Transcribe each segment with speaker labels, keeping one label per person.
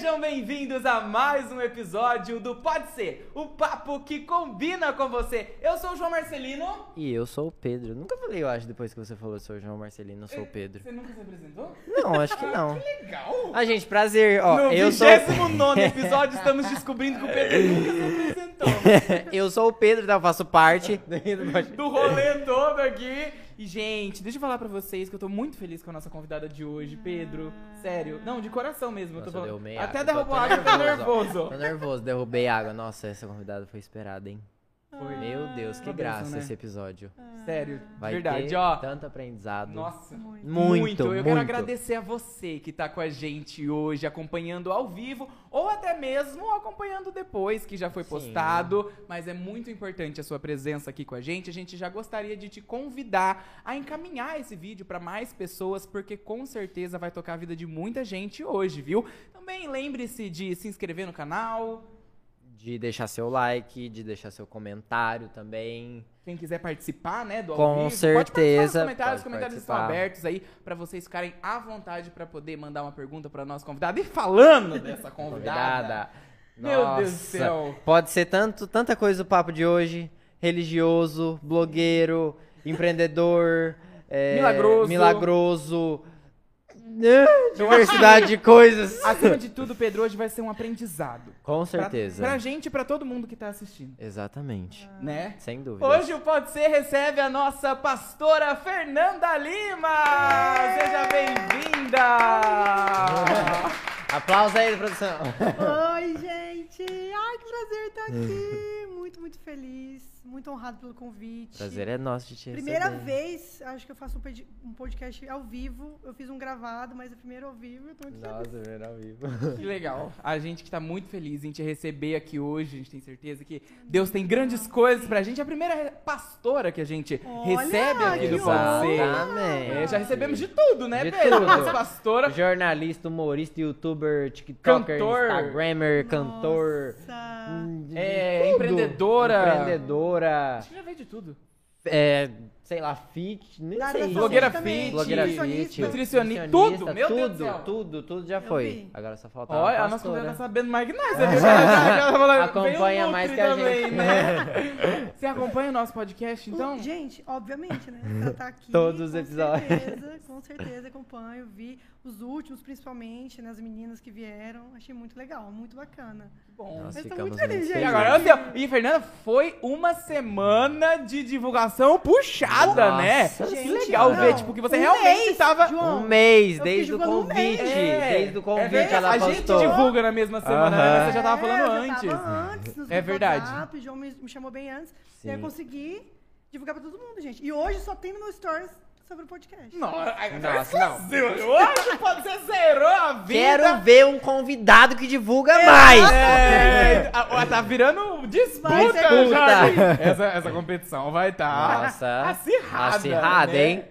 Speaker 1: Sejam bem-vindos a mais um episódio do Pode Ser, o papo que combina com você. Eu sou o João Marcelino.
Speaker 2: E eu sou o Pedro. Nunca falei, eu acho, depois que você falou eu sou o João Marcelino, eu sou o Pedro.
Speaker 1: Você nunca se apresentou?
Speaker 2: Não, acho que não.
Speaker 1: Legal!
Speaker 2: Ah, gente, prazer. Ó,
Speaker 1: no
Speaker 2: eu sou.
Speaker 1: 29 episódio, estamos descobrindo que o Pedro nunca se apresentou.
Speaker 2: eu sou o Pedro, tá? Eu faço parte
Speaker 1: do rolê todo aqui. E, gente, deixa eu falar pra vocês que eu tô muito feliz com a nossa convidada de hoje, Pedro. Sério. Não, de coração mesmo. eu tô
Speaker 2: Nossa, eu
Speaker 1: falando.
Speaker 2: derrubei
Speaker 1: Até derrubou
Speaker 2: Tô
Speaker 1: água,
Speaker 2: ó.
Speaker 1: nervoso.
Speaker 2: Tô nervoso, derrubei água. Nossa, essa convidada foi esperada, hein?
Speaker 1: Foi.
Speaker 2: Meu Deus, que
Speaker 1: Uma
Speaker 2: graça
Speaker 1: bênção, né?
Speaker 2: esse episódio.
Speaker 1: Sério,
Speaker 2: Vai
Speaker 1: verdade,
Speaker 2: ter
Speaker 1: ó.
Speaker 2: tanto aprendizado.
Speaker 1: Nossa,
Speaker 3: Muito.
Speaker 2: Muito,
Speaker 1: Eu quero
Speaker 2: muito.
Speaker 1: agradecer a você que tá com a gente hoje, acompanhando ao vivo, ou até mesmo acompanhando depois, que já foi
Speaker 2: Sim.
Speaker 1: postado. Mas é muito importante a sua presença aqui com a gente. A gente já gostaria de te convidar a encaminhar esse vídeo para mais pessoas, porque com certeza vai tocar a vida de muita gente hoje, viu? Também lembre-se de se inscrever no canal.
Speaker 2: De deixar seu like, de deixar seu comentário também.
Speaker 1: Quem quiser participar, né, do
Speaker 2: Com
Speaker 1: vivo, pode
Speaker 2: certeza,
Speaker 1: nos comentários. Os
Speaker 2: pode
Speaker 1: comentários estão abertos aí pra vocês ficarem à vontade pra poder mandar uma pergunta pra nossa convidada. E falando dessa convidada. Meu
Speaker 2: Nossa.
Speaker 1: Deus do céu.
Speaker 2: Pode ser tanto, tanta coisa o papo de hoje. Religioso, blogueiro, empreendedor, é,
Speaker 1: Milagroso.
Speaker 2: milagroso, diversidade de coisas.
Speaker 1: acima de tudo, Pedro, hoje vai ser um aprendizado.
Speaker 2: Com
Speaker 1: Pra-
Speaker 2: certeza.
Speaker 1: Pra, gente e pra todo mundo que tá assistindo,
Speaker 2: Exatamente.
Speaker 1: né?
Speaker 2: Sem dúvida.
Speaker 1: Hoje o Pode Ser recebe a nossa pastora Fernanda Lima! Seja bem-vinda!
Speaker 2: Aplausos aí, produção.
Speaker 3: Oi, gente! Ai, que prazer estar aqui! Muito, muito feliz, muito honrado pelo convite.
Speaker 2: Prazer é nosso de te
Speaker 3: Primeira
Speaker 2: receber.
Speaker 3: vez, acho que eu faço um um podcast ao vivo. Eu fiz um gravado, mas é primeiro ao vivo. Eu tô muito feliz.
Speaker 2: Nossa, primeiro ao vivo.
Speaker 1: Que legal. A gente que tá muito feliz em te receber aqui hoje. A gente tem certeza que Deus tem grandes coisas pra gente. É a primeira pastora que a gente
Speaker 3: Olha,
Speaker 1: recebe aqui do Pode Ser. É, já recebemos de tudo, né,
Speaker 2: De
Speaker 1: Pedro?
Speaker 2: tudo.
Speaker 1: Pastora.
Speaker 2: Jornalista, humorista, youtuber, tiktoker,
Speaker 1: Cantor.
Speaker 2: instagrammer, cantor.
Speaker 3: Nossa.
Speaker 2: hum, de
Speaker 1: É,
Speaker 2: tudo.
Speaker 1: empreendedora.
Speaker 2: Empreendedora.
Speaker 1: Acho que já veio de tudo.
Speaker 2: É, sei lá, fit, nem
Speaker 3: Da área
Speaker 2: sei.
Speaker 1: Blogueira fit.
Speaker 2: Blogueira fit.
Speaker 1: Nutricionista, tudo, meu
Speaker 2: tudo,
Speaker 1: Deus do céu.
Speaker 2: tudo, tudo já
Speaker 3: Eu
Speaker 2: foi.
Speaker 3: vi.
Speaker 2: Agora só faltava
Speaker 1: Olha,
Speaker 2: a
Speaker 1: a nossa convidada tá sabendo mais que nós. Você viu? Já- já falou-
Speaker 2: Acompanha mais que a
Speaker 1: também,
Speaker 2: gente.
Speaker 1: né? Você acompanha o nosso podcast, então?
Speaker 3: Gente, obviamente, né? Ela tá aqui.
Speaker 2: Todos os
Speaker 3: com
Speaker 2: episódios.
Speaker 3: Certeza, com certeza acompanho. Vi os últimos, principalmente, né? As meninas que vieram. Achei muito legal, muito bacana.
Speaker 1: Bom.
Speaker 2: Nós
Speaker 3: Eu tô
Speaker 2: ficamos
Speaker 3: muito feliz, gente.
Speaker 1: E agora, e Fernanda, foi uma semana de divulgação puxada,
Speaker 2: Nossa,
Speaker 1: né? que
Speaker 3: gente,
Speaker 1: legal
Speaker 3: não.
Speaker 1: ver, tipo, que você
Speaker 3: Um
Speaker 1: realmente
Speaker 3: mês,
Speaker 1: tava.
Speaker 3: João.
Speaker 2: Um mês, desde o
Speaker 3: divulgando um
Speaker 2: convite.
Speaker 1: É,
Speaker 2: Desde o
Speaker 1: é
Speaker 2: convite
Speaker 1: verdade.
Speaker 2: ela
Speaker 1: A gente
Speaker 2: postou.
Speaker 1: divulga na mesma semana, né?
Speaker 2: Aham.
Speaker 1: Você já tava
Speaker 3: É,
Speaker 1: falando
Speaker 3: eu
Speaker 1: antes.
Speaker 3: Já tava antes nos
Speaker 1: É verdade.
Speaker 3: WhatsApp, o João me, me chamou bem antes. E aí eu
Speaker 2: Sim.
Speaker 3: consegui divulgar pra todo mundo, gente. E hoje só tem no meu stories sobre o podcast.
Speaker 1: Nossa,
Speaker 2: Nossa, não.
Speaker 1: Hoje pode ser zerou a vida.
Speaker 2: Quero ver um convidado que divulga mais.
Speaker 1: É, a- a- tá virando disputa,
Speaker 2: disputa.
Speaker 1: Essa, essa competição vai estar
Speaker 2: Nossa.
Speaker 1: acirrada.
Speaker 2: Acirrada,
Speaker 1: né?
Speaker 2: hein?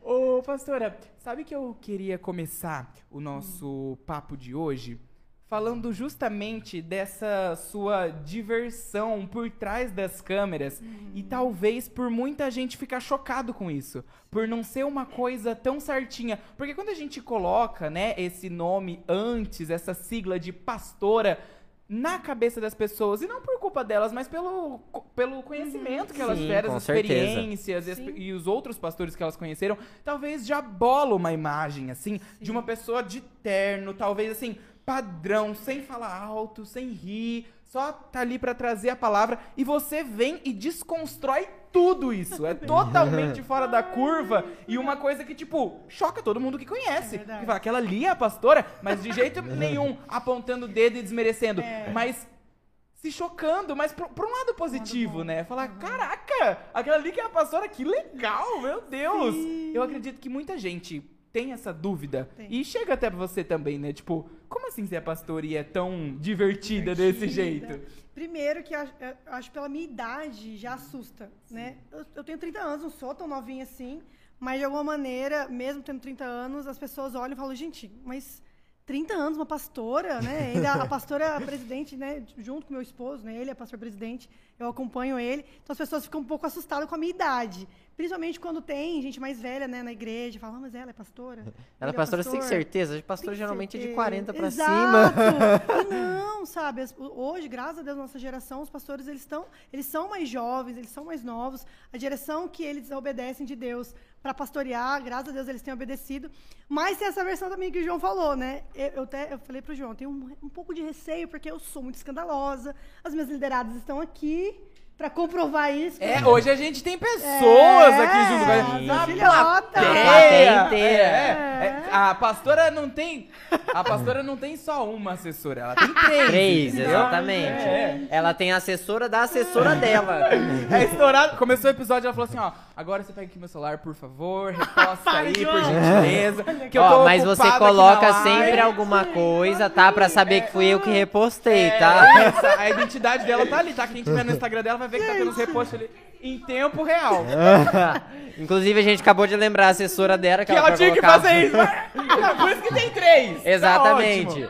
Speaker 1: Ô, pastora, sabe que eu queria começar o nosso papo de hoje falando justamente dessa sua diversão por trás das câmeras. E talvez por muita gente ficar chocado com isso, por não ser uma coisa tão certinha, porque quando a gente coloca, né, esse nome antes, essa sigla de pastora na cabeça das pessoas, e não por culpa delas, mas pelo, pelo conhecimento que elas
Speaker 2: Sim,
Speaker 1: tiveram, as experiências e, as-
Speaker 3: Sim.
Speaker 1: e os outros pastores que elas conheceram, talvez já bola uma imagem, assim, de uma pessoa de terno, talvez assim, padrão, sem falar alto, sem rir, só tá ali pra trazer a palavra, e você vem e desconstrói tudo isso. É totalmente fora da curva e uma coisa que, tipo, choca todo mundo que conhece.
Speaker 3: É
Speaker 1: que fala, aquela ali é a pastora, mas de jeito nenhum apontando o dedo e desmerecendo.
Speaker 3: É.
Speaker 1: Mas se chocando, mas pra, pra um lado positivo, né? Falar, caraca, aquela ali que é a pastora, que legal, meu Deus.
Speaker 3: Sim.
Speaker 1: Eu acredito que muita gente tem essa dúvida.
Speaker 3: Tem.
Speaker 1: E chega até pra você também, né? Tipo, como assim ser pastora e é tão divertida, desse
Speaker 3: Divertida.
Speaker 1: jeito?
Speaker 3: Primeiro que acho, acho pela minha idade já assusta, né? Eu, eu tenho 30 anos, não sou tão novinha assim, mas de alguma maneira, mesmo tendo 30 anos, as pessoas olham e falam, gente, mas 30 anos, uma pastora, né? Ainda a pastora presidente, né? Junto com meu esposo, né? Ele é pastor presidente, eu acompanho ele. Então as pessoas ficam um pouco assustadas com a minha idade. Principalmente quando tem gente mais velha, né, na igreja, fala, ah, mas ela é pastora.
Speaker 2: Ela é
Speaker 3: Ele
Speaker 2: pastora, você tem
Speaker 3: pastor."
Speaker 2: certeza? Pastor
Speaker 3: Tem
Speaker 2: geralmente é de
Speaker 3: certeza.
Speaker 2: 40 pra
Speaker 3: Exato.
Speaker 2: cima.
Speaker 3: E não, sabe? Hoje, graças a Deus, nossa geração, os pastores, eles estão, eles são mais jovens, eles são mais novos. A direção que eles obedecem de Deus para pastorear, graças a Deus, eles têm obedecido. Mas tem essa versão também que o João falou, né? Eu, eu até eu falei pro João, tenho um, um pouco de receio porque eu sou muito escandalosa. As minhas lideradas estão aqui para comprovar isso.
Speaker 1: É, hoje a gente tem pessoas aqui junto com a gente.
Speaker 3: É,
Speaker 1: Na plateia.
Speaker 2: Inteira.
Speaker 1: É, é. A pastora não tem. A pastora não tem só uma assessora, ela tem três.
Speaker 2: Três, exatamente.
Speaker 1: É.
Speaker 2: Ela tem a assessora da assessora dela.
Speaker 1: É estourado. Começou o episódio, ela falou assim: ó, agora você pega aqui meu celular, por favor, reposta aí, por gentileza. Que eu
Speaker 2: Ó,
Speaker 1: tô
Speaker 2: mas você coloca sempre alguma coisa, tá? Pra saber que fui eu que repostei,
Speaker 1: É,
Speaker 2: tá?
Speaker 1: essa, a identidade dela tá ali, tá? Quem tiver no Instagram dela vai ver que tá tendo os repostos ali em tempo real.
Speaker 2: Inclusive, a gente acabou de lembrar a assessora dela que,
Speaker 1: Que ela tinha que fazer isso. Por isso que tem três. Tá
Speaker 2: Exatamente.
Speaker 1: ótimo.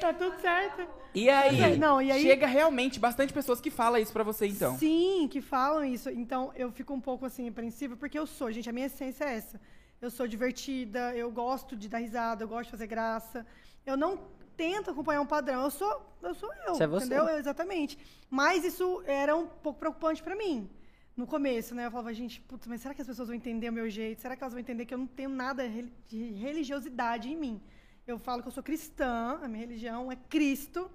Speaker 3: Tá tudo certo.
Speaker 1: E aí,
Speaker 3: Não, e aí-
Speaker 1: chega realmente bastante pessoas que falam isso pra você, então.
Speaker 3: Sim, que falam isso. Então eu fico um pouco assim apreensiva porque eu sou, gente, a minha essência é essa. Eu sou divertida, eu gosto de dar risada, eu gosto de fazer graça. Eu não tento acompanhar um padrão. Eu sou, eu sou eu,
Speaker 2: Você é você.
Speaker 3: entendeu? Eu- exatamente. Mas isso era um pouco preocupante pra mim. No começo, né? Eu falava, gente, putz, mas será que as pessoas vão entender o meu jeito? Será que elas vão entender que eu não tenho nada de religiosidade em mim? Eu falo que eu sou cristã, a minha religião é Cristo,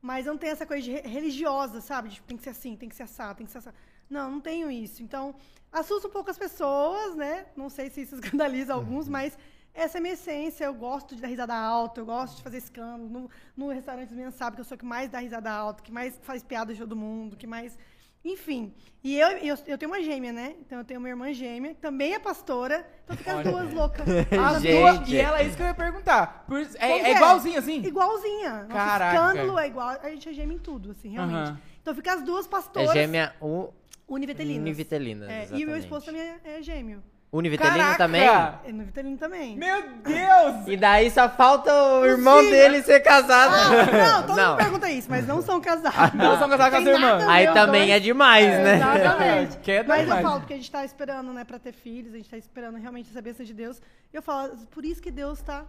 Speaker 3: mas eu não tenho essa coisa religiosa, sabe? De, tem que ser assim, tem que ser assado, tem que ser assado. Não, não tenho isso. Então, assusta um pouco as pessoas, né? Não sei se isso escandaliza alguns, mas essa é a minha essência. Eu gosto de dar risada alta, eu gosto de fazer escândalo. No, no restaurante, as meninas sabem que eu sou a que mais dá risada alta, que mais faz piada de todo mundo, que mais... Enfim. E eu, eu, eu tenho uma gêmea, né? Então, eu tenho uma irmã gêmea, que também é pastora. Então, fica as duas loucas.
Speaker 1: As duas, e ela é isso que eu ia perguntar. Por- é, é
Speaker 3: é?
Speaker 1: igualzinho assim?
Speaker 3: Igualzinha. Nosso
Speaker 1: Caraca.
Speaker 3: escândalo é igual. A gente é gêmea em tudo, assim, realmente. Então fica as duas
Speaker 2: É
Speaker 3: pastoras
Speaker 2: gêmea u-
Speaker 3: univitelinas.
Speaker 2: univitelina.
Speaker 3: É, e o meu esposo também é, é gêmeo.
Speaker 2: Univitelino
Speaker 1: Caraca!
Speaker 2: também?
Speaker 3: É univitelino também.
Speaker 1: Meu Deus!
Speaker 2: E daí só falta o irmão dele ser casado.
Speaker 3: Não, todo
Speaker 2: Não.
Speaker 3: mundo pergunta isso, mas não são casados.
Speaker 1: Não são casados com a sua irmã.
Speaker 3: nada a
Speaker 2: Aí
Speaker 3: ver, os
Speaker 2: também
Speaker 3: dois.
Speaker 2: é demais, né?
Speaker 3: Exatamente.
Speaker 1: Que é
Speaker 3: Mas eu
Speaker 1: demais.
Speaker 3: falo, porque a gente tá esperando, né, pra ter filhos, a gente tá esperando realmente essa bênção de Deus. E eu falo, por isso que Deus tá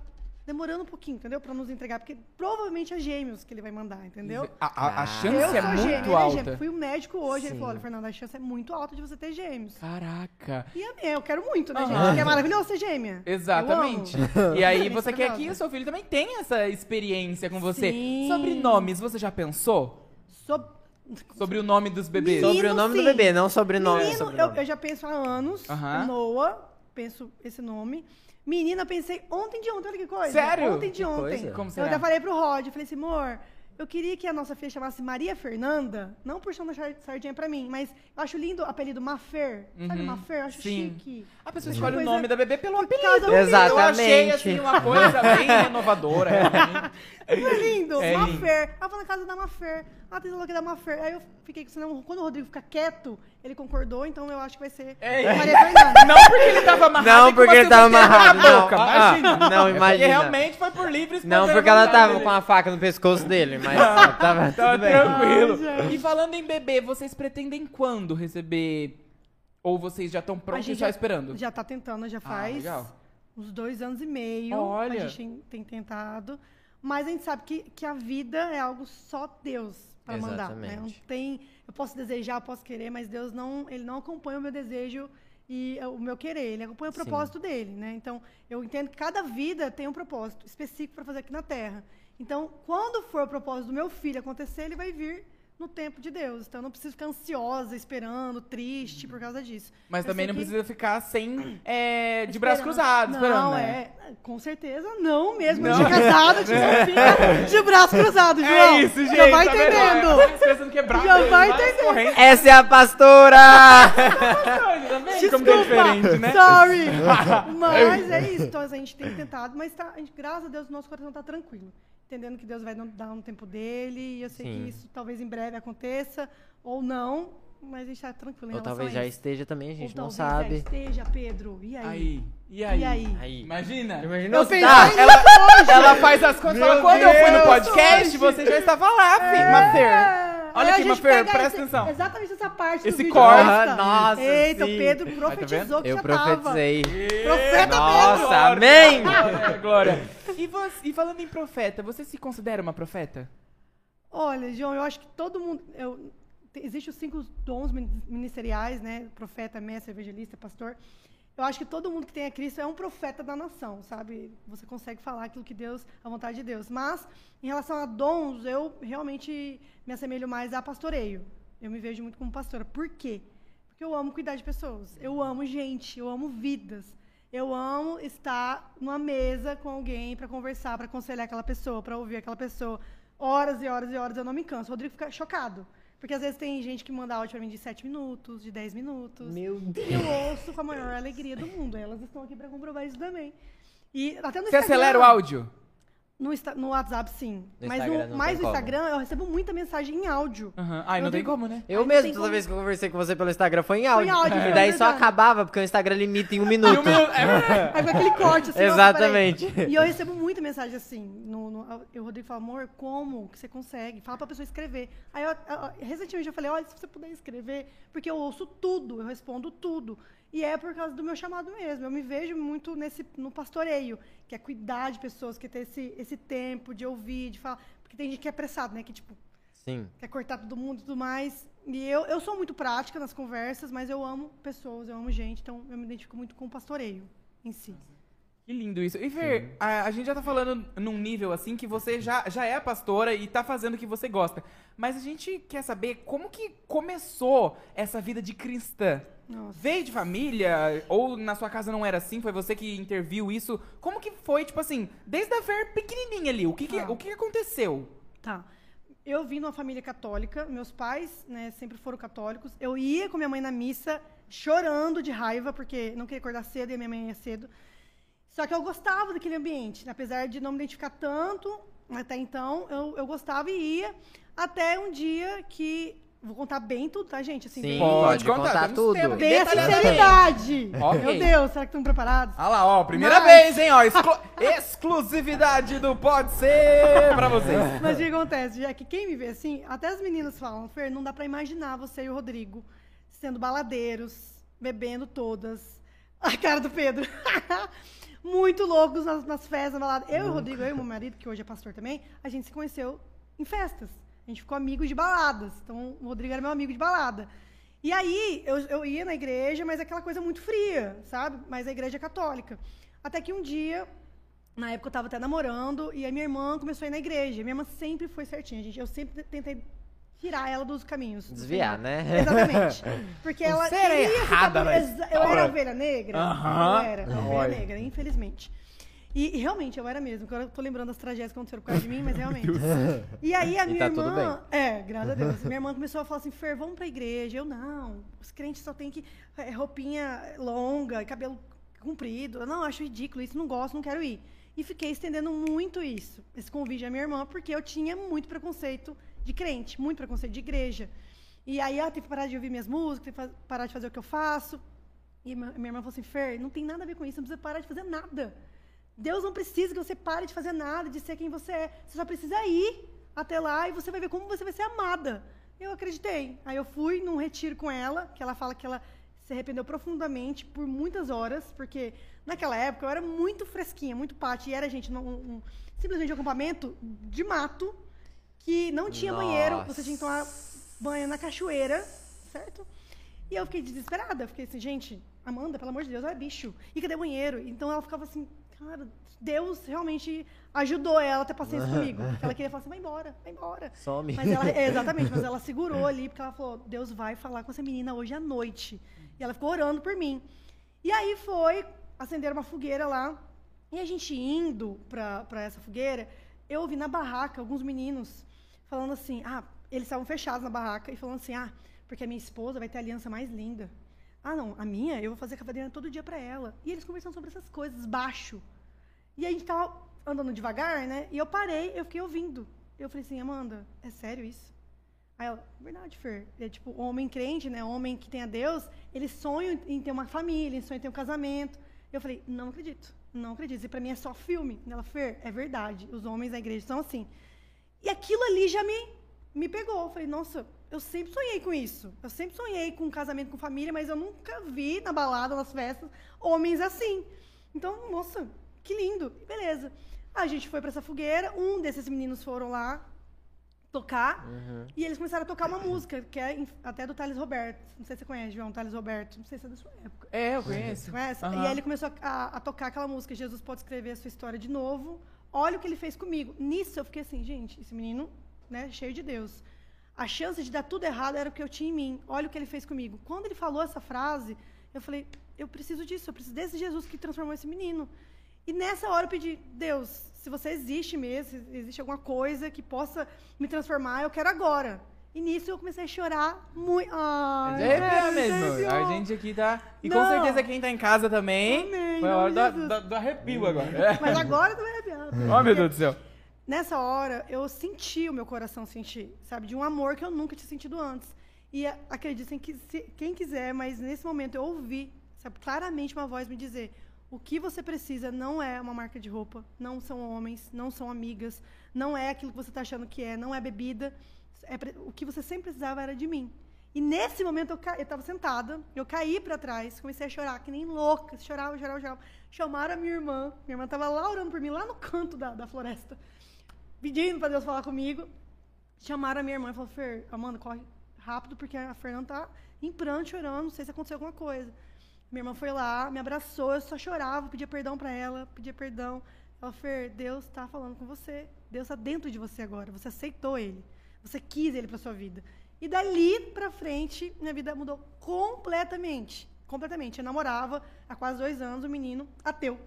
Speaker 3: demorando um pouquinho, entendeu? Pra nos entregar, porque provavelmente é gêmeos que ele vai mandar, entendeu?
Speaker 1: A, a- a
Speaker 2: Ah.
Speaker 1: chance
Speaker 3: eu
Speaker 1: é
Speaker 3: sou
Speaker 1: muito
Speaker 3: gêmea, ele é
Speaker 1: alta.
Speaker 3: gêmeo. Fui o médico hoje, ele
Speaker 2: Sim.
Speaker 3: falou, olha, Fernanda, a chance é muito alta de você ter gêmeos.
Speaker 1: Caraca.
Speaker 3: E é- eu quero muito, né,
Speaker 1: Aham.
Speaker 3: gente? Porque é maravilhoso ser gêmea.
Speaker 1: Exatamente.
Speaker 3: Eu.
Speaker 1: E aí
Speaker 3: É
Speaker 1: você quer que o seu filho também tenha essa experiência com você.
Speaker 3: Sim.
Speaker 1: Sobrenomes, você já pensou?
Speaker 3: Sob-
Speaker 1: Sobre o nome dos bebês?
Speaker 3: Menino,
Speaker 2: Sobre o nome do
Speaker 3: sim.
Speaker 2: bebê, não sobrenome.
Speaker 3: Menino, eu,
Speaker 2: sobrenome.
Speaker 3: eu já penso há anos. Noah, penso esse nome. Menina, pensei ontem de ontem, olha que coisa.
Speaker 1: Sério?
Speaker 3: Ontem de
Speaker 2: Que
Speaker 3: ontem.
Speaker 1: Como
Speaker 3: Eu
Speaker 1: será?
Speaker 3: até falei pro Rod, eu falei assim, amor, eu queria que a nossa filha chamasse Maria Fernanda, não puxando a char- sardinha pra mim, mas eu acho lindo o apelido Mafer. Sabe
Speaker 1: Uhum.
Speaker 3: Mafer? Eu acho
Speaker 1: Sim.
Speaker 3: chique.
Speaker 1: A pessoa escolhe o nome da bebê pelo
Speaker 3: Por
Speaker 1: apelido.
Speaker 2: Exato.
Speaker 1: Eu achei,
Speaker 2: Exatamente.
Speaker 1: assim, uma coisa bem renovadora. realmente.
Speaker 3: É lindo,
Speaker 1: É lindo.
Speaker 3: Mafer. Ah, vou na casa da Mafer. Ah, tem que da Mafer. Aí eu fiquei com senão, quando o Rodrigo fica quieto, ele concordou, então eu acho que vai ser
Speaker 1: É.
Speaker 3: Maria Fernanda.
Speaker 1: Não porque ele tava amarrado.
Speaker 2: Não, porque
Speaker 1: uma
Speaker 2: ele tava amarrado,
Speaker 1: na
Speaker 2: não.
Speaker 1: boca,
Speaker 2: Ah,
Speaker 1: imagina.
Speaker 2: não,
Speaker 1: É porque
Speaker 2: imagina.
Speaker 1: realmente foi por livre
Speaker 2: Não, porque ela tava
Speaker 1: dele.
Speaker 2: com a faca no pescoço dele, mas tava,
Speaker 1: Tava
Speaker 2: tudo bem.
Speaker 1: tranquilo.
Speaker 3: Ai,
Speaker 1: e falando em bebê, vocês pretendem quando receber? Ou vocês já estão
Speaker 3: A
Speaker 1: prontos e
Speaker 3: gente
Speaker 1: só esperando?
Speaker 3: Já tá tentando, já
Speaker 1: Ah,
Speaker 3: faz
Speaker 1: legal.
Speaker 3: uns dois anos e meio.
Speaker 1: Olha.
Speaker 3: A gente tem, tem tentado. Mas a gente sabe que, que a vida é algo só Deus para mandar. Né? Não tem, eu posso desejar, eu posso querer, mas Deus não, ele não acompanha o meu desejo e o meu querer. Ele acompanha o
Speaker 2: Sim.
Speaker 3: propósito dele, né? Então, eu entendo que cada vida tem um propósito específico para fazer aqui na Terra. Então, quando for o propósito do meu filho acontecer, ele vai vir no tempo de Deus. Então, eu não preciso ficar ansiosa, esperando, triste por causa disso.
Speaker 1: Mas
Speaker 3: Eu
Speaker 1: também não
Speaker 3: que-
Speaker 1: precisa ficar sem. é, de braços
Speaker 3: Esperando.
Speaker 1: cruzados,
Speaker 3: não,
Speaker 1: esperando. né?
Speaker 3: é. Com certeza não mesmo.
Speaker 1: Não.
Speaker 3: Casado, tinha uma filha de braços cruzados, João.
Speaker 1: É isso, gente.
Speaker 3: Já vai
Speaker 1: tá
Speaker 3: entendendo.
Speaker 1: É.
Speaker 3: Já
Speaker 1: tem
Speaker 3: vai entendendo.
Speaker 2: Essa é a pastora!
Speaker 1: Tá como que é diferente, né?
Speaker 3: Sorry. Mas é isso. Então a gente tem tentado, mas tá, a gente, graças a Deus, o nosso coração tá tranquilo. Entendendo que Deus vai dar- um tempo dele. E eu sei
Speaker 2: Sim.
Speaker 3: que isso talvez em breve aconteça, ou não. Mas a gente tá tranquilo em
Speaker 2: Ou talvez
Speaker 3: a
Speaker 2: já
Speaker 3: isso.
Speaker 2: esteja também, a
Speaker 3: Ou
Speaker 2: gente não
Speaker 3: talvez já
Speaker 2: sabe.
Speaker 3: esteja, Pedro. E aí?
Speaker 1: Aí. E aí?
Speaker 3: E aí?
Speaker 2: Aí.
Speaker 1: Imagina.
Speaker 2: Imaginou
Speaker 3: Eu pensei
Speaker 2: tá?
Speaker 1: Ela, ela faz as contas fala, quando eu fui no
Speaker 2: Deus,
Speaker 1: podcast, você já estava lá, filho.
Speaker 3: É.
Speaker 1: Olha
Speaker 3: Aí a
Speaker 1: aqui,
Speaker 3: gente
Speaker 1: Mafer, presta
Speaker 3: esse-
Speaker 1: atenção.
Speaker 3: Exatamente essa parte
Speaker 1: Esse
Speaker 3: do vídeo
Speaker 1: corte.
Speaker 2: Nossa,
Speaker 3: Eita,
Speaker 2: sim.
Speaker 3: o Pedro
Speaker 1: vendo?
Speaker 3: profetizou que
Speaker 2: Eu
Speaker 3: já
Speaker 2: profetizei.
Speaker 3: tava. Profeta
Speaker 2: Nossa,
Speaker 3: mesmo.
Speaker 2: amém!
Speaker 1: Glória, glória. E, você, e falando em profeta, você se considera uma profeta?
Speaker 3: Olha, João, eu acho que todo mundo. Eu, te- Existem os cinco dons min- ministeriais, né? Profeta, mestre, evangelista, pastor. Eu acho que todo mundo que tem a Cristo é um profeta da nação, sabe? Você consegue falar aquilo que Deus, a vontade de Deus. Mas, em relação a dons, eu realmente me assemelho mais a pastoreio. Eu me vejo muito como pastora. Por quê? Porque eu amo cuidar de pessoas. Eu amo gente, eu amo vidas. Eu amo estar numa mesa com alguém para conversar, para aconselhar aquela pessoa, para ouvir aquela pessoa. Horas e horas e horas eu não me canso. O Rodrigo fica chocado. Porque às vezes tem gente que manda áudio para mim de 7 minutos, de 10 minutos.
Speaker 2: Meu Deus.
Speaker 3: E eu ouço com a maior alegria do mundo. Elas estão aqui para comprovar isso também. E até no
Speaker 1: Você
Speaker 3: Instagram-
Speaker 1: acelera o áudio?
Speaker 3: No, no WhatsApp, sim.
Speaker 2: No
Speaker 3: Mas
Speaker 2: Instagram
Speaker 3: no,
Speaker 2: não
Speaker 3: mais
Speaker 2: tem
Speaker 3: no
Speaker 2: como.
Speaker 3: Instagram eu recebo muita mensagem em áudio.
Speaker 1: Aham. Ai, não
Speaker 3: Eu
Speaker 1: tem
Speaker 3: digo-
Speaker 1: como, né?
Speaker 2: Eu
Speaker 3: não
Speaker 2: mesmo,
Speaker 3: tem
Speaker 2: toda
Speaker 3: como-
Speaker 2: vez que eu conversei com você pelo Instagram, foi em áudio.
Speaker 3: áudio,
Speaker 2: e
Speaker 3: é
Speaker 2: daí só
Speaker 3: verdade.
Speaker 2: acabava, porque o Instagram limita em um minuto.
Speaker 1: E o meu- é-
Speaker 3: Aí vai aquele corte assim. nossa,
Speaker 2: Exatamente.
Speaker 3: peraí. E eu recebo muita mensagem assim. No, no, eu, o Rodrigo fala, amor, como que você consegue? Fala pra pessoa escrever. Aí eu, eu- recentemente eu falei, olha, se você puder escrever, porque eu ouço tudo, eu respondo tudo. E é por causa do meu chamado mesmo. Eu me vejo muito nesse, no pastoreio, que é cuidar de pessoas, que é ter esse, esse tempo de ouvir, de falar. Porque tem gente que é apressado, né? Que, tipo,
Speaker 2: Sim.
Speaker 3: quer cortar todo mundo e tudo mais. E eu, eu sou muito prática nas conversas, mas eu amo pessoas, eu amo gente, então eu me identifico muito com o pastoreio em si.
Speaker 1: Que lindo isso. E Fer, a, a gente já tá falando num nível assim que você já, já é a pastora e tá fazendo o que você gosta. Mas a gente quer saber como que começou essa vida de cristã.
Speaker 3: Nossa.
Speaker 1: Veio de família? Ou na sua casa não era assim? Foi você que interviu isso? Como que foi, tipo assim, desde a Fer pequenininha ali? O que, que,
Speaker 3: Ah.
Speaker 1: o que aconteceu?
Speaker 3: Tá. Eu vim numa família católica, meus pais, né, sempre foram católicos. Eu ia com minha mãe na missa, chorando de raiva, porque não queria acordar cedo e a minha mãe ia cedo. Só que eu gostava daquele ambiente, né, apesar de não me identificar tanto, até então, eu, eu gostava e ia, até um dia que. Vou contar bem tudo, tá, gente? Assim,
Speaker 2: Sim,
Speaker 3: bem,
Speaker 2: pode
Speaker 1: contar,
Speaker 2: contar tudo.
Speaker 1: tempo.
Speaker 3: bem a sinceridade.
Speaker 1: Ok.
Speaker 3: Meu Deus, será que estão preparados?
Speaker 1: Ah lá, ó, primeira
Speaker 3: Mas-
Speaker 1: vez, hein, ó. exclu- exclusividade do Pode Ser pra vocês.
Speaker 3: Mas o que acontece? É que quem me vê assim, até as meninas falam, Fer, não dá pra imaginar você e o Rodrigo sendo baladeiros, bebendo todas. A cara do Pedro. Muito loucos nas, nas festas, na balada. Eu e o Rodrigo, eu e meu marido, que hoje é pastor também, a gente se conheceu em festas. A gente ficou amigos de baladas. Então, o Rodrigo era meu amigo de balada. E aí, eu, eu ia na igreja, mas aquela coisa muito fria, sabe? Mas a igreja é católica. Até que um dia, na época eu tava até namorando, e a minha irmã começou a ir na igreja. Minha irmã sempre foi certinha, gente. Eu sempre tentei tirar ela dos caminhos.
Speaker 2: Desviar, né?
Speaker 3: Exatamente. Porque ela
Speaker 1: Você era
Speaker 3: ficar
Speaker 1: errada
Speaker 3: exa- Eu era ovelha negra.
Speaker 1: Aham.
Speaker 3: Eu era, eu era
Speaker 1: Olha.
Speaker 3: ovelha negra, infelizmente. E, e realmente, eu era mesmo. Agora eu tô lembrando das tragédias que aconteceram por causa de mim, mas realmente. E aí a
Speaker 2: E
Speaker 3: minha
Speaker 2: tá
Speaker 3: irmã.
Speaker 2: tudo
Speaker 3: É, graças a Deus. Minha irmã começou a falar assim, Fer, vamos pra igreja. Eu, não. Os crentes só tem que. é, roupinha longa, cabelo comprido. Eu não, acho ridículo isso, não gosto, não quero ir. E fiquei estendendo muito isso, esse convite à minha irmã, porque eu tinha muito preconceito de crente, muito preconceito de igreja. E aí ela teve que parar de ouvir minhas músicas, teve que parar de fazer o que eu faço. E minha irmã falou assim, Fer, não tem nada a ver com isso, não precisa parar de fazer nada. Deus não precisa que você pare de fazer nada, de ser quem você é. Você só precisa ir até lá e você vai ver como você vai ser amada. Eu acreditei. Aí eu fui num retiro com ela, que ela fala que ela se arrependeu profundamente por muitas horas, porque naquela época eu era muito fresquinha, muito pate. E era, gente, num- um, simplesmente um acampamento de mato, que não tinha banheiro, você tinha que tomar banho na cachoeira, certo? E eu fiquei desesperada. Fiquei assim, gente, Amanda, pelo amor de Deus, ela é bicho. E cadê banheiro? Então ela ficava assim, cara, Deus realmente ajudou ela a ter paciência comigo. Porque ela queria falar assim, vai embora, vai embora.
Speaker 2: Some.
Speaker 3: Mas ela, é, exatamente, mas ela segurou ali, porque ela falou, Deus vai falar com essa menina hoje à noite. E ela ficou orando por mim. E aí foi, acenderam uma fogueira lá, e a gente indo pra, pra essa fogueira, eu ouvi na barraca alguns meninos falando assim, ah, eles estavam fechados na barraca, e falando assim, ah, porque a minha esposa vai ter a aliança mais linda. Ah, não, a minha, eu vou fazer cavadinha todo dia pra ela. E eles conversando sobre essas coisas, baixo. E a gente tava andando devagar, né? E eu parei, eu fiquei ouvindo. Eu falei assim, Amanda, é sério isso? Aí ela, verdade, Fer. É tipo, homem crente, né? Homem que tem a Deus, ele sonha em ter uma família, ele sonha em ter um casamento. Eu falei, não acredito, não acredito. E pra mim é só filme. Ela, Fer, é verdade. Os homens da igreja são assim. E aquilo ali já me me pegou. Eu falei, nossa, eu sempre sonhei com isso. Eu sempre sonhei com um casamento com família, mas eu nunca vi na balada, nas festas, homens assim. Então, nossa, que lindo. Beleza. A gente foi para essa fogueira, um desses meninos foram lá tocar,
Speaker 2: Uhum.
Speaker 3: e eles começaram a tocar uma música, que é até do Thales Roberto. Não sei se você conhece, João, Thales Roberto. Não sei se é da sua época.
Speaker 1: É, eu conheço.
Speaker 3: Conhece?
Speaker 1: Aham.
Speaker 3: E aí ele começou a, a tocar aquela música, Jesus pode escrever a sua história de novo. Olha o que ele fez comigo. Nisso eu fiquei assim, gente, esse menino, né, cheio de Deus. A chance de dar tudo errado era o que eu tinha em mim. Olha o que ele fez comigo. Quando ele falou essa frase, eu falei, eu preciso disso, eu preciso desse Jesus que transformou esse menino. E nessa hora eu pedi, Deus, se você existe mesmo, se existe alguma coisa que possa me transformar, eu quero agora. E nisso eu comecei a chorar muito. Ai,
Speaker 1: é
Speaker 3: gente,
Speaker 1: mesmo. A gente aqui tá. E com
Speaker 3: Não.
Speaker 1: certeza quem tá em casa também.
Speaker 3: Amém,
Speaker 1: Foi a hora do,
Speaker 3: Jesus.
Speaker 1: do- do arrepio agora.
Speaker 3: Mas agora eu tô arrepiada.
Speaker 1: Oh, meu Deus do céu.
Speaker 3: Nessa hora, eu senti o meu coração sentir, sabe? De um amor que eu nunca tinha sentido antes. E acreditem que se- quem quiser, mas nesse momento eu ouvi, sabe, claramente uma voz me dizer: o que você precisa não é uma marca de roupa, não são homens, não são amigas, não é aquilo que você está achando que é, não é bebida. É o que você sempre precisava era de mim. E nesse momento eu, ca... eu tava sentada, eu caí para trás, comecei a chorar, que nem louca, chorava, chorava, chorava. Chamaram a minha irmã, minha irmã tava lá orando por mim, lá no canto da, da floresta pedindo para Deus falar comigo. Chamaram a minha irmã e falaram, Fer, Amanda, corre rápido, porque a Fernanda tá em pranto, chorando, não sei se aconteceu alguma coisa. Minha irmã foi lá, me abraçou, eu só chorava, pedia perdão para ela, pedia perdão. Ela, Fer, Deus está falando com você. Deus está dentro de você agora. Você aceitou ele. Você quis ele para sua vida. E dali para frente, minha vida mudou completamente. Completamente. Eu namorava há quase dois anos um menino ateu.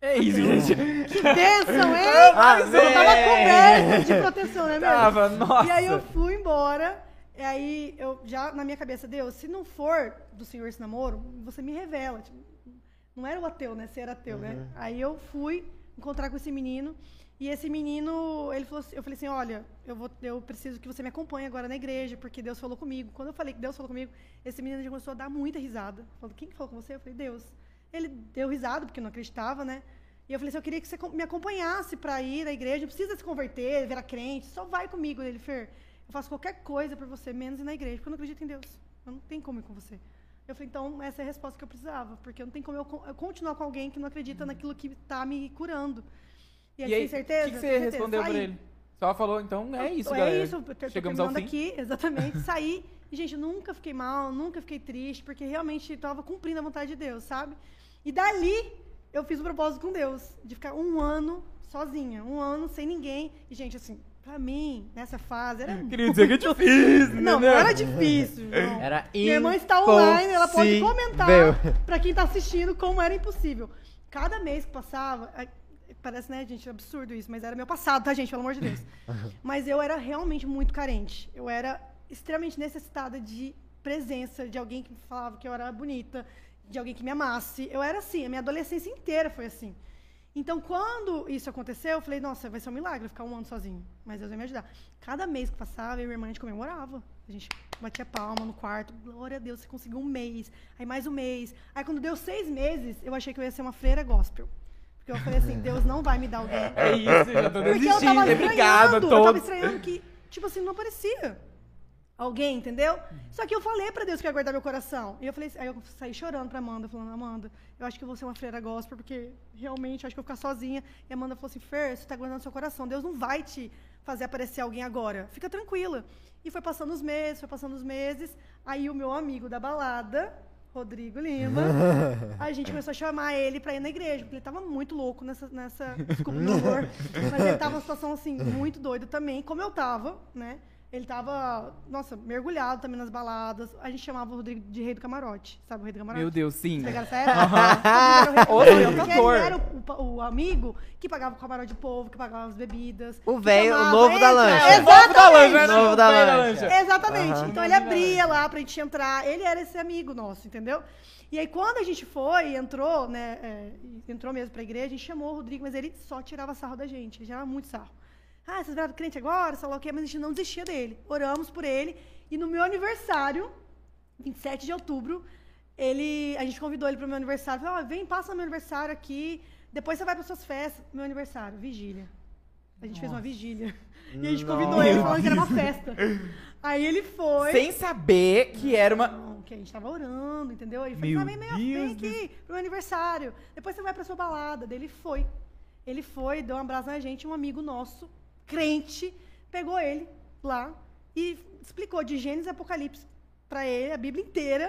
Speaker 1: É isso, gente.
Speaker 3: Que bênção, hein?
Speaker 1: Ah,
Speaker 3: eu tava
Speaker 1: véi.
Speaker 3: coberta de proteção, né, mesmo?
Speaker 1: Tava, nossa.
Speaker 3: E aí eu fui embora. E aí eu já na minha cabeça, Deus, se não for do Senhor esse namoro, você me revela. Tipo, não era o ateu, né? Você era ateu, né? Aí eu fui encontrar com esse menino. E esse menino, ele falou assim- eu falei assim, olha, eu, vou, eu preciso que você me acompanhe agora na igreja, porque Deus falou comigo. Quando eu falei que Deus falou comigo, esse menino já começou a dar muita risada. Falou, quem que falou com você? Eu falei, Deus. Ele deu risada, porque não acreditava, né? E eu falei assim, eu queria que você me acompanhasse para ir à igreja, não precisa se converter, virar crente, só vai comigo. Ele, Fer, eu faço qualquer coisa por você, menos ir na igreja, porque eu não acredito em Deus. Eu não tenho como ir com você. Eu falei, então, essa é a resposta que eu precisava, porque não tem como eu, con- eu continuar com alguém que não acredita naquilo que está me curando. E, ele
Speaker 1: E aí,
Speaker 3: certeza?
Speaker 1: o que, você
Speaker 3: certeza?
Speaker 1: respondeu pra
Speaker 3: Saí.
Speaker 1: ele? Só falou, então é isso,
Speaker 3: é
Speaker 1: galera.
Speaker 3: isso, eu tô
Speaker 1: Chegamos ao fim.
Speaker 3: aqui, exatamente. Saí e, gente, eu nunca fiquei mal, nunca fiquei triste, porque realmente estava cumprindo a vontade de Deus, sabe? E dali eu fiz o propósito com Deus, de ficar um ano sozinha, um ano sem ninguém. E, gente, assim, pra mim, nessa fase, era
Speaker 1: Queria dizer que é difícil,
Speaker 3: Não, não
Speaker 1: entendeu?
Speaker 3: era difícil, João.
Speaker 2: Era
Speaker 3: Minha irmã está online, ela pode comentar
Speaker 2: impossível.
Speaker 3: pra quem tá assistindo como era impossível. Cada mês que passava, é, parece, né, gente, absurdo isso, mas era meu passado, tá, gente, pelo amor de Deus. mas eu era realmente muito carente. Eu era extremamente necessitada de presença, de alguém que falava que eu era bonita, de alguém que me amasse. Eu era assim, a minha adolescência inteira foi assim. Então, quando isso aconteceu, eu falei, nossa, vai ser um milagre eu ficar um ano sozinho. Mas Deus vai me ajudar. Cada mês que passava, eu e minha irmã, a gente comemorava. A gente batia palma no quarto. Glória a Deus, você conseguiu um mês. Aí mais um mês. Aí quando deu seis meses, eu achei que eu ia ser uma freira gospel. Porque eu falei assim, Deus não vai me dar alguém.
Speaker 1: É isso, já tô
Speaker 3: Porque eu
Speaker 1: desistindo.
Speaker 3: tava estranhando, eu tava estranhando que, tipo assim, não aparecia alguém, entendeu? Só que eu falei pra Deus que ia guardar meu coração. E eu falei, aí eu saí chorando pra Amanda, falando, Amanda, eu acho que eu vou ser uma freira gospel, porque realmente eu acho que eu vou ficar sozinha. E a Amanda falou assim, Fer, você tá guardando seu coração, Deus não vai te fazer aparecer alguém agora. Fica tranquila. E foi passando os meses, foi passando os meses. Aí o meu amigo da balada, Rodrigo Lima, a gente começou a chamar ele pra ir na igreja, porque ele tava muito louco nessa. nessa desculpa, meu amor. Mas ele tava numa situação assim, muito doida também, como eu tava, né? Ele tava, nossa, mergulhado também nas baladas. A gente chamava o Rodrigo de Rei do Camarote. Sabe o Rei do Camarote?
Speaker 1: Meu Deus, sim.
Speaker 3: Pegaram época?
Speaker 1: Outro
Speaker 3: Porque ele
Speaker 1: cantor.
Speaker 3: era o, o amigo que pagava o camarote de povo, que pagava as bebidas.
Speaker 2: O velho, o novo da lancha.
Speaker 1: É o novo da lancha, né?
Speaker 2: Novo da
Speaker 1: O velho
Speaker 2: lancha.
Speaker 3: Exatamente.
Speaker 2: Aham.
Speaker 3: Então ele abria lá pra gente entrar. Ele era esse amigo nosso, entendeu? E aí quando a gente foi, entrou, né? é, entrou mesmo pra igreja, a gente chamou o Rodrigo, mas ele só tirava sarro da gente. Ele tirava muito sarro. Ah, vocês viraram crente agora, sei lá o quê, mas a gente não desistia dele. Oramos por ele. E no meu aniversário, 27 de outubro, ele, a gente convidou ele pro meu aniversário. Falou, ó, vem, passa no meu aniversário aqui. Depois você vai para suas festas. Meu aniversário, vigília. A gente fez uma
Speaker 1: Nossa.
Speaker 3: vigília. E a gente
Speaker 2: Nossa.
Speaker 3: convidou ele falando que era uma festa. Aí ele foi.
Speaker 1: Sem saber que era uma.
Speaker 3: Não, que a gente tava orando, entendeu? Ele falou, vem, vem, aqui pro meu aniversário. Depois você vai pra sua balada. Daí ele foi. Ele foi, deu um abraço na gente, um amigo nosso, crente, pegou ele lá e explicou de Gênesis e Apocalipse pra ele, a Bíblia inteira.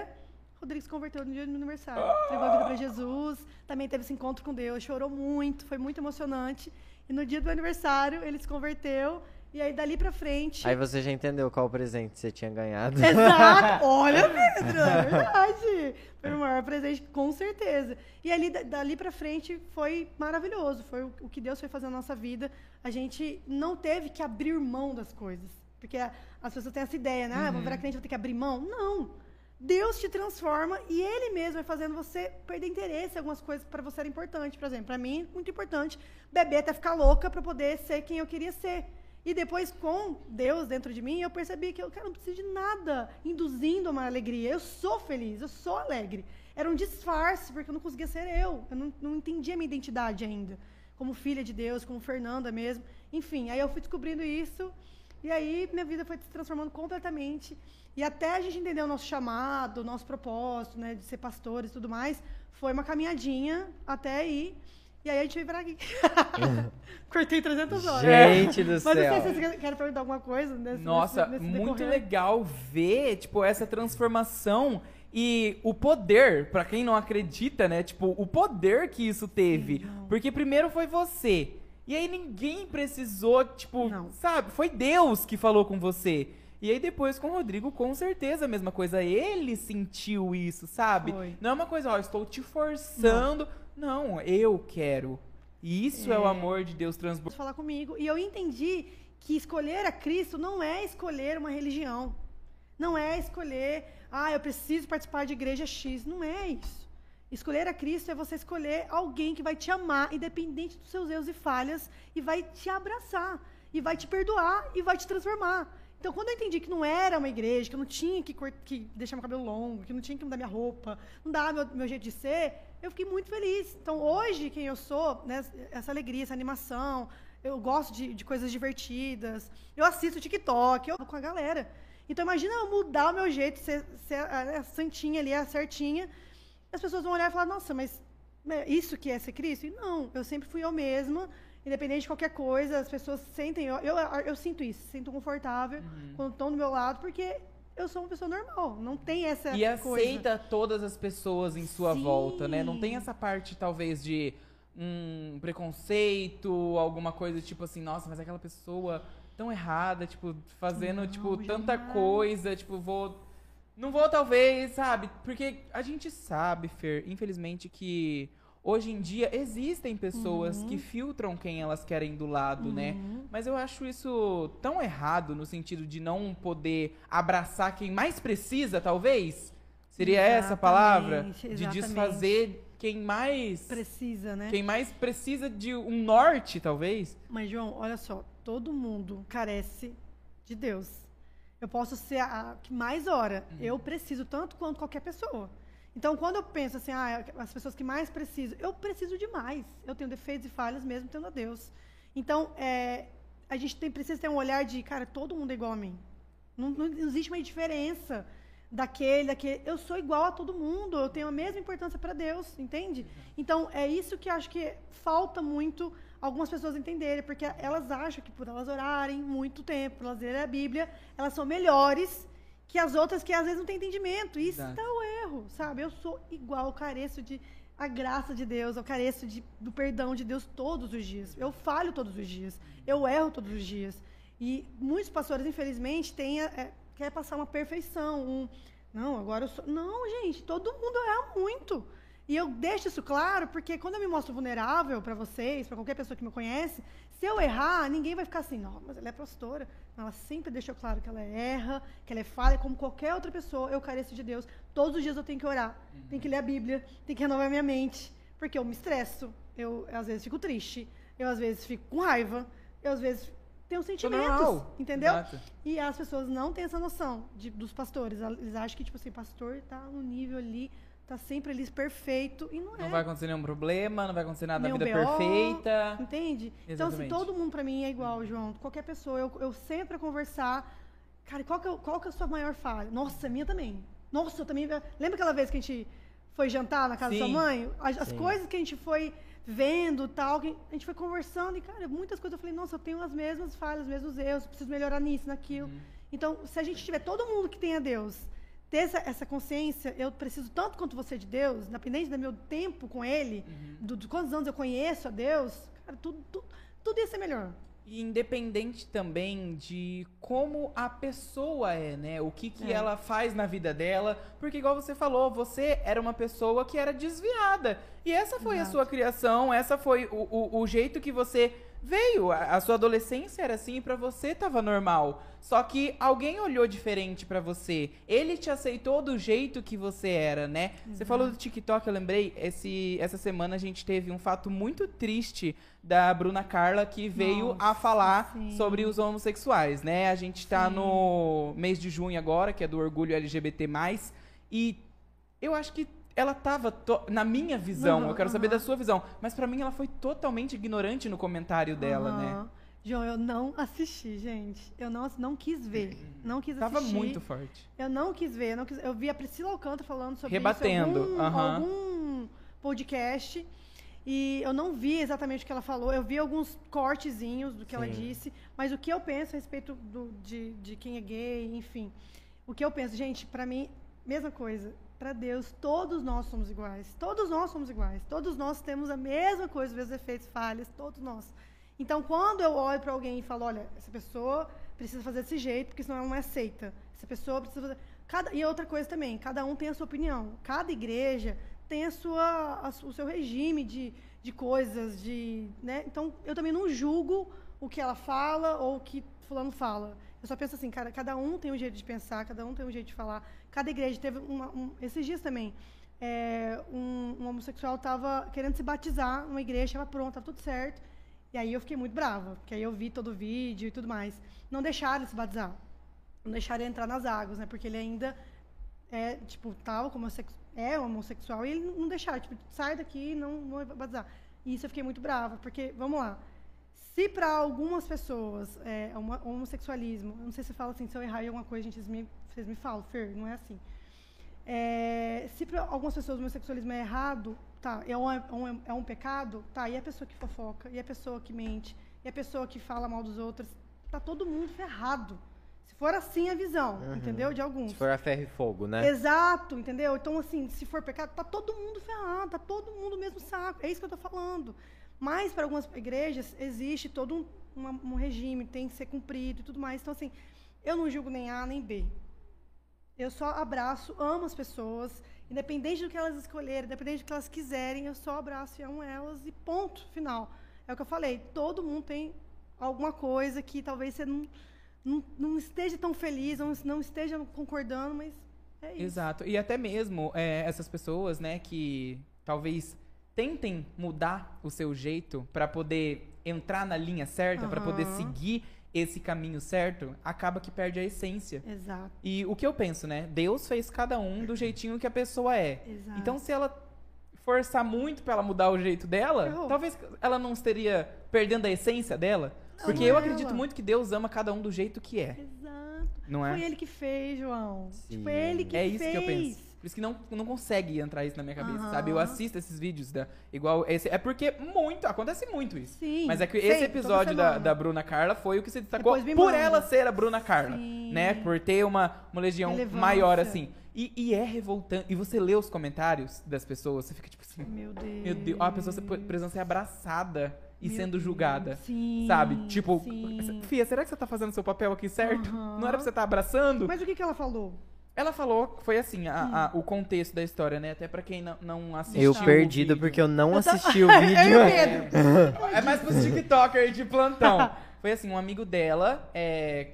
Speaker 3: Rodrigo se converteu no dia do aniversário. Entregou a vida pra Jesus, também teve esse encontro com Deus, chorou muito, foi muito emocionante. E no dia do aniversário, ele se converteu. E aí, dali pra frente.
Speaker 2: Aí você já entendeu qual presente você tinha ganhado.
Speaker 3: Exato! Olha, Pedro! É verdade! Foi o maior presente, com certeza. E ali, da- dali pra frente, foi maravilhoso. Foi o, que Deus foi fazer na nossa vida. A gente não teve que abrir mão das coisas. Porque as pessoas têm essa ideia, né? Ah, vou virar crente, vou ter que abrir mão. Não! Deus te transforma e Ele mesmo vai fazendo você perder interesse em algumas coisas para você era importante. Por exemplo, para mim, muito importante, beber até ficar louca para poder ser quem eu queria ser. E depois, com Deus dentro de mim, eu percebi que eu cara, não preciso de nada induzindo uma alegria. Eu sou feliz, eu sou alegre. Era um disfarce, porque eu não conseguia ser eu. Eu não, não entendia a minha identidade ainda. Como filha de Deus, como Fernanda mesmo. Enfim, aí eu fui descobrindo isso. E aí minha vida foi se transformando completamente. E até a gente entender o nosso chamado, o nosso propósito, né, de ser pastores e tudo mais, foi uma caminhadinha até aí. E aí a gente veio pra aqui. Cortei 300 horas.
Speaker 2: Gente do
Speaker 3: Mas não sei
Speaker 2: céu.
Speaker 3: se vocês querem- perguntar alguma coisa nesse
Speaker 1: Nossa,
Speaker 3: nesse, nesse
Speaker 1: muito
Speaker 3: decorrer.
Speaker 1: legal ver, tipo, essa transformação e o poder, pra quem não acredita, né? Tipo, o poder que isso teve.
Speaker 3: não.
Speaker 1: Porque primeiro foi você. E aí ninguém precisou, tipo,
Speaker 3: Não.
Speaker 1: sabe? Foi Deus que falou com você. E aí depois com o Rodrigo, com certeza a mesma coisa. Ele sentiu isso, sabe?
Speaker 3: Foi.
Speaker 1: Não é uma coisa, ó, estou te forçando. Não, eu quero. E isso é, o
Speaker 3: É.
Speaker 1: amor de Deus transbordando.
Speaker 3: falar comigo. E eu entendi que escolher a Cristo não é escolher uma religião. Não é escolher, ah, eu preciso participar de igreja X. Não é isso. Escolher a Cristo é você escolher alguém que vai te amar, independente dos seus erros e falhas, e vai te abraçar, e vai te perdoar, e vai te transformar. Então, quando eu entendi que não era uma igreja, que eu não tinha que, que deixar meu cabelo longo, que não tinha que mudar minha roupa, mudar meu, meu jeito de ser, eu fiquei muito feliz. Então, hoje, quem eu sou, né, essa alegria, essa animação, eu gosto de, de coisas divertidas, eu assisto TikTok, eu vou com a galera. Então, imagina eu mudar o meu jeito, ser, ser a, a santinha ali, a certinha, as pessoas vão olhar e falar, nossa, mas né, isso que é ser Cristo? E não, eu sempre fui eu mesma, independente de qualquer coisa, as pessoas sentem, eu, eu, eu sinto isso, sinto confortável
Speaker 1: Uhum.
Speaker 3: quando estão do meu lado, porque eu sou uma pessoa normal, não tem essa
Speaker 1: E
Speaker 3: coisa.
Speaker 1: aceita todas as pessoas em sua
Speaker 3: Sim.
Speaker 1: volta, né? Não tem essa parte, talvez, de um preconceito, alguma coisa tipo assim, nossa, mas aquela pessoa tão errada, tipo, fazendo,
Speaker 3: Não,
Speaker 1: tipo, tanta coisa, tipo, vou. Não vou, talvez, sabe? Porque a gente sabe, Fer, infelizmente, que hoje em dia existem pessoas
Speaker 3: Uhum.
Speaker 1: que filtram quem elas querem do lado, né? Mas eu acho isso tão errado no sentido de não poder abraçar quem mais precisa, talvez. Seria essa a palavra?
Speaker 3: Exatamente,
Speaker 1: De
Speaker 3: exatamente.
Speaker 1: desfazer quem mais.
Speaker 3: Precisa, né?
Speaker 1: Quem mais precisa de um norte, talvez.
Speaker 3: Mas, João, olha só, todo mundo carece de Deus. Eu posso ser a a que mais ora.
Speaker 1: Uhum.
Speaker 3: Eu preciso tanto quanto qualquer pessoa. Então, quando eu penso assim, ah, as pessoas que mais precisam, eu preciso demais. Eu tenho defeitos e falhas mesmo tendo a Deus. Então, é, a gente tem, precisa ter um olhar de, cara, todo mundo é igual a mim. Não, não existe uma diferença daquele, daquele. Eu sou igual a todo mundo, eu tenho a mesma importância para Deus, entende? Então, é isso que acho que falta muito algumas pessoas entenderem, porque elas acham que por elas orarem muito tempo, por elas lerem a Bíblia, elas são melhores que as outras que às vezes não têm entendimento. E isso
Speaker 1: Exato.
Speaker 3: tá o erro, sabe? Eu sou igual, eu careço de a graça de Deus, eu careço de, do perdão de Deus todos os dias. Eu falho todos os dias, eu erro todos os dias. E muitos pastores, infelizmente, têm é, quer passar uma perfeição, um não, agora eu sou. Não, gente, todo mundo erra muito. E eu deixo isso claro porque quando eu me mostro vulnerável para vocês, para qualquer pessoa que me conhece, se eu errar, ninguém vai ficar assim, não, mas ela é pastora. Ela sempre deixou claro que ela erra, que ela é falha, como qualquer outra pessoa, eu careço de Deus. Todos os dias eu tenho que orar, tenho que ler a Bíblia, tenho que renovar minha mente, porque eu me estresso, eu às vezes fico triste, eu às vezes fico com raiva, eu às vezes tenho sentimentos,
Speaker 1: normal.
Speaker 3: entendeu?
Speaker 1: Exato.
Speaker 3: E as pessoas não têm essa noção de- dos pastores. Eles acham que, tipo assim, pastor tá no nível ali, tá sempre ali perfeito e não é.
Speaker 1: Não vai acontecer nenhum problema, não vai acontecer nada na vida
Speaker 3: BO.
Speaker 1: perfeita.
Speaker 3: Entende? Então, assim,
Speaker 1: Exatamente.
Speaker 3: todo mundo pra mim é igual, João. Qualquer pessoa, eu, eu sempre conversar. Cara, qual que, é, qual que é a sua maior falha? Nossa, minha também. Nossa, eu também. Lembra aquela vez que a gente foi jantar na casa da
Speaker 1: Sim.
Speaker 3: sua mãe? As, as coisas que a gente foi vendo tal, que a gente foi conversando e, cara, muitas coisas eu falei, nossa, eu tenho as mesmas falhas, os mesmos erros, preciso melhorar nisso, naquilo.
Speaker 1: Uhum.
Speaker 3: Então, se a gente tiver todo mundo que tenha Deus, ter essa, essa consciência, eu preciso tanto quanto você de Deus, independente do meu tempo com Ele,
Speaker 1: Uhum.
Speaker 3: do, de quantos anos eu conheço a Deus, cara, tudo, tudo, tudo ia ser melhor.
Speaker 1: E independente também de como a pessoa é, né? O que, que
Speaker 3: É.
Speaker 1: ela faz na vida dela. Porque, igual você falou, você era uma pessoa que era desviada. E essa foi a
Speaker 3: Exato.
Speaker 1: sua criação, essa foi o, o, o jeito que você veio. A, a sua adolescência era assim e pra você tava normal. Só que alguém olhou diferente pra você. Ele te aceitou do jeito que você era, né? Você falou do TikTok, eu lembrei, esse, essa semana a gente teve um fato muito triste da Bruna Carla que veio a
Speaker 3: Nossa,
Speaker 1: falar
Speaker 3: sim.
Speaker 1: sobre os homossexuais, né? A gente tá
Speaker 3: Sim.
Speaker 1: no mês de junho agora, que é do orgulho LGBT+, e eu acho que ela tava, na minha visão,
Speaker 3: Aham,
Speaker 1: eu quero saber
Speaker 3: aham.
Speaker 1: da sua visão, mas pra mim ela foi totalmente ignorante no comentário dela, né?
Speaker 3: João, eu não assisti, gente. Eu não, não quis ver. Não quis
Speaker 1: Tava
Speaker 3: assistir.
Speaker 1: muito forte.
Speaker 3: Eu não quis ver. Eu, não quis- eu vi a Priscila Alcântara falando sobre
Speaker 1: Rebatendo,
Speaker 3: isso em algum,
Speaker 1: aham.
Speaker 3: algum podcast. E eu não vi exatamente o que ela falou. Eu vi alguns cortezinhos do que ela
Speaker 2: Sim.
Speaker 3: disse. Mas o que eu penso a respeito do- de, de quem é gay, enfim. O que eu penso, gente, pra mim, mesma coisa. Pra Deus, todos nós somos iguais. Todos nós somos iguais. Todos nós temos a mesma coisa, os mesmos efeitos, falhas, todos nós. Então, quando eu olho pra alguém e falo, olha, essa pessoa precisa fazer desse jeito, porque senão ela não é aceita. Essa pessoa precisa fazer. Cada... E outra coisa também, cada um tem a sua opinião. Cada igreja tem a sua, a o seu regime de, de coisas, de. Né? Então, eu também não julgo o que ela fala ou o que fulano fala. Eu só penso assim, cara, cada um tem um jeito de pensar, cada um tem um jeito de falar. Cada igreja teve uma, um, esses dias também. é, um, um homossexual estava querendo se batizar numa igreja, estava pronto, estava tudo certo. E aí eu fiquei muito brava, porque aí eu vi todo o vídeo e tudo mais. Não deixaram ele se batizar. Não deixaram ele entrar nas águas, né? Porque ele ainda é, tipo, tal, como é homossexual, e ele não deixaram, tipo, sai daqui, não, não vai batizar. E isso eu fiquei muito brava, porque, vamos lá, se para algumas pessoas é homo- homossexualismo, eu não sei se fala assim, se eu errar em alguma coisa, gente, vocês me, vocês me falam, Fer, não é assim. É, se para algumas pessoas o homossexualismo é errado, tá, é um, é, um, é um pecado, tá, e a pessoa que fofoca, e a pessoa que mente, e a pessoa que fala mal dos outros, tá todo mundo ferrado. Se for assim a visão,
Speaker 2: Uhum.
Speaker 3: entendeu? De alguns.
Speaker 2: Se for a ferro e fogo, né?
Speaker 3: Exato, entendeu? Então, assim, se for pecado, tá todo mundo ferrado, tá todo mundo no mesmo saco. É isso que eu tô falando. Mas, para algumas igrejas, existe todo um, um regime, tem que ser cumprido e tudo mais. Então, assim, eu não julgo nem A nem B. Eu só abraço, amo as pessoas, independente do que elas escolherem, independente do que elas quiserem, eu só abraço e amo elas e ponto, final. É o que eu falei, todo mundo tem alguma coisa que talvez você não, não, não esteja tão feliz, não, não esteja concordando, mas é isso.
Speaker 1: Exato. E até mesmo é, essas pessoas, né, que talvez tentem mudar o seu jeito pra poder entrar na linha certa, pra poder
Speaker 3: Aham.
Speaker 1: seguir esse caminho certo, acaba que perde a essência.
Speaker 3: Exato,
Speaker 1: E o que eu penso, né? Deus fez cada um do jeitinho que a pessoa é.
Speaker 3: exato.
Speaker 1: Então, se ela forçar muito pra ela mudar o jeito dela,
Speaker 3: Errou.
Speaker 1: talvez ela não estaria perdendo a essência dela.
Speaker 3: Não,
Speaker 1: Porque
Speaker 3: não
Speaker 1: eu
Speaker 3: é
Speaker 1: acredito
Speaker 3: ela.
Speaker 1: muito que Deus ama cada um do jeito que é.
Speaker 3: Exato.
Speaker 1: Não é?
Speaker 3: Foi ele que fez, João.
Speaker 2: Sim.
Speaker 3: Foi ele que
Speaker 1: é isso
Speaker 3: fez.
Speaker 1: que eu penso. Por isso que não, não consegue entrar isso na minha cabeça,
Speaker 3: Aham.
Speaker 1: sabe? Eu assisto esses vídeos da. Igual esse. É porque muito. Acontece muito isso.
Speaker 3: Sim.
Speaker 1: Mas é que esse episódio da, da Bruna Carla foi o que se destacou por
Speaker 3: manda.
Speaker 1: ela ser a Bruna Carla.
Speaker 3: Sim.
Speaker 1: Né? Por ter uma, uma legião
Speaker 3: Relevância.
Speaker 1: maior, assim. E, e é revoltante. E você lê os comentários das pessoas, você fica tipo assim.
Speaker 3: Meu Deus.
Speaker 1: Meu Deus, ó, a pessoa precisando ser abraçada e
Speaker 3: Meu
Speaker 1: sendo julgada.
Speaker 3: Sim.
Speaker 1: Sabe? Tipo,
Speaker 3: sim.
Speaker 1: Fia, será que você tá fazendo seu papel aqui certo?
Speaker 3: Aham.
Speaker 1: Não era pra você estar abraçando?
Speaker 3: Mas o que, que ela falou?
Speaker 1: Ela falou, foi assim, a-
Speaker 3: Hum.
Speaker 1: a- o contexto da história, né? Até pra quem não, não assistiu.
Speaker 2: Eu
Speaker 1: o
Speaker 2: perdido
Speaker 1: vídeo.
Speaker 2: porque eu não assisti o
Speaker 3: Eu
Speaker 2: vídeo.
Speaker 3: Pedro.
Speaker 1: É mais pros TikTokers de plantão. Foi assim, um amigo dela, é,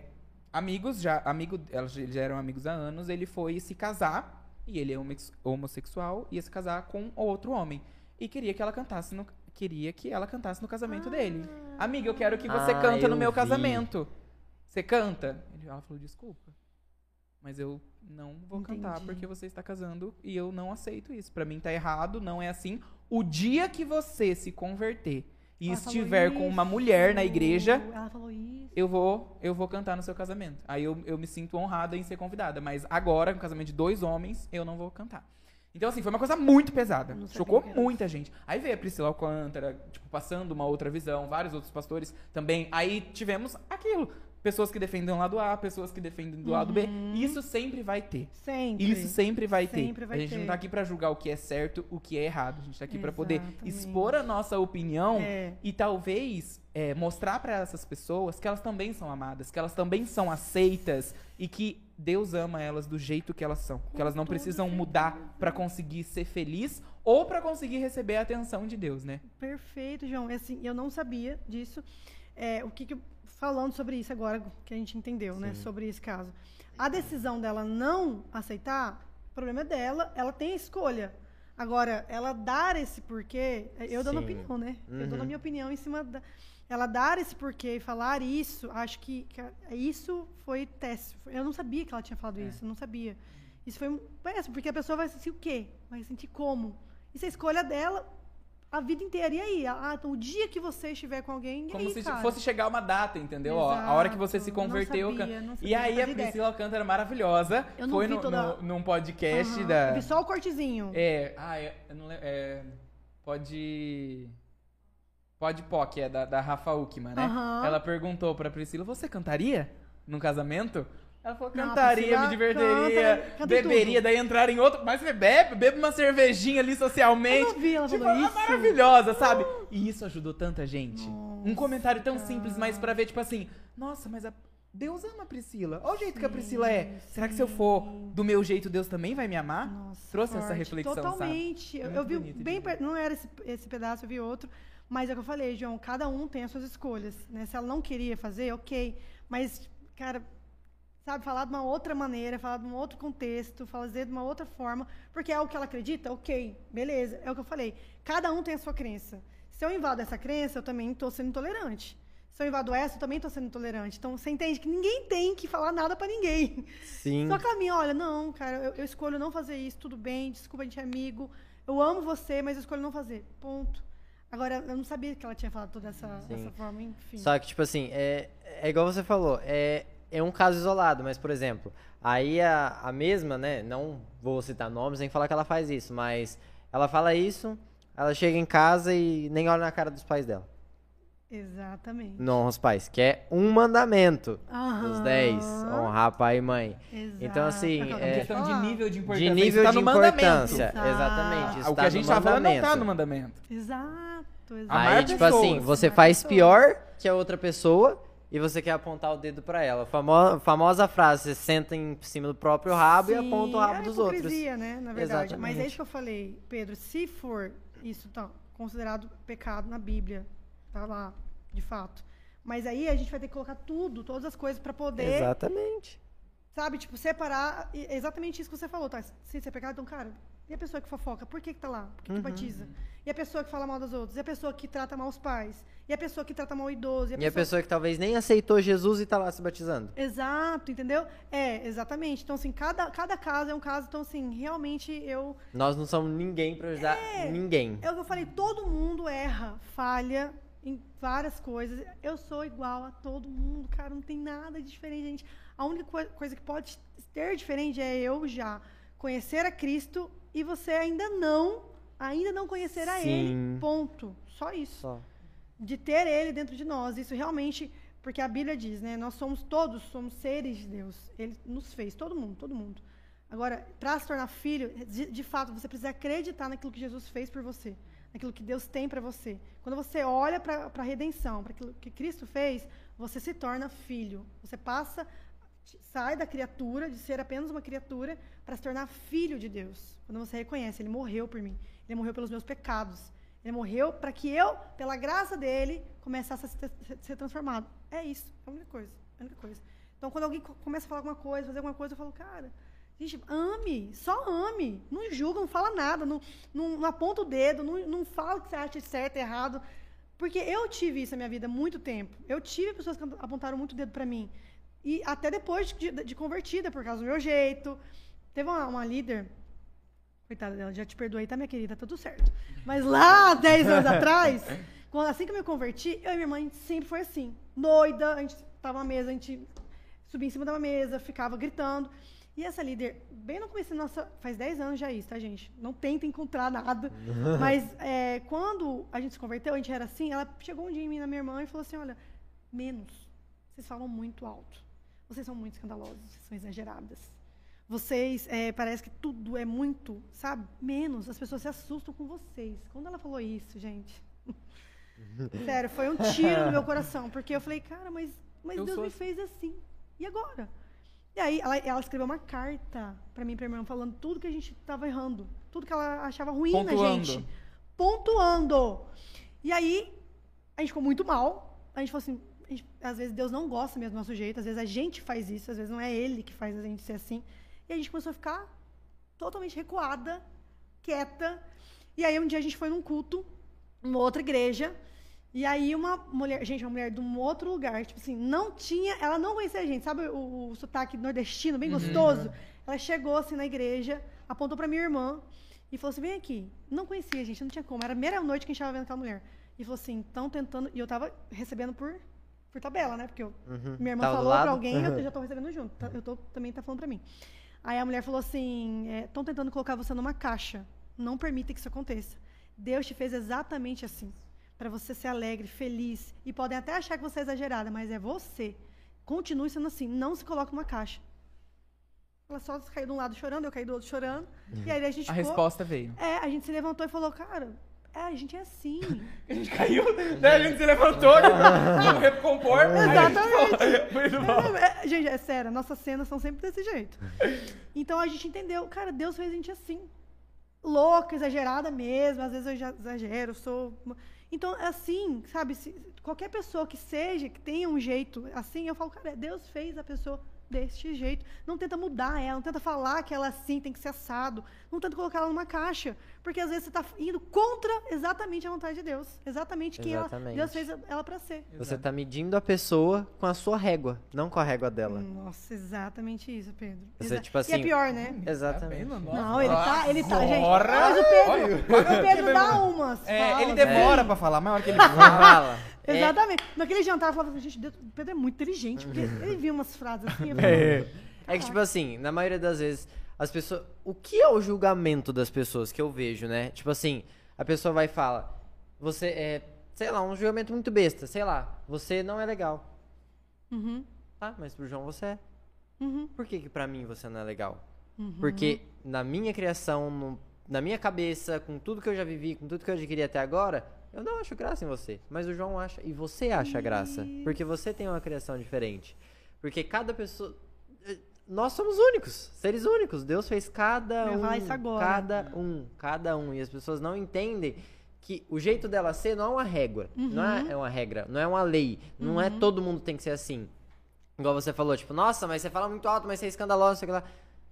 Speaker 1: amigos já, amigo, elas já eram amigos há anos, ele foi se casar, e ele é homossexual, ia se casar com outro homem. E queria que ela cantasse no, queria que ela cantasse no casamento dele. Amiga, eu quero que você
Speaker 2: Ah,
Speaker 1: canta no
Speaker 2: eu
Speaker 1: meu
Speaker 2: vi.
Speaker 1: casamento. Você canta? Ela falou, desculpa. Mas eu não vou cantar
Speaker 3: Entendi.
Speaker 1: porque você está casando e eu não aceito isso. Pra mim tá errado, não é assim. O dia que você se converter e
Speaker 3: Ela
Speaker 1: estiver com uma mulher na igreja, eu vou, eu vou cantar no seu casamento. Aí eu, eu me sinto honrada em ser convidada. Mas agora, no casamento de dois homens, eu não vou cantar. Então, assim, foi uma coisa muito pesada. Chocou muita gente. Aí veio a Priscila Alcântara, tipo, passando uma outra visão, vários outros pastores também. Aí tivemos aquilo. Pessoas que defendem o lado A, pessoas que defendem do lado B. Isso sempre vai ter.
Speaker 3: Sempre.
Speaker 1: Isso sempre vai ter.
Speaker 3: Sempre vai
Speaker 1: a gente não
Speaker 3: ter.
Speaker 1: tá aqui pra julgar o que é certo, o que é errado. A gente tá aqui pra poder expor a nossa opinião
Speaker 3: É.
Speaker 1: e talvez é, mostrar pra essas pessoas que elas também são amadas, que elas também são aceitas e que Deus ama elas do jeito que elas são, que elas não precisam mudar pra conseguir ser feliz ou pra conseguir receber a atenção de Deus, né?
Speaker 3: Perfeito, João. Assim, eu não sabia disso. É, o que, que falando sobre isso agora que a gente entendeu, né, sobre esse caso. A decisão dela não aceitar, o problema é dela, ela tem a escolha. Agora, ela dar esse porquê, eu dando
Speaker 2: Sim.
Speaker 3: opinião, né? Eu dando a
Speaker 2: Uhum.
Speaker 3: minha opinião em cima da ela dar esse porquê e falar isso, acho que, que a- isso foi teste. Eu não sabia que ela tinha falado isso, eu não sabia. Isso foi péssimo, porque a pessoa vai sentir o quê? Vai sentir como? Isso é a escolha dela a vida inteira. E aí? Ah, então o dia que você estiver com alguém, e
Speaker 1: Como
Speaker 3: aí,
Speaker 1: se
Speaker 3: cara?
Speaker 1: fosse chegar uma data, entendeu? Ó, a hora que você se
Speaker 3: Exato, não
Speaker 1: converteu.
Speaker 3: sabia, não
Speaker 1: E
Speaker 3: sabia,
Speaker 1: aí
Speaker 3: não
Speaker 1: a
Speaker 3: fazia ideia.
Speaker 1: Priscila Alcântara maravilhosa
Speaker 3: Eu não
Speaker 1: foi no,
Speaker 3: toda-
Speaker 1: no- num podcast
Speaker 3: Aham.
Speaker 1: da.
Speaker 3: Eu vi só o cortezinho.
Speaker 1: É, ah, é, eu não lembro. É, pode. Pode POC, é da, da Rafa Uckman, né?
Speaker 3: Aham.
Speaker 1: Ela perguntou pra Priscila: Você cantaria num casamento? Ela falou: cantaria, me divertiria,
Speaker 3: canta- canta
Speaker 1: beberia,
Speaker 3: tudo.
Speaker 1: daí entrar em outro. Mas você bebe, bebe uma cervejinha ali socialmente.
Speaker 3: Eu não vi ela
Speaker 1: tipo, ela é
Speaker 3: isso.
Speaker 1: maravilhosa, sabe? E isso ajudou tanta gente. um
Speaker 3: Nossa,
Speaker 1: comentário tão simples, mas pra ver, tipo assim, nossa, mas a- Deus ama a Priscila. Olha o jeito que a Priscila é. Será que se eu for do meu jeito, Deus também vai me amar?
Speaker 3: Nossa,
Speaker 1: Trouxe essa
Speaker 3: forte.
Speaker 1: reflexão, sabe?
Speaker 3: Totalmente. Eu,
Speaker 1: Muito
Speaker 3: eu vi bem, per- não era esse, esse pedaço, eu vi outro, mas é o que eu falei, João, cada um tem as suas escolhas, né? Se ela não queria fazer, ok, mas cara, sabe, falar de uma outra maneira, falar de um outro contexto, fazer de uma outra forma, porque é o que ela acredita, ok, beleza, é o que eu falei. Cada um tem a sua crença. Se eu invado essa crença, eu também estou sendo intolerante. Se eu invado essa, eu também estou sendo intolerante. Então, você entende que ninguém tem que falar nada pra ninguém.
Speaker 2: Sim.
Speaker 3: Só que a minha, olha, não, cara, eu, eu escolho não fazer isso, tudo bem, desculpa, a gente é amigo. Eu amo você, mas eu escolho não fazer. Ponto. Agora, eu não sabia que ela tinha falado toda essa, essa forma, enfim.
Speaker 2: Só que, tipo assim, é, é igual você falou, é, é um caso isolado, mas, por exemplo, aí a, a mesma, né, não vou citar nomes nem falar que ela faz isso, mas ela fala isso, ela chega em casa e nem olha na cara dos pais dela.
Speaker 3: Exatamente.
Speaker 2: Não honra os pais, que é um mandamento dos. 10, honrar pai e mãe.
Speaker 3: Exato.
Speaker 2: Então, assim,
Speaker 3: É o que eu
Speaker 2: é-
Speaker 1: questão de
Speaker 3: falar.
Speaker 1: nível de importância.
Speaker 2: De nível
Speaker 1: tá
Speaker 2: de importância,
Speaker 3: Exato.
Speaker 2: exatamente. isso
Speaker 1: Ah, o que
Speaker 2: tá
Speaker 1: a gente tá falando não tá no mandamento.
Speaker 3: Exato, exato.
Speaker 2: Aí, tipo
Speaker 1: pessoas.
Speaker 2: assim, você faz
Speaker 3: pessoas.
Speaker 2: pior que a outra pessoa e você quer apontar o dedo pra ela. Famo famosa frase, você senta em cima do próprio rabo e
Speaker 3: Sim,
Speaker 2: aponta o rabo
Speaker 3: é
Speaker 2: dos outros.
Speaker 3: hipocrisia, né, na verdade. Mas é
Speaker 2: Exatamente.
Speaker 3: isso que eu falei, Pedro, se for isso tá considerado pecado na Bíblia, tá lá, de fato. Mas aí a gente vai ter que colocar tudo, todas as coisas pra poder
Speaker 2: Exatamente.
Speaker 3: Sabe, tipo, separar. e é exatamente isso que você falou, tá? Se isso é pecado, então, cara, e a pessoa que fofoca? Por que, que tá lá? Por que,
Speaker 2: Uhum.
Speaker 3: que batiza? E a pessoa que fala mal dos outros? E a pessoa que trata mal os pais? E a pessoa que trata mal o idoso?
Speaker 2: E a pessoa que talvez nem aceitou Jesus e tá lá se batizando.
Speaker 3: Exato, entendeu? É, exatamente. Então, assim, cada, cada caso é um caso. Então, assim, realmente eu.
Speaker 2: Nós não somos ninguém pra ajudar ninguém.
Speaker 3: É o que eu falei, todo mundo erra, falha em várias coisas. Eu sou igual a todo mundo, cara, não tem nada de diferente, gente. A única coi- coisa que pode ter diferente é eu já conhecer a Cristo e você ainda não, ainda não conhecer a
Speaker 2: Sim.
Speaker 3: Ele. Ponto. Só isso.
Speaker 2: Só.
Speaker 3: De ter Ele dentro de nós. Isso realmente, porque a Bíblia diz, né? Nós somos todos, somos seres de Deus. Ele nos fez, todo mundo, todo mundo. Agora, para se tornar filho, de, de fato, você precisa acreditar naquilo que Jesus fez por você, naquilo que Deus tem para você. Quando você olha para a redenção, para aquilo que Cristo fez, você se torna filho. Você passa, sai da criatura, de ser apenas uma criatura, para se tornar filho de Deus. Quando você reconhece, Ele morreu por mim, Ele morreu pelos meus pecados, Ele morreu para que eu, pela graça dele, começasse a ser, transformado. É isso, é a única coisa, é a única coisa. Então, quando alguém co- começa a falar alguma coisa, fazer alguma coisa, eu falo, cara, Gente, ame, só ame. Não julga, não fala nada, não, não, não aponta o dedo, não, não fala o que você acha certo, errado. Porque eu tive isso na minha vida há muito tempo. Eu tive pessoas que apontaram muito o dedo pra mim. E até depois de, de convertida, por causa do meu jeito. Teve uma, uma líder, coitada dela, já te perdoei, tá, minha querida? Tá tudo certo. Mas lá, 10 anos atrás, quando, assim que eu me converti, eu e minha mãe sempre foi assim. Doida, a gente tava na mesa, a gente subia em cima da mesa, ficava gritando. E essa líder, bem no começo nossa. Faz 10 anos já isso, tá, gente? Não tenta encontrar nada. Mas é, quando a gente se converteu, a gente era assim, ela chegou um dia em mim, na minha irmã, e falou assim: olha, menos. Vocês falam muito alto. Vocês são muito escandalosos, vocês são exageradas. Vocês, é, parece que tudo é muito, sabe? Menos. As pessoas se assustam com vocês. Quando ela falou isso, gente. Sério, foi um tiro no meu coração. Porque eu falei, cara, mas, mas Deus me fez assim. E agora? E aí ela, ela escreveu uma carta para mim, pra minha irmã, falando tudo que a gente estava errando. Tudo que ela achava ruim Pontuando. na gente. Pontuando. E aí, a gente ficou muito mal. A gente falou assim, gente, às vezes Deus não gosta mesmo do nosso jeito, às vezes a gente faz isso, às vezes não é Ele que faz a gente ser assim. E a gente começou a ficar totalmente recuada, quieta. E aí um dia a gente foi num culto, numa outra igreja, e aí uma mulher, gente, uma mulher de um outro lugar, tipo assim, não tinha, ela não conhecia a gente, sabe o, o sotaque nordestino, bem uhum. gostoso? Ela chegou assim na igreja, apontou para minha irmã e falou assim: "Vem aqui". Não conhecia a gente, não tinha como, era a primeira noite que a gente estava vendo aquela mulher. E falou assim: "Estão tentando", e eu tava recebendo por por tabela, né? Porque eu, uhum. minha irmã tá falou para alguém, uhum. eu já tô recebendo junto. Tá, eu tô também tá falando para mim. Aí a mulher falou assim: estão é, tentando colocar você numa caixa. Não permita que isso aconteça. Deus te fez exatamente assim para você ser alegre, feliz. E podem até achar que você é exagerada, mas é você. Continue sendo assim. Não se coloque numa caixa. Ela só caiu de um lado chorando, eu caí do outro chorando. Uhum. E aí a gente
Speaker 1: A
Speaker 3: ficou,
Speaker 1: resposta veio.
Speaker 3: É, a gente se levantou e falou, cara, é, a gente é assim.
Speaker 1: a gente caiu, né? A gente se levantou, vamos recompor.
Speaker 3: Exatamente. Muito bom. É, gente, é sério, nossas cenas são sempre desse jeito. Então a gente entendeu, cara, Deus fez a gente assim. Louca, exagerada mesmo, às vezes eu já exagero, sou então, assim, sabe, se, qualquer pessoa que seja, que tenha um jeito assim, eu falo, cara, Deus fez a pessoa deste jeito. Não tenta mudar ela, não tenta falar que ela assim tem que ser assado, não tenta colocar ela numa caixa, porque às vezes você está indo contra exatamente a vontade de Deus, exatamente quem exatamente. Ela, Deus fez ela para ser.
Speaker 2: Você está medindo a pessoa com a sua régua, não com a régua dela.
Speaker 3: Nossa, exatamente isso, Pedro.
Speaker 2: Você, Exa tipo assim,
Speaker 3: e é pior, né?
Speaker 2: Exatamente.
Speaker 3: Tá não, ele tá, ele tá, gente. Mas o Pedro, o Pedro dá umas.
Speaker 1: É, fala, ele demora é. para falar, mas hora que ele fala.
Speaker 3: É. Exatamente. Naquele jantar eu falava assim, gente, o Pedro é muito inteligente, porque ele viu umas frases assim. É.
Speaker 2: é que, tipo assim, na maioria das vezes, as pessoas. O que é o julgamento das pessoas que eu vejo, né? Tipo assim, a pessoa vai e fala, você é, sei lá, um julgamento muito besta, sei lá, você não é legal.
Speaker 3: Uhum.
Speaker 2: Tá, mas pro João você é.
Speaker 3: Uhum.
Speaker 2: Por que, que pra mim você não é legal?
Speaker 3: Uhum.
Speaker 2: Porque na minha criação, no, na minha cabeça, com tudo que eu já vivi, com tudo que eu adquiri até agora, eu não acho graça em você, mas o João acha e você acha graça, porque você tem uma criação diferente. Porque cada pessoa eh, nós somos únicos, seres únicos. Deus fez cada um, cada um, cada um e as pessoas não entendem que o jeito dela ser não é uma régua, uhum. não é, é, uma regra, não é uma lei, não é uhum. é todo mundo tem que ser assim. Igual você falou, tipo, nossa, mas você fala muito alto, mas você é escandaloso, sei lá.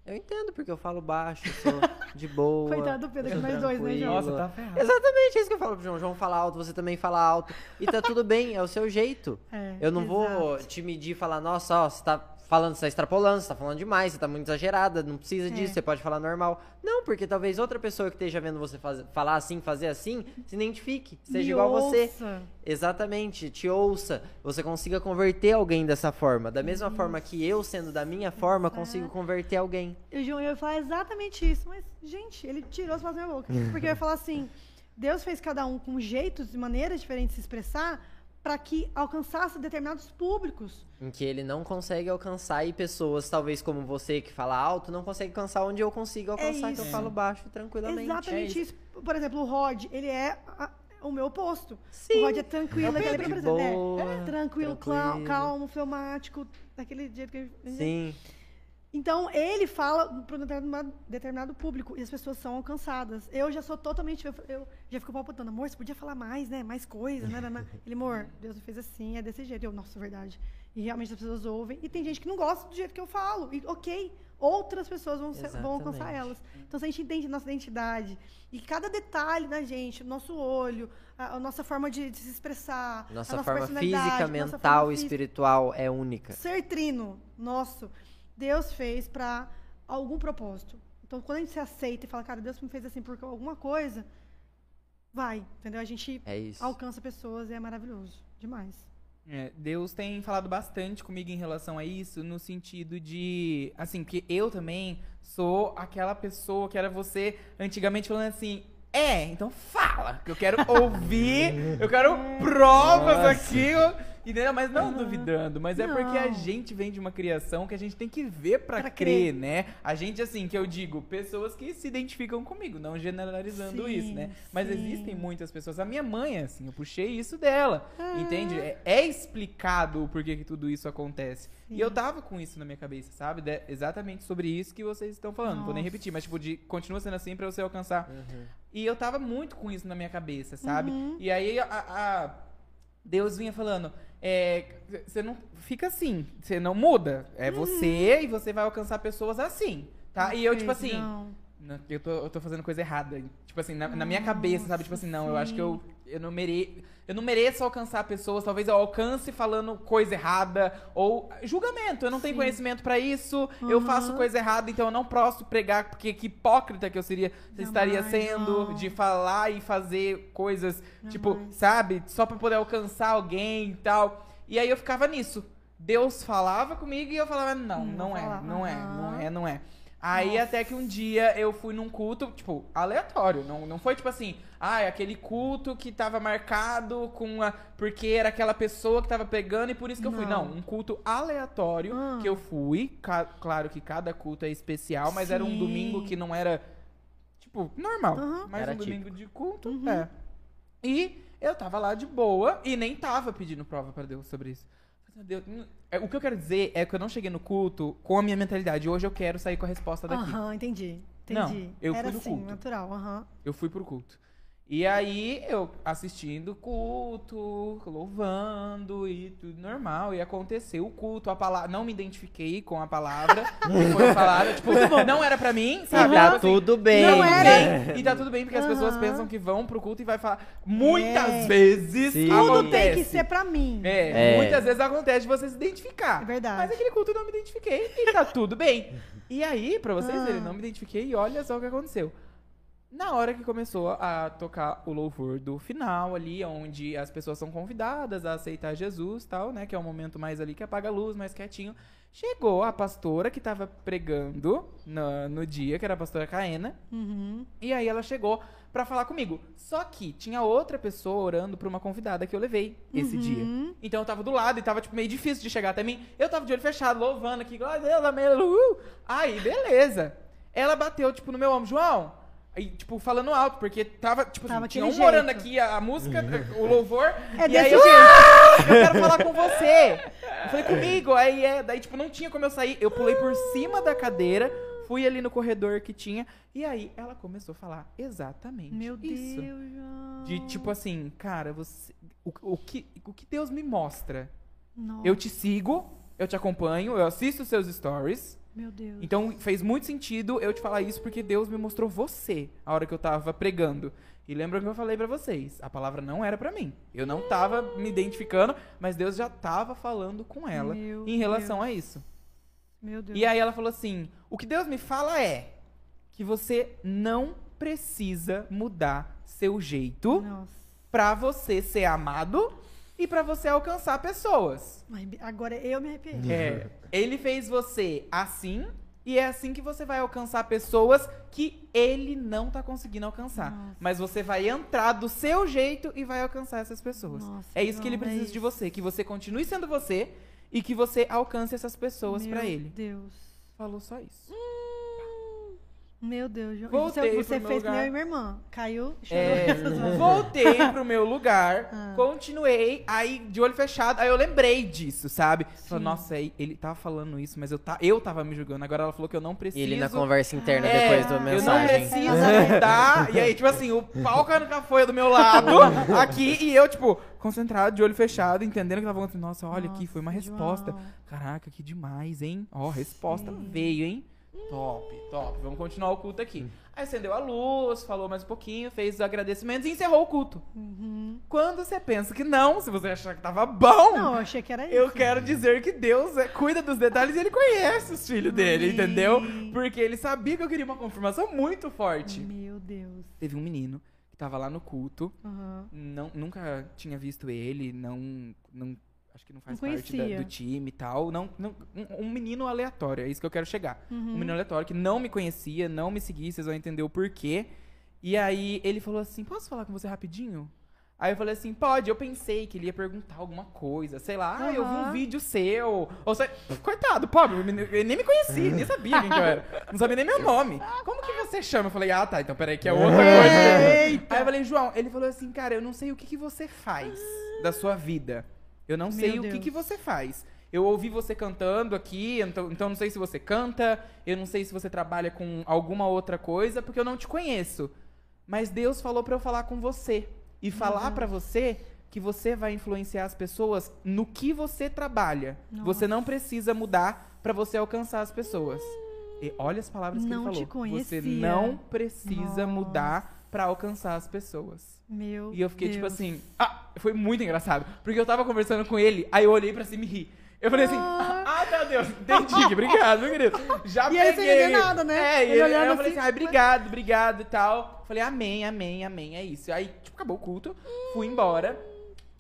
Speaker 2: Eu entendo, porque eu falo baixo, sou de boa.
Speaker 3: Coitado do Pedro, que nós dois, né, João?
Speaker 1: Nossa, tá ferrado.
Speaker 2: Exatamente, é isso que eu falo pro João. João fala alto, você também fala alto. E tá tudo bem, é o seu jeito.
Speaker 3: É,
Speaker 2: eu não
Speaker 3: exato.
Speaker 2: vou te medir e falar, nossa, ó, você tá falando, você tá extrapolando, você tá falando demais, você tá muito exagerada, não precisa disso, é. você pode falar normal. Não, porque talvez outra pessoa que esteja vendo você faz, falar assim, fazer assim, se identifique, seja Me igual
Speaker 3: ouça.
Speaker 2: você. Exatamente, te ouça, você consiga converter alguém dessa forma. Da mesma isso. forma que eu, sendo da minha forma, consigo converter alguém.
Speaker 3: E o João ia falar exatamente isso, mas, gente, ele tirou as palavras da minha boca. Porque eu ia falar assim, Deus fez cada um com jeitos e maneiras diferentes de se expressar, para que alcançasse determinados públicos.
Speaker 2: Em que ele não consegue alcançar e pessoas, talvez como você que fala alto, não consegue alcançar onde eu consigo é alcançar, é que eu falo baixo tranquilamente.
Speaker 3: Exatamente
Speaker 2: é
Speaker 3: isso. Por exemplo, o Rod, ele é a, o meu oposto.
Speaker 2: Sim.
Speaker 3: O Rod é tranquilo,
Speaker 2: é
Speaker 3: aquele é, tranquilo, tranquilo, calmo, fleumático, daquele jeito que
Speaker 2: Sim.
Speaker 3: Então, ele fala para um determinado, público e as pessoas são alcançadas. Eu já sou totalmente. Eu, eu já fico palpitando, amor, você podia falar mais, né? Mais coisas, né? Ele, amor, Deus me fez assim, é desse jeito. Eu, nossa, verdade. E realmente as pessoas ouvem. E tem gente que não gosta do jeito que eu falo. E ok, outras pessoas vão, ser- vão alcançar elas. Então, se a gente entende nossa identidade e cada detalhe da gente, o nosso olho, a, a nossa forma de, de se expressar, a
Speaker 2: Nossa
Speaker 3: nossa
Speaker 2: forma física,
Speaker 3: nossa
Speaker 2: mental
Speaker 3: forma
Speaker 2: e
Speaker 3: física,
Speaker 2: espiritual é única.
Speaker 3: ser trino nosso, Deus fez para algum propósito. Então, quando a gente se aceita e fala, cara, Deus me fez assim por alguma coisa, vai, entendeu? A gente
Speaker 2: É isso.
Speaker 3: alcança pessoas e é maravilhoso. Demais.
Speaker 1: É, Deus tem falado bastante comigo em relação a isso, no sentido de. Assim, porque eu também sou aquela pessoa que era você antigamente falando assim. É, então fala, que eu quero ouvir, eu quero provas
Speaker 2: Nossa.
Speaker 1: aqui, entendeu? Mas não duvidando, mas é porque a
Speaker 3: Não.
Speaker 1: gente vem de uma criação que a gente tem que ver pra,
Speaker 3: Pra
Speaker 1: crer,
Speaker 3: crer.
Speaker 1: né? A gente, assim, que eu digo, pessoas que se identificam comigo, não generalizando
Speaker 3: Sim,
Speaker 1: isso, né? Mas
Speaker 3: sim.
Speaker 1: existem muitas pessoas. A minha mãe, assim, eu puxei isso dela.
Speaker 3: Ah.
Speaker 1: Entende? É, é explicado o porquê que tudo isso acontece.
Speaker 3: Sim.
Speaker 1: E eu tava com isso na minha cabeça, sabe? De- exatamente sobre isso que vocês estão falando. Não vou nem
Speaker 3: Nossa.
Speaker 1: repetir, mas tipo, de, continua sendo assim pra você alcançar.
Speaker 2: Uhum.
Speaker 1: E eu tava muito com isso na minha cabeça, sabe?
Speaker 3: Uhum.
Speaker 1: E aí a, a- Deus vinha falando. É, Você não fica assim, você não muda. É
Speaker 3: Uhum.
Speaker 1: você e você vai alcançar pessoas assim, tá? E eu, tipo assim,
Speaker 3: Não.
Speaker 1: Não, eu, tô, eu tô fazendo coisa errada. Tipo assim, na, na minha cabeça, sabe? Tipo assim, não, eu acho que eu, eu não mereço. Eu não mereço alcançar pessoas, talvez eu alcance falando coisa errada, ou julgamento, eu não tenho
Speaker 3: Sim.
Speaker 1: conhecimento pra isso, eu
Speaker 3: Uhum.
Speaker 1: faço coisa errada, então eu não posso pregar, porque que hipócrita que eu seria, estaria
Speaker 3: Jamais,
Speaker 1: sendo
Speaker 3: não.
Speaker 1: de falar e fazer coisas, tipo,
Speaker 3: Jamais.
Speaker 1: sabe? Só pra poder alcançar alguém e tal. E aí eu ficava nisso. Deus falava comigo e eu falava, não, não
Speaker 3: vou
Speaker 1: é,
Speaker 3: falar.
Speaker 1: não é, não é, não é. Aí
Speaker 3: Nossa.
Speaker 1: até que um dia eu fui num culto, tipo, aleatório. Não, não foi tipo assim, ah, é aquele culto que tava marcado com a. Porque era aquela pessoa que tava pegando e por isso que eu fui.
Speaker 3: Não.
Speaker 1: Não, um culto aleatório
Speaker 3: Ah.
Speaker 1: que eu fui. Ca- claro que cada culto é especial, mas era um
Speaker 3: Sim.
Speaker 1: domingo que não era, tipo, normal.
Speaker 3: Aham.
Speaker 1: Mais
Speaker 2: Era
Speaker 1: um domingo de culto.
Speaker 3: Uhum.
Speaker 1: É. E eu tava lá de boa e nem tava pedindo prova pra Deus sobre isso. Deus, hum, é, o que eu quero dizer é que eu não cheguei no culto com a minha mentalidade. Hoje eu quero sair com a resposta daqui.
Speaker 3: Aham, entendi.
Speaker 1: Não,
Speaker 3: Entendi.
Speaker 1: eu fui
Speaker 3: Era
Speaker 1: no
Speaker 3: assim,
Speaker 1: culto.
Speaker 3: natural, aham.
Speaker 1: Eu fui pro culto. E aí, eu assistindo o culto, louvando e tudo normal. E aconteceu o culto, a palavra. Não me identifiquei com a palavra que foi falada. Tipo, não era pra mim, sabe?
Speaker 2: Tá
Speaker 1: Tipo assim,
Speaker 2: tudo bem.
Speaker 1: Não
Speaker 3: era.
Speaker 1: era. E tá tudo bem, porque as pessoas pensam que vão pro culto e vai falar. Muitas
Speaker 3: É.
Speaker 1: vezes
Speaker 2: Sim.
Speaker 3: Tudo tem que ser pra mim.
Speaker 1: É,
Speaker 2: É.
Speaker 1: muitas vezes acontece de você se identificar.
Speaker 3: É verdade.
Speaker 1: Mas aquele culto eu não me identifiquei e tá tudo bem. E aí, pra vocês
Speaker 3: Ah.
Speaker 1: verem, não me identifiquei e olha só o que aconteceu. Na hora que começou a tocar o louvor do final ali, onde as pessoas são convidadas a aceitar Jesus tal, né? Que é o momento mais ali que apaga a luz, mais quietinho. Chegou a pastora que tava pregando no, no dia, que era a pastora Caena.
Speaker 3: Uhum.
Speaker 1: E aí ela chegou pra falar comigo. Só que tinha outra pessoa orando pra uma convidada que eu levei esse dia.
Speaker 3: Uhum.
Speaker 1: Então eu tava do lado e tava, tipo, meio difícil de chegar até mim. Eu tava de olho fechado, louvando aqui, glória a Deus, amém, uh. Aí, beleza. Ela bateu, tipo, no meu ombro, João. Aí, tipo, falando alto, porque tava, tipo,
Speaker 3: Tava
Speaker 1: assim, tinha um
Speaker 3: jeito.
Speaker 1: aqui a, a música, o louvor.
Speaker 3: É
Speaker 1: e
Speaker 3: desse
Speaker 1: aí eu,
Speaker 3: jeito.
Speaker 1: "Ah, eu quero falar com você. Eu falei, comigo. Aí, é, daí, tipo, não tinha como eu sair. Eu pulei por cima da cadeira, fui ali no corredor que tinha. E aí ela começou a falar exatamente
Speaker 3: Meu
Speaker 1: isso.
Speaker 3: Deus, João.
Speaker 1: De tipo assim, cara, você. O, o, que, o que Deus me mostra?
Speaker 3: Nossa,
Speaker 1: Eu te sigo, eu te acompanho, eu assisto os seus stories.
Speaker 3: Meu Deus.
Speaker 1: Então fez muito sentido eu te falar isso porque Deus me mostrou você a hora que eu tava pregando. E lembra que eu falei pra vocês, a palavra não era pra mim. Eu não tava me identificando, mas Deus já tava falando com ela
Speaker 3: Meu
Speaker 1: em relação a isso.
Speaker 3: Meu Deus.
Speaker 1: E aí ela falou assim: "O que Deus me fala é que você não precisa mudar seu jeito pra você ser amado e pra você alcançar pessoas.
Speaker 3: Ai, Agora eu me arrepiei.
Speaker 1: É, ele fez você assim e é assim que você vai alcançar pessoas que ele não tá conseguindo alcançar.
Speaker 3: Nossa.
Speaker 1: Mas você vai entrar do seu jeito e vai alcançar essas pessoas.
Speaker 3: Nossa,
Speaker 1: é isso que ele
Speaker 3: João, é
Speaker 1: precisa de você, que você continue sendo você e que você alcance essas pessoas
Speaker 3: Meu
Speaker 1: pra ele.
Speaker 3: Deus.
Speaker 1: Falou só isso.
Speaker 3: Meu Deus, João.
Speaker 1: Voltei
Speaker 3: você você
Speaker 1: meu
Speaker 3: fez que nem
Speaker 1: lugar.
Speaker 3: eu e minha irmã. Caiu, chorou.
Speaker 1: É, voltei pro meu lugar,
Speaker 3: Ah.
Speaker 1: continuei, aí de olho fechado, aí eu lembrei disso, sabe? Falei, nossa, ele ele tava falando isso, mas eu, tá, eu tava me julgando. Agora ela falou que eu não preciso.
Speaker 2: E ele na conversa interna
Speaker 1: É,
Speaker 2: depois da
Speaker 1: Eu não
Speaker 2: mensagem.
Speaker 1: preciso mudar. E aí, tipo assim, o pau caindo com a folha do meu lado, aqui, e eu, tipo, concentrado, de olho fechado, entendendo que tava acontecendo. Nossa, olha aqui, foi uma
Speaker 3: Nossa,
Speaker 1: resposta.
Speaker 3: João.
Speaker 1: Caraca, que demais, hein? Ó, resposta
Speaker 3: Sim.
Speaker 1: veio, hein? Top, top. Vamos continuar o culto aqui. Aí acendeu a luz, falou mais um pouquinho, fez os agradecimentos e encerrou o culto. Quando você pensa que não, se você achar que tava bom,
Speaker 3: Não, eu achei que era isso.
Speaker 1: eu quero dizer que Deus é- cuida dos detalhes e ele conhece os filhos dele, entendeu? Porque ele sabia que eu queria uma confirmação muito forte.
Speaker 3: Meu Deus.
Speaker 1: Teve um menino que tava lá no culto,
Speaker 3: Aham.
Speaker 1: não, nunca tinha visto ele, não, não acho que não faz
Speaker 3: Não
Speaker 1: parte da- do time e tal. Não, não- um, um menino aleatório, é isso que eu quero chegar.
Speaker 3: Uhum.
Speaker 1: Um menino aleatório que não me conhecia, não me seguia, vocês vão entender o porquê. E aí ele falou assim: posso falar com você rapidinho? Aí eu falei assim, pode. Eu pensei que ele ia perguntar alguma coisa, sei lá, ah, eu vi um vídeo seu. Ou sei, coitado, pobre, ele nem me conhecia, nem sabia quem que eu era. Não sabia nem meu nome. Como que você chama? Eu falei, ah, tá, então peraí, que é outra coisa.
Speaker 3: Eita.
Speaker 1: Aí eu falei, João, ele falou assim, cara, eu não sei o que, que você faz da sua vida. Eu não sei
Speaker 3: Meu
Speaker 1: o que,
Speaker 3: Deus.
Speaker 1: que você faz. Eu ouvi você cantando aqui, então, então não sei se você canta, eu não sei se você trabalha com alguma outra coisa, porque eu não te conheço. Mas Deus falou pra eu falar com você e falar pra você que você vai influenciar as pessoas no que você trabalha. Você não precisa mudar pra você alcançar as pessoas. E olha as palavras que
Speaker 3: Não
Speaker 1: ele
Speaker 3: te
Speaker 1: falou. Você
Speaker 3: conhecia.
Speaker 1: não precisa
Speaker 3: Nossa.
Speaker 1: mudar pra alcançar as pessoas.
Speaker 3: Meu
Speaker 1: E eu fiquei tipo
Speaker 3: Deus.
Speaker 1: assim, ah, foi muito engraçado. Porque eu tava conversando com ele, aí eu olhei pra cima e ri. Eu falei assim, ah, meu Deus, entendi, obrigado, meu querido. Já
Speaker 3: E aí
Speaker 1: peguei.
Speaker 3: não entendeu nada, né?
Speaker 1: É, e
Speaker 3: Ele
Speaker 1: eu, falei
Speaker 3: assim,
Speaker 1: assim, ah, obrigado, obrigado e tal. Falei, amém, amém, amém, é isso. Aí, tipo, acabou o culto, fui embora.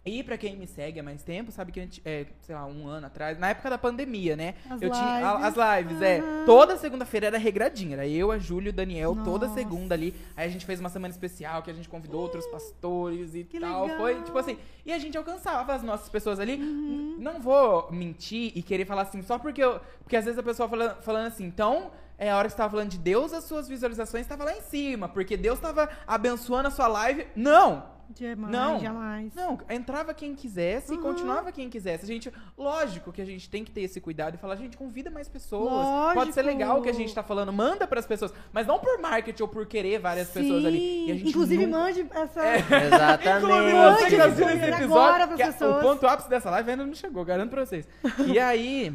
Speaker 1: E pra quem me segue há mais tempo, sabe que, antes- é, sei lá, um ano atrás, na época da pandemia, né?
Speaker 3: As
Speaker 1: eu tinha a-
Speaker 3: lives.
Speaker 1: as lives, é.
Speaker 3: Aham.
Speaker 1: Toda segunda-feira era regradinha. Era eu, a Júlio, o Daniel, toda
Speaker 3: Nossa.
Speaker 1: segunda ali. Aí a gente fez uma semana especial que a gente convidou outros pastores e
Speaker 3: Que
Speaker 1: tal.
Speaker 3: legal.
Speaker 1: Foi, tipo assim. E a gente alcançava as nossas pessoas ali.
Speaker 3: Uhum.
Speaker 1: Não vou mentir e querer falar assim, só porque eu. Porque às vezes a pessoa fala, falando assim, então. É a hora que você tava falando de Deus, as suas visualizações estavam lá em cima, porque Deus tava abençoando a sua live. Não!
Speaker 3: Jamais,
Speaker 1: Não.
Speaker 3: jamais.
Speaker 1: Não, entrava quem quisesse e continuava quem quisesse. A gente, lógico que a gente tem que ter esse cuidado e falar, gente, convida mais pessoas. Pode ser
Speaker 3: Lógico.
Speaker 1: legal o que a gente tá falando, manda pras pessoas, mas não por marketing ou por querer várias pessoas ali. E a gente
Speaker 3: Inclusive,
Speaker 1: nunca-
Speaker 3: mande essa.
Speaker 1: É.
Speaker 2: Exatamente.
Speaker 1: Inclusive,
Speaker 3: Mande
Speaker 1: você que
Speaker 3: esse
Speaker 1: assistiu esse
Speaker 3: agora
Speaker 1: episódio,
Speaker 3: pras
Speaker 1: que a- o
Speaker 3: pessoas.
Speaker 1: ponto ápice dessa live ainda não chegou, garanto pra vocês. E aí,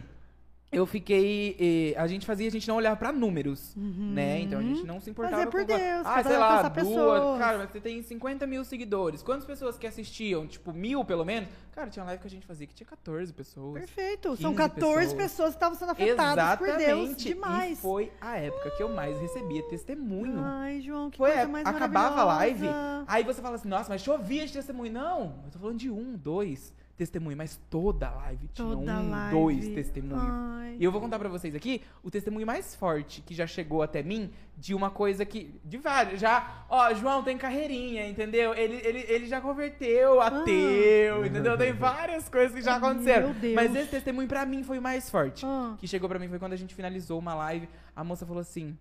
Speaker 1: eu fiquei. a gente fazia, a gente não olhava pra números, né? Então a gente não se importava
Speaker 3: Fazer por
Speaker 1: com.
Speaker 3: Deus,
Speaker 1: ah, sei lá, duas.
Speaker 3: pessoas.
Speaker 1: Cara, mas você tem 50 mil seguidores. Quantas pessoas que assistiam? Tipo, mil pelo menos? Cara, tinha uma live que a gente fazia que tinha 14 pessoas.
Speaker 3: Perfeito. São
Speaker 1: 15
Speaker 3: 14 pessoas.
Speaker 1: pessoas.
Speaker 3: que estavam sendo afetadas por Deus.
Speaker 1: Exatamente.
Speaker 3: Demais.
Speaker 1: E foi a época que eu mais recebia testemunho.
Speaker 3: Ai, João, que
Speaker 1: Foi,
Speaker 3: coisa mais
Speaker 1: acabava a live, aí você fala assim, nossa, mas chovia de testemunho. Não, eu tô falando de um, dois testemunhos, mas toda a live tinha
Speaker 3: Toda
Speaker 1: um,
Speaker 3: live.
Speaker 1: dois testemunhos. E eu vou contar pra vocês aqui o testemunho mais forte que já chegou até mim de uma coisa que. De vários. Já, ó, João tem carreirinha, entendeu? Ele, ele, ele já converteu ateu, entendeu? Tem várias coisas que já
Speaker 3: Ah. Meu
Speaker 1: aconteceram.
Speaker 3: Deus.
Speaker 1: Mas esse testemunho pra mim foi o mais forte.
Speaker 3: Ah.
Speaker 1: Que chegou pra mim foi quando a gente finalizou uma live. A moça falou assim: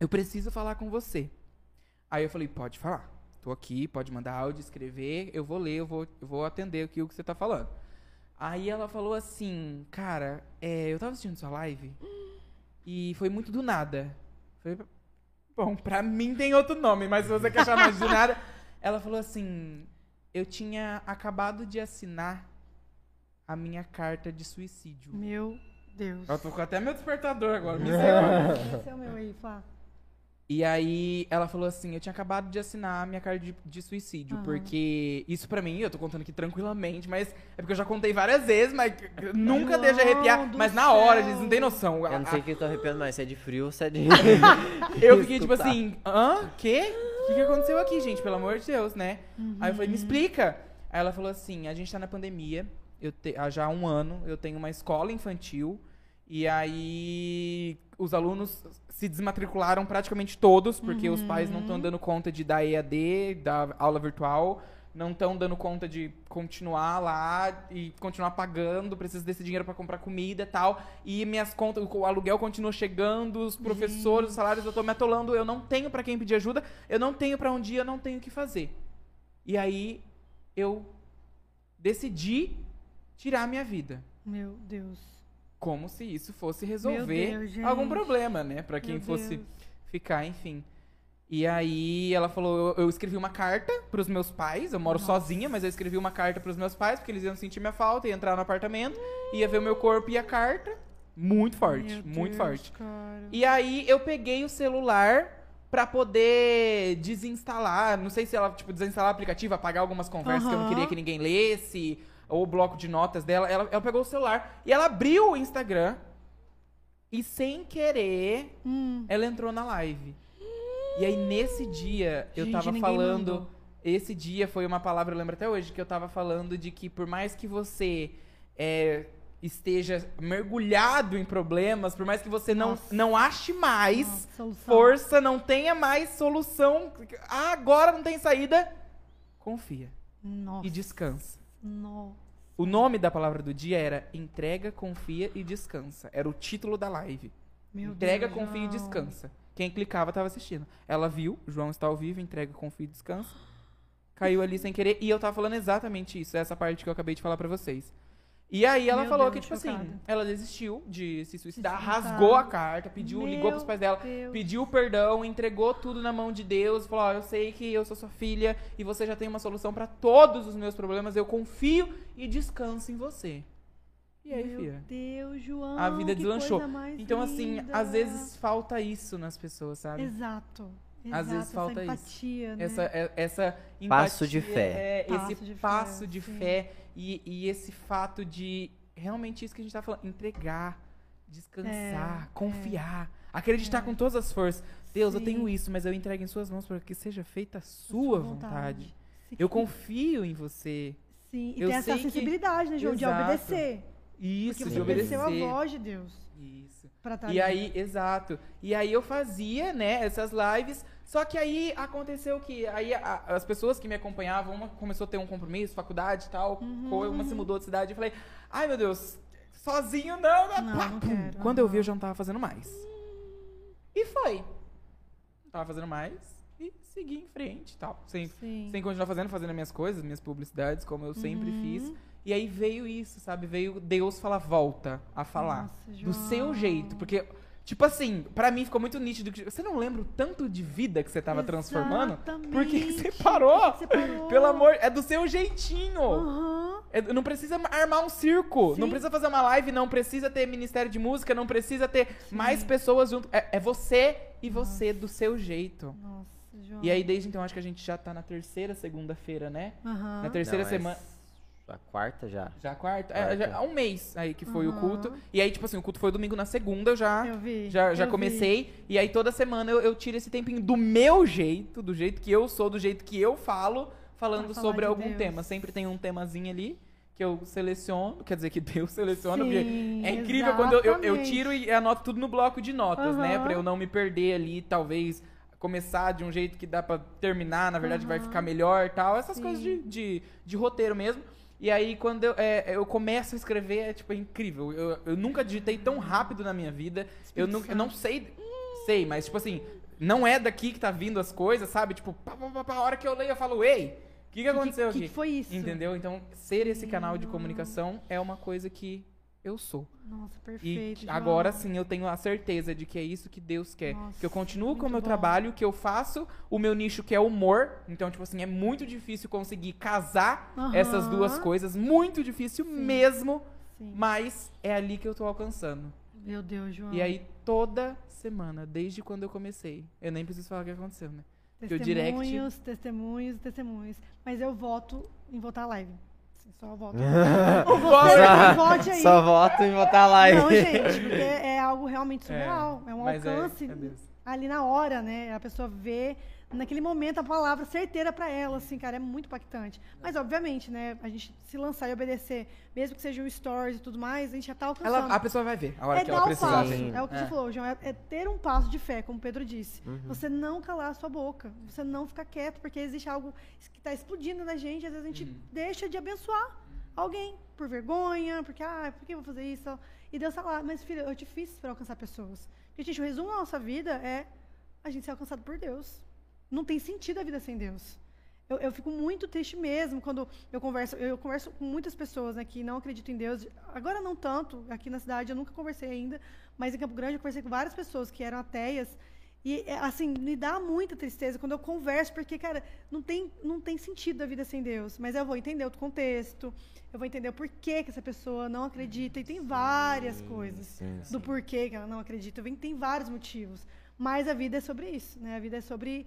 Speaker 1: Eu preciso falar com você. Aí eu falei: Pode falar. Tô aqui, pode mandar áudio, escrever. Eu vou ler, eu vou, eu vou atender aqui o que você tá falando. Aí ela falou assim: Cara, é, eu tava assistindo sua live e foi muito do nada. Foi, bom, pra mim tem outro nome, mas se você quer chamar de do nada. Ela falou assim: Eu tinha acabado de assinar a minha carta de suicídio.
Speaker 3: Meu Deus.
Speaker 1: Eu tô com até meu despertador agora, me segura.
Speaker 3: Esse é o meu aí, Flá.
Speaker 1: E aí ela falou assim, eu tinha acabado de assinar a minha carta de, de suicídio,
Speaker 3: Aham.
Speaker 1: porque isso pra mim, eu tô contando aqui tranquilamente, mas é porque eu já contei várias vezes, mas nunca deixa de arrepiar, mas na hora,
Speaker 3: céu.
Speaker 1: eles não tem noção.
Speaker 2: Eu não sei o que eu tô arrepiando mais, se é de frio ou se é de.
Speaker 1: Eu fiquei tipo assim, hã? Quê? O que, que aconteceu aqui, gente? Pelo amor de Deus, né? Aí eu falei, me explica. Aí ela falou assim, a gente tá na pandemia, eu te, há já um ano, eu tenho uma escola infantil, e aí os alunos se desmatricularam praticamente todos, porque os pais não estão dando conta de dar EAD, da aula virtual, não estão dando conta de continuar lá e continuar pagando, preciso desse dinheiro para comprar comida e tal. E minhas contas, o aluguel continua chegando, os professores, os salários, eu tô me atolando, eu não tenho para quem pedir ajuda, eu não tenho para um dia, eu não tenho o que fazer. E aí eu decidi tirar a minha vida.
Speaker 3: Meu Deus.
Speaker 1: Como se isso fosse resolver
Speaker 3: Deus,
Speaker 1: algum problema, né? Pra quem
Speaker 3: Meu
Speaker 1: fosse
Speaker 3: Deus.
Speaker 1: ficar, enfim. E aí ela falou, eu, eu escrevi uma carta pros meus pais, eu moro sozinha, mas eu escrevi uma carta pros meus pais, porque eles iam sentir minha falta, ia entrar no apartamento, ia ver o meu corpo e a carta. Muito forte,
Speaker 3: Meu
Speaker 1: muito
Speaker 3: Deus,
Speaker 1: forte.
Speaker 3: cara.
Speaker 1: E aí eu peguei o celular pra poder desinstalar, não sei se ela, tipo, desinstalar o aplicativo, apagar algumas conversas que eu não queria que ninguém lesse, o bloco de notas dela. Ela, ela pegou o celular e ela abriu o Instagram e sem querer
Speaker 3: Hum.
Speaker 1: ela entrou na live. E aí nesse dia eu
Speaker 3: Gente,
Speaker 1: tava
Speaker 3: ninguém
Speaker 1: falando.
Speaker 3: mandou.
Speaker 1: Esse dia foi uma palavra, eu lembro até hoje, que eu tava falando de que por mais que você é, esteja mergulhado em problemas, por mais que você não,
Speaker 3: Nossa.
Speaker 1: não ache mais
Speaker 3: Nossa,
Speaker 1: força, não tenha mais solução, ah, agora não tem saída, confia
Speaker 3: Nossa.
Speaker 1: e descansa.
Speaker 3: Nossa.
Speaker 1: O nome da palavra do dia era Entrega, Confia e Descansa. Era o título da live.
Speaker 3: Meu
Speaker 1: entrega,
Speaker 3: Deus,
Speaker 1: confia e descansa. Quem clicava estava assistindo. Ela viu, João está ao vivo, entrega, confia e descansa. Caiu ali sem querer. E eu tava falando exatamente isso, essa parte que eu acabei de falar pra vocês. E aí ela
Speaker 3: Meu
Speaker 1: falou
Speaker 3: Deus,
Speaker 1: que, tipo
Speaker 3: chocada.
Speaker 1: assim, ela desistiu de se suicidar,
Speaker 3: suicidar.
Speaker 1: rasgou a carta, pediu,
Speaker 3: Meu
Speaker 1: ligou pros pais dela,
Speaker 3: Deus.
Speaker 1: pediu perdão, entregou tudo na mão de Deus, falou: Ó, eu sei que eu sou sua filha e você já tem uma solução pra todos os meus problemas, eu confio e descanso em você. E aí,
Speaker 3: Meu
Speaker 1: filha?
Speaker 3: Deus, João.
Speaker 1: A vida
Speaker 3: que
Speaker 1: deslanchou.
Speaker 3: coisa mais
Speaker 1: Então, assim,
Speaker 3: linda.
Speaker 1: às vezes falta isso nas pessoas, sabe?
Speaker 3: Exato.
Speaker 1: Às vezes
Speaker 3: Exato,
Speaker 1: falta
Speaker 3: essa
Speaker 1: isso.
Speaker 3: empatia, né?
Speaker 1: Essa, é- essa
Speaker 2: Passo de
Speaker 1: empatia,
Speaker 2: fé.
Speaker 1: é,
Speaker 3: Passo
Speaker 1: esse
Speaker 3: de fé,
Speaker 1: passo de
Speaker 3: sim.
Speaker 1: fé e, e esse fato de realmente isso que a gente tá falando, entregar, descansar,
Speaker 3: É,
Speaker 1: confiar, acreditar com todas as forças. Deus, eu
Speaker 3: Sim.
Speaker 1: tenho isso, mas eu entrego em suas mãos para que seja feita a sua vontade.
Speaker 3: Sim.
Speaker 1: Eu confio em você.
Speaker 3: Sim, e
Speaker 1: eu
Speaker 3: tem essa
Speaker 1: sei que-
Speaker 3: sensibilidade, né, João? De
Speaker 1: Exato.
Speaker 3: obedecer.
Speaker 1: Isso,
Speaker 3: Porque
Speaker 1: de
Speaker 3: você
Speaker 1: obedecer.
Speaker 3: obedeceu a voz de Deus
Speaker 1: Isso. E aí, exato. E aí eu fazia, né, essas lives. Só que aí aconteceu que aí a- as pessoas que me acompanhavam, uma começou a ter um compromisso, faculdade e tal,
Speaker 3: Uhum.
Speaker 1: uma se mudou de cidade. Eu falei, ai meu Deus, sozinho não, não,
Speaker 3: Não, não
Speaker 1: pum.
Speaker 3: quero,
Speaker 1: Quando eu vi, eu já não tava fazendo mais. E foi. Não tava fazendo mais e segui em frente e tal. Sem,
Speaker 3: Sim.
Speaker 1: sem continuar fazendo, fazendo as minhas coisas, minhas publicidades, como eu sempre
Speaker 3: Uhum.
Speaker 1: fiz. E aí veio isso, sabe? Veio Deus falar, volta a falar.
Speaker 3: Nossa,
Speaker 1: do seu jeito. Porque, tipo assim, pra mim ficou muito nítido. que Você não lembra o tanto de vida que você tava transformando? Por que que você
Speaker 3: Exatamente.
Speaker 1: parou?
Speaker 3: Por que que você parou?
Speaker 1: Pelo amor, é do seu jeitinho.
Speaker 3: Aham.
Speaker 1: É- não precisa armar um circo.
Speaker 3: Sim.
Speaker 1: Não precisa fazer uma live, não precisa ter ministério de música, não precisa ter mais pessoas junto. É, é você e você do seu jeito.
Speaker 3: Nossa, João.
Speaker 1: E aí, desde então, acho que a gente já tá na terceira segunda-feira, né?
Speaker 3: Aham.
Speaker 1: Na terceira
Speaker 2: Não,
Speaker 1: semana.
Speaker 2: é A quarta já.
Speaker 1: Já a quarta? É,
Speaker 2: Quarta.
Speaker 1: já há um mês aí que foi o
Speaker 3: Aham.
Speaker 1: culto. E aí, tipo assim, o culto foi domingo na segunda, eu já.
Speaker 3: Eu vi.
Speaker 1: Já, já
Speaker 3: eu vi.
Speaker 1: comecei. E aí toda semana eu, eu tiro esse tempinho do meu jeito, do jeito que eu sou, do jeito que eu falo, falando sobre
Speaker 3: de
Speaker 1: algum
Speaker 3: Deus.
Speaker 1: tema. Sempre tem um temazinho ali que eu seleciono, quer dizer que Deus seleciona,
Speaker 3: Sim,
Speaker 1: porque é incrível quando eu, eu, eu
Speaker 3: exatamente.
Speaker 1: tiro e anoto tudo no bloco de notas, né?
Speaker 3: Aham.
Speaker 1: Pra eu não me perder ali, talvez começar de um jeito que dá pra terminar, na verdade vai
Speaker 3: Aham.
Speaker 1: ficar melhor tal. Essas
Speaker 3: Sim.
Speaker 1: coisas de, de, de roteiro mesmo. E aí, quando eu, é, eu começo a escrever, é tipo é incrível. Eu, eu nunca digitei tão rápido na minha vida. Eu, nu- eu não sei. Sei, mas tipo assim, não é daqui que tá vindo as coisas, sabe? Tipo, pá, pá, pá, pá, a hora que eu leio, eu falo, ei, o que, que aconteceu
Speaker 3: que,
Speaker 1: aqui?
Speaker 3: que foi isso?
Speaker 1: Entendeu? Então, ser esse canal de comunicação é uma coisa que eu sou.
Speaker 3: Nossa,
Speaker 1: E
Speaker 3: perfeito. João.
Speaker 1: agora sim eu tenho a certeza de que é isso que Deus quer.
Speaker 3: Nossa,
Speaker 1: que eu continuo com o meu
Speaker 3: bom.
Speaker 1: trabalho, que eu faço o meu nicho que é humor. Então, tipo assim, é muito difícil conseguir casar essas duas coisas. Muito difícil mesmo.
Speaker 3: Sim.
Speaker 1: Mas é ali que eu tô alcançando.
Speaker 3: Meu Deus, João.
Speaker 1: E aí, toda semana, desde quando eu comecei, eu nem preciso falar o que aconteceu, né? o direct-
Speaker 3: Testemunhos, testemunhos, testemunhos. Mas eu voto em votar live. Só voto.
Speaker 1: Bora!
Speaker 3: vote aí.
Speaker 2: Só voto em botar live.
Speaker 3: Não, gente, porque é algo realmente surreal. É, um
Speaker 1: mas é-
Speaker 3: alcance
Speaker 1: é
Speaker 3: ali na hora, né? A pessoa vê naquele momento a palavra certeira pra ela, assim, cara, é muito impactante. Mas, obviamente, né, a gente se lançar e obedecer, mesmo que seja um stories e tudo mais, a gente já tá alcançando.
Speaker 1: Ela, a pessoa vai ver a hora
Speaker 3: é
Speaker 1: que ela
Speaker 3: o
Speaker 1: precisar.
Speaker 3: passo.
Speaker 1: ver.
Speaker 3: É o que
Speaker 1: É.
Speaker 3: você falou, João. É, é ter um passo de fé, como o Pedro disse.
Speaker 2: Uhum.
Speaker 3: Você não calar a sua boca. Você não ficar quieto, porque existe algo que está explodindo na gente. Às vezes a gente
Speaker 1: Uhum.
Speaker 3: deixa de abençoar alguém por vergonha, porque, ah, por que eu vou fazer isso? E Deus tá lá, mas filha, eu te fiz para alcançar pessoas. Porque, gente, o resumo da nossa vida é a gente ser alcançado por Deus. Não tem sentido a vida sem Deus. Eu, eu fico muito triste mesmo quando eu converso. Eu converso com muitas pessoas né, que não acreditam em Deus. Agora não tanto, aqui na cidade eu nunca conversei ainda, mas em Campo Grande eu conversei com várias pessoas que eram ateias E, é, assim, me dá muita tristeza quando eu converso, porque, cara, não tem, não tem sentido a vida sem Deus. Mas eu vou entender o contexto, eu vou entender o porquê que essa pessoa não acredita. E tem várias coisas
Speaker 2: sim,
Speaker 3: do porquê que ela não acredita. Tem vários motivos. Mas a vida é sobre isso, né? A vida é sobre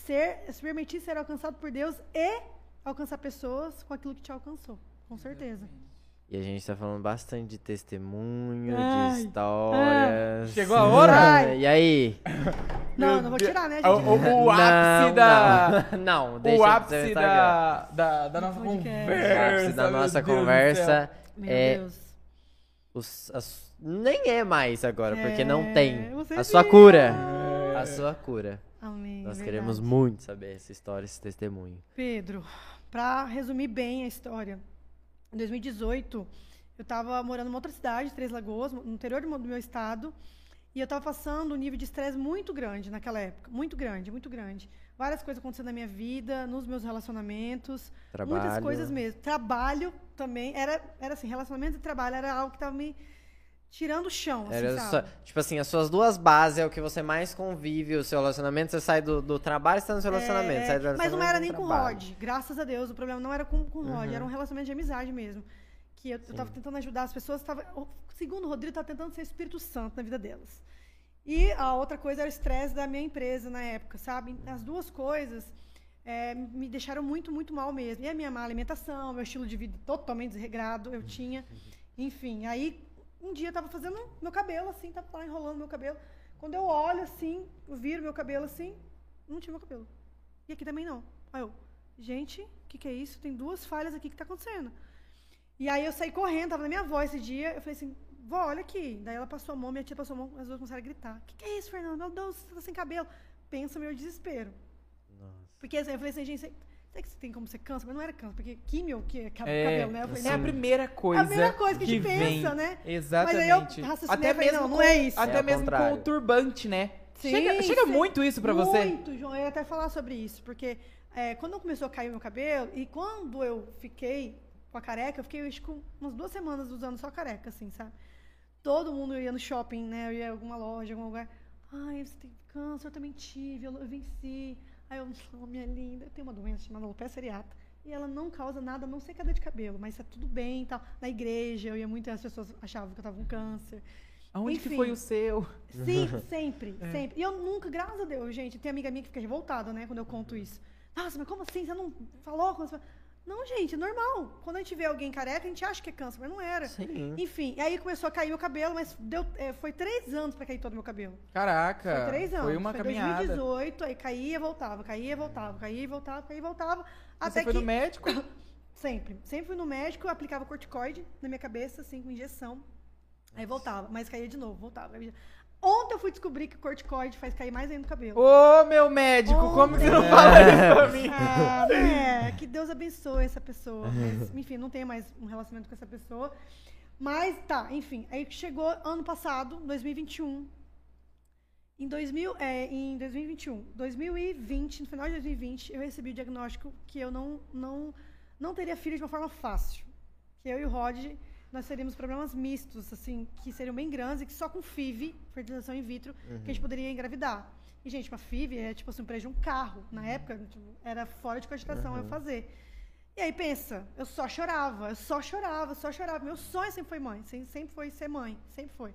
Speaker 3: ser, se permitir ser alcançado por Deus e alcançar pessoas com aquilo que te alcançou. Com certeza.
Speaker 2: E a gente tá falando bastante de testemunho,
Speaker 3: Ai.
Speaker 2: de histórias.
Speaker 1: Chegou a hora?
Speaker 3: Ai.
Speaker 2: E aí?
Speaker 3: Não, não vou
Speaker 1: Deus.
Speaker 3: tirar, né,
Speaker 1: O,
Speaker 3: gente?
Speaker 1: o- o ápice
Speaker 2: Não,
Speaker 1: da.
Speaker 2: Não, não deixa
Speaker 1: O ápice da, da, da nossa
Speaker 3: podcast.
Speaker 2: O
Speaker 1: conversa.
Speaker 2: ápice da nossa
Speaker 1: Deus do
Speaker 2: conversa.
Speaker 3: Meu
Speaker 2: é
Speaker 3: Deus.
Speaker 2: os, as- nem é mais agora, porque não
Speaker 3: É,
Speaker 2: tem. A sua
Speaker 3: viu.
Speaker 2: cura. A sua cura.
Speaker 3: Amém.
Speaker 2: Nós
Speaker 3: verdade.
Speaker 2: queremos muito saber essa história, esse testemunho.
Speaker 3: Pedro, pra resumir bem a história, em 2018, eu estava morando em outra cidade, Três Lagoas, no interior do meu estado, e eu estava passando um nível de estresse muito grande naquela época, muito grande, muito grande. Várias coisas acontecendo na minha vida, nos meus relacionamentos, muitas
Speaker 2: Trabalho.
Speaker 3: coisas mesmo. Trabalho também, era, era assim, relacionamento e trabalho era algo que estava me tirando o chão, assim,
Speaker 2: só- tipo assim, as suas duas bases é o que você mais convive, o seu relacionamento, você sai do, do trabalho, você tá no seu relacionamento.
Speaker 3: É,
Speaker 2: do
Speaker 3: mas não
Speaker 2: relacionamento
Speaker 3: era nem com o. Rod. Graças a Deus, o problema não era com, com o Rod,
Speaker 2: Uhum.
Speaker 3: era um relacionamento de amizade mesmo. Que eu, eu tava tentando ajudar as pessoas. Tava, segundo o Rodrigo, tava tentando ser Espírito Santo na vida delas. E a outra coisa era o estresse da minha empresa na época, sabe? As duas coisas é, me deixaram muito, muito mal mesmo. E a minha má alimentação, meu estilo de vida totalmente desregrado, eu tinha. Enfim, aí um dia eu tava fazendo meu cabelo, assim, tava lá enrolando meu cabelo. Quando eu olho assim, eu viro meu cabelo assim, não tinha meu cabelo. E aqui também não. Aí eu, gente, o que, que é isso? Tem duas falhas aqui, que tá acontecendo? E aí eu saí correndo, tava na minha avó esse dia, eu falei assim, vó, olha aqui. Daí ela passou a mão, minha tia passou a mão, as duas começaram a gritar. O que, que é isso, Fernando? Meu Deus, você tá sem cabelo. Pensa meu desespero.
Speaker 2: Nossa.
Speaker 3: Porque assim, eu falei assim, gente, você- será que você tem como ser câncer? Mas não era câncer, porque químio que é cab- cabelo, né? Falei,
Speaker 1: é a
Speaker 3: não.
Speaker 1: primeira coisa.
Speaker 3: a primeira coisa que a gente
Speaker 1: vem.
Speaker 3: pensa, né?
Speaker 1: Exatamente.
Speaker 3: Mas aí eu raciocinei
Speaker 1: até
Speaker 3: falei,
Speaker 1: mesmo
Speaker 3: não, não
Speaker 1: com,
Speaker 3: é isso.
Speaker 1: Até
Speaker 2: É
Speaker 1: mesmo com
Speaker 2: contrário.
Speaker 1: o turbante, né?
Speaker 3: Sim,
Speaker 1: chega chega
Speaker 3: sim.
Speaker 1: muito isso pra você?
Speaker 3: Muito, João. Eu ia até falar sobre isso, porque é, quando começou a cair o meu cabelo, e quando eu fiquei com a careca, eu fiquei acho, que umas duas semanas usando só careca, assim, sabe? Todo mundo ia no shopping, né? Eu ia em alguma loja, algum lugar. Ai, você tem câncer, eu também tive, eu, eu venci. Aí eu, oh, minha linda, eu tenho uma doença chamada alopecia areata. E ela não causa nada, a não sei queda de cabelo, mas tá tudo bem e tal. Na igreja, eu ia muito e as pessoas achavam que eu tava com câncer.
Speaker 1: Aonde que
Speaker 3: Enfim.
Speaker 1: foi o seu?
Speaker 3: Sim, sempre, sempre. E eu nunca, graças a Deus, gente, tem amiga minha que fica revoltada, né, quando eu conto isso. Nossa, mas como assim? Você não falou? Você... Não, gente, é normal. Quando a gente vê alguém careca, a gente acha que é câncer, mas não era.
Speaker 2: Sim.
Speaker 3: Enfim, e aí começou a cair meu cabelo, mas deu, é, foi três anos pra cair todo o meu cabelo.
Speaker 1: Caraca.
Speaker 3: Foi três anos.
Speaker 1: Foi uma
Speaker 3: foi
Speaker 1: caminhada.
Speaker 3: 2018, aí caía, voltava, caía, voltava, caía, voltava, caía, voltava.
Speaker 1: Você
Speaker 3: Até
Speaker 1: foi
Speaker 3: que.
Speaker 1: no médico?
Speaker 3: Sempre. Sempre fui no médico, aplicava corticoide na minha cabeça, assim, com injeção. Aí voltava, mas caía de novo, voltava. Ontem eu fui descobrir que o corticoide faz cair mais ainda o cabelo.
Speaker 1: Ô, meu médico, como que você não
Speaker 3: Ontem.
Speaker 1: fala isso pra mim?
Speaker 3: Ah, né? Que Deus abençoe essa pessoa. Mas, enfim, não tenho mais um relacionamento com essa pessoa. Mas tá, enfim. Aí chegou ano passado, 2021. Em, 2000, é, em 2021, 2020, no final de 2020, eu recebi o diagnóstico que eu não, não, não teria filho de uma forma fácil. Que eu e o Rod, nós teríamos problemas mistos, assim, que seriam bem grandes e que só com FIV, fertilização in vitro, que a gente poderia engravidar. E, gente, uma FIV é tipo assim, um preço de um carro. Na época, tipo, era fora de cogitação eu fazer. E aí, pensa, eu só chorava, eu só chorava, eu só chorava. Meu sonho sempre foi mãe, sem- sempre foi ser mãe, sempre foi.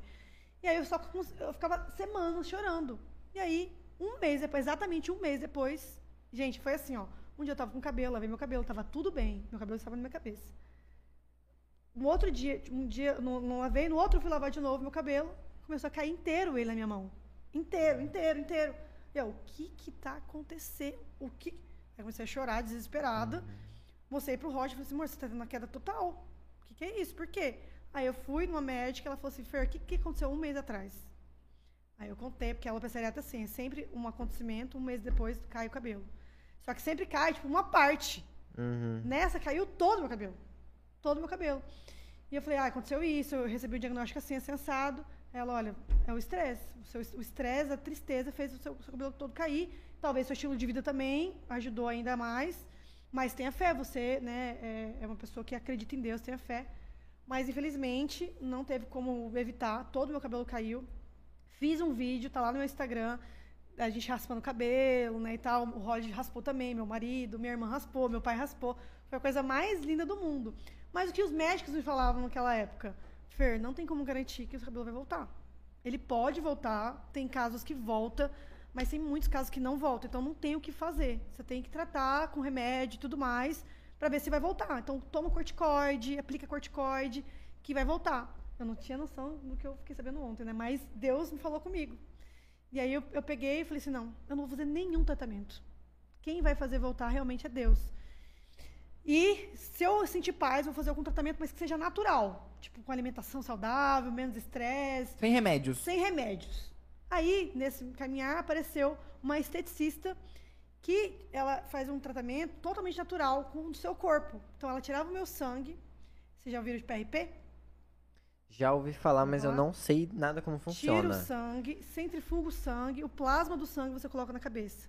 Speaker 3: E aí eu só eu ficava semanas chorando. E aí, um mês depois, exatamente um mês depois, gente, foi assim, ó. Um dia eu tava com cabelo, lavei meu cabelo, tava tudo bem, meu cabelo estava na minha cabeça. Um outro dia, um dia, não, não lavei, no outro eu fui lavar de novo meu cabelo, começou a cair inteiro ele na minha mão. Inteiro, inteiro, inteiro. E eu, o que que tá acontecendo? O que... Aí comecei a chorar, desesperada. Mostrei pro Roger e falei assim, amor, você tá tendo uma queda total. O que que é isso? Por quê? Aí eu fui numa médica, ela falou assim, Fer, o que que aconteceu um mês atrás? Aí eu contei, porque a alopecia areata, assim, é sempre um acontecimento, um mês depois cai o cabelo. Só que sempre cai, tipo, uma parte.
Speaker 2: Uhum.
Speaker 3: Nessa caiu todo o meu cabelo. Todo o meu cabelo. E eu falei, ah, aconteceu isso, eu recebi o diagnóstico assim, assim, assado. Ela, olha, é o estresse. O seu- o estresse, a tristeza fez o seu, o seu cabelo todo cair. Talvez seu estilo de vida também ajudou ainda mais. Mas tenha fé, você né, é, é uma pessoa que acredita em Deus, tenha fé. Mas, infelizmente, não teve como evitar. Todo o meu cabelo caiu. Fiz um vídeo, tá lá no meu Instagram. a gente raspando o cabelo, né, e tal. O Rod raspou também, meu marido, minha irmã raspou, meu pai raspou. Foi a coisa mais linda do mundo. Mas o que os médicos me falavam naquela época? Fer, não tem como garantir que o cabelo vai voltar. Ele pode voltar, tem casos que volta, mas tem muitos casos que não voltam. Então não tem o que fazer. Você tem que tratar com remédio e tudo mais para ver se vai voltar. Então toma corticoide, aplica corticoide, que vai voltar. Eu não tinha noção do que eu fiquei sabendo ontem, né? Mas Deus me falou comigo. E aí eu, eu peguei e falei assim, não, eu não vou fazer nenhum tratamento. Quem vai fazer voltar realmente é Deus. E se eu sentir paz, vou fazer algum tratamento, mas que seja natural. Tipo, com alimentação saudável, menos estresse.
Speaker 1: Sem remédios.
Speaker 3: Sem remédios. Aí, nesse caminhar, apareceu uma esteticista que ela faz um tratamento totalmente natural com o seu corpo. Então, ela tirava o meu sangue. Vocês já ouviram de PRP?
Speaker 2: Já ouvi falar, mas eu
Speaker 3: Lá.
Speaker 2: não sei nada como funciona.
Speaker 3: Tira o sangue, centrifuga o sangue, o plasma do sangue você coloca na cabeça.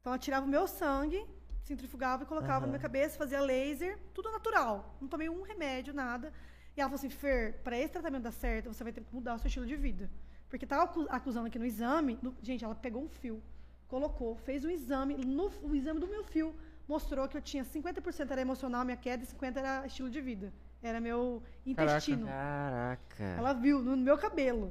Speaker 3: Então ela tirava o meu sangue, centrifugava e colocava na minha cabeça, fazia laser, tudo natural. Não tomei um remédio, nada. E ela falou assim: Fer, para esse tratamento dar certo, você vai ter que mudar o seu estilo de vida. Porque tava acu- acusando aqui no exame, no- gente, ela pegou um fio, colocou, fez um exame, no o exame do meu fio mostrou que eu tinha 50% era emocional, minha queda, e 50% era estilo de vida. Era meu intestino.
Speaker 2: Caraca.
Speaker 3: Ela viu no meu cabelo.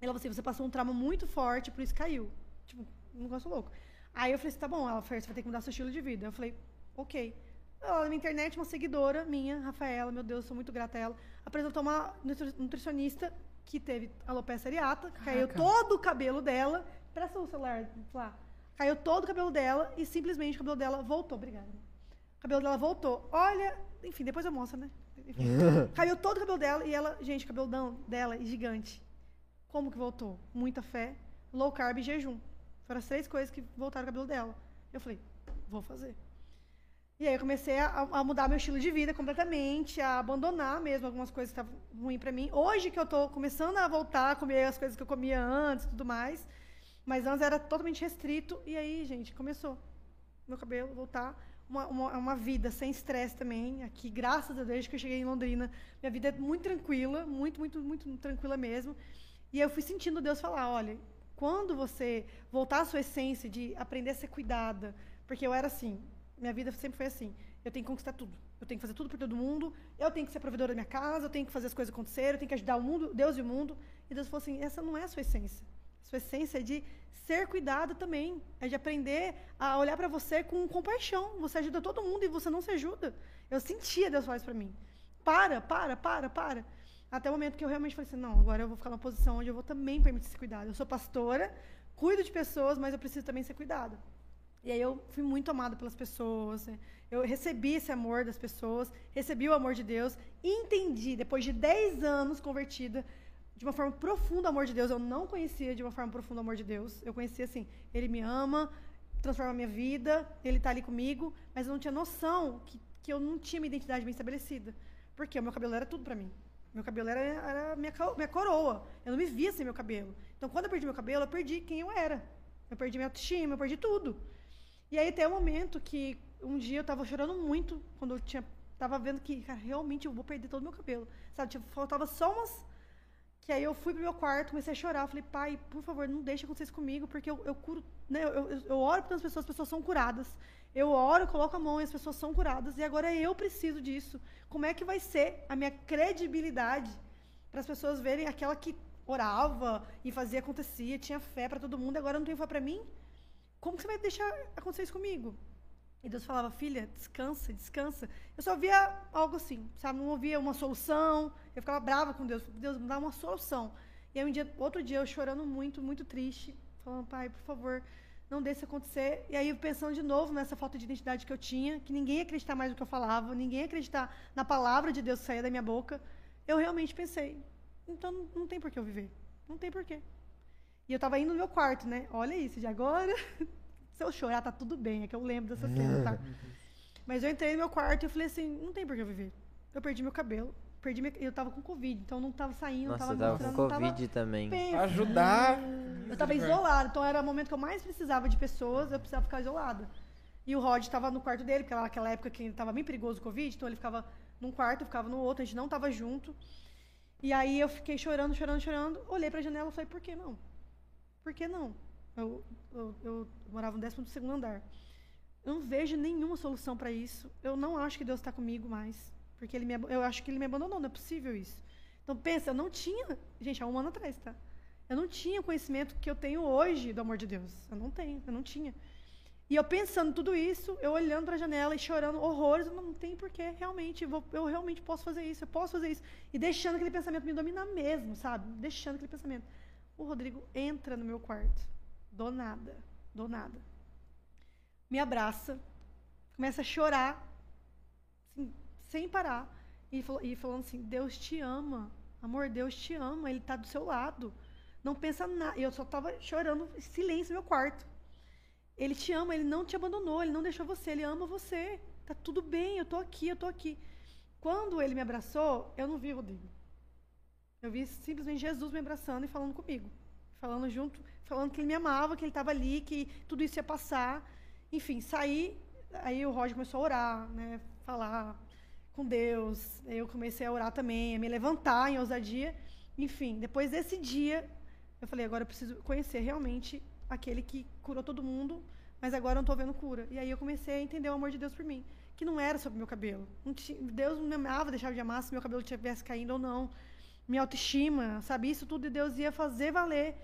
Speaker 3: Ela falou assim: você passou um trauma muito forte, por isso caiu. Tipo, um negócio louco. Aí eu falei assim: tá bom, ela falou: você vai ter que mudar seu estilo de vida. Eu falei: ok. Ela, na internet, uma seguidora minha, Rafaela, meu Deus, sou muito grata a ela, apresentou uma nutri- nutricionista que teve alopecia areata, caiu todo o cabelo dela. Presta o celular lá. Caiu todo o cabelo dela e simplesmente o cabelo dela voltou. Obrigada. O cabelo dela voltou. Olha, enfim, depois eu mostro, né? Enfim. Caiu todo o cabelo dela e ela, gente, o cabelo dela é gigante. Como que voltou? Muita fé, low carb e jejum. Foram as três coisas que voltaram o cabelo dela. Eu falei, vou fazer. E aí eu comecei a, a mudar meu estilo de vida completamente, a abandonar mesmo algumas coisas que estavam ruins pra mim. Hoje que eu tô começando a voltar a comer as coisas que eu comia antes e tudo mais. Mas antes era totalmente restrito. E aí, gente, começou. Meu cabelo voltar. Uma, uma, uma vida sem estresse também. Aqui, graças a Deus, que eu cheguei em Londrina, minha vida é muito tranquila, muito, muito, muito tranquila mesmo. E eu fui sentindo Deus falar: olha, quando você voltar à sua essência de aprender a ser cuidada, porque eu era assim, minha vida sempre foi assim: eu tenho que conquistar tudo, eu tenho que fazer tudo por todo mundo, eu tenho que ser provedora da minha casa, eu tenho que fazer as coisas acontecerem, eu tenho que ajudar o mundo, Deus e o mundo. E Deus falou assim: essa não é a sua essência. Sua essência é de ser cuidada também, é de aprender a olhar para você com compaixão. Você ajuda todo mundo e você não se ajuda. Eu sentia Deus falar isso para mim. Para, para, para, para. Até o momento que eu realmente falei assim, não, agora eu vou ficar numa posição onde eu vou também permitir ser cuidada. Eu sou pastora, cuido de pessoas, mas eu preciso também ser cuidada. E aí eu fui muito amada pelas pessoas, né? eu recebi esse amor das pessoas, recebi o amor de Deus, entendi, depois de 10 anos convertida, de uma forma profunda o amor de Deus. Eu não conhecia de uma forma profunda o amor de Deus. Eu conhecia assim, ele me ama, transforma a minha vida, ele está ali comigo, mas eu não tinha noção que, que eu não tinha minha identidade bem estabelecida. Porque o meu cabelo era tudo para mim. Meu cabelo era, era minha, minha coroa. Eu não me via sem meu cabelo. Então, quando eu perdi meu cabelo, eu perdi quem eu era. Eu perdi minha autoestima, eu perdi tudo. E aí, até o momento que um dia eu tava chorando muito, quando eu tinha, tava vendo que, cara, realmente eu vou perder todo o meu cabelo. Sabe, tipo, faltava só umas. Que aí eu fui pro meu quarto, comecei a chorar. Falei, pai, por favor, não deixe acontecer isso comigo, porque eu, eu curo. Né, eu, eu, eu oro pelas pessoas, as pessoas são curadas. Eu oro, coloco a mão e as pessoas são curadas. E agora eu preciso disso. Como é que vai ser a minha credibilidade para as pessoas verem aquela que orava e fazia acontecia, tinha fé para todo mundo, agora não tem fé para mim? Como que você vai deixar acontecer isso comigo? E Deus falava, filha, descansa, descansa. Eu só via algo assim, sabe? Não ouvia uma solução. Eu ficava brava com Deus. Deus, me dá uma solução. E aí, um dia, outro dia, eu chorando muito, muito triste, falando, pai, por favor, não deixe isso acontecer. E aí, pensando de novo nessa falta de identidade que eu tinha, que ninguém ia acreditar mais no que eu falava, ninguém ia acreditar na palavra de Deus que saía da minha boca, eu realmente pensei, então não, tem por que eu viver. Não tem por quê. E eu tava indo no meu quarto, né? Olha isso, de agora. Se eu chorar, tá tudo bem, é que eu lembro dessa cena, tá? Mas eu entrei no meu quarto e eu falei assim, não tem por que eu viver. Eu perdi meu cabelo, perdi minha... eu tava com Covid, então não tava saindo, não
Speaker 2: Nossa,
Speaker 3: tava
Speaker 2: eu tava com
Speaker 3: mostrando, tava
Speaker 2: Covid também.
Speaker 3: Pensa.
Speaker 1: Ajudar.
Speaker 3: Eu tava isolada, então era o momento que eu mais precisava de pessoas, eu precisava ficar isolada. E o Rod tava no quarto dele, porque naquela época que tava bem perigoso o Covid, então ele ficava num quarto, eu ficava no outro, a gente não tava junto. E aí eu fiquei chorando, chorando, chorando, olhei pra janela e falei, por que não? Por que não? Eu, eu, eu morava no 12 segundo andar. Eu não vejo nenhuma solução para isso. Eu não acho que Deus está comigo mais. Porque ele me, eu acho que ele me abandonou. Não é possível isso. Então, pensa, eu não tinha. Gente, há um ano atrás, tá? Eu não tinha o conhecimento que eu tenho hoje do amor de Deus. Eu não tenho, eu não tinha. E eu pensando tudo isso, eu olhando para a janela e chorando horrores, eu não tem porquê, realmente, vou- eu realmente posso fazer isso, eu posso fazer isso. E deixando aquele pensamento me dominar mesmo, sabe? Deixando aquele pensamento. O Rodrigo entra no meu quarto, do nada, do nada. Me abraça, começa a chorar, sem parar, e, e falando assim: Deus te ama, amor, Deus te ama, Ele está do seu lado. Não pensa nada. Eu só estava chorando em silêncio no meu quarto. Ele te ama, ele não te abandonou, ele não deixou você, ele ama você. Tá tudo bem, eu tô aqui, eu tô aqui. Quando ele me abraçou, eu não vi o Rodrigo. Eu vi simplesmente Jesus me abraçando e falando comigo. Falando junto, falando que ele me amava, que ele estava ali, que tudo isso ia passar. Enfim, saí, aí o Roger começou a orar, né? Falar com Deus. Aí Eu comecei a orar também, a me levantar em ousadia. Enfim, depois desse dia, eu falei, agora eu preciso conhecer realmente aquele que curou todo mundo, mas agora eu não estou vendo cura. E aí eu comecei a entender o amor de Deus por mim, que não era sobre meu cabelo. Não ti- Deus não me amava, deixava de amar se meu cabelo estivesse caindo ou não. Minha autoestima, sabe? Isso tudo Deus ia fazer valer.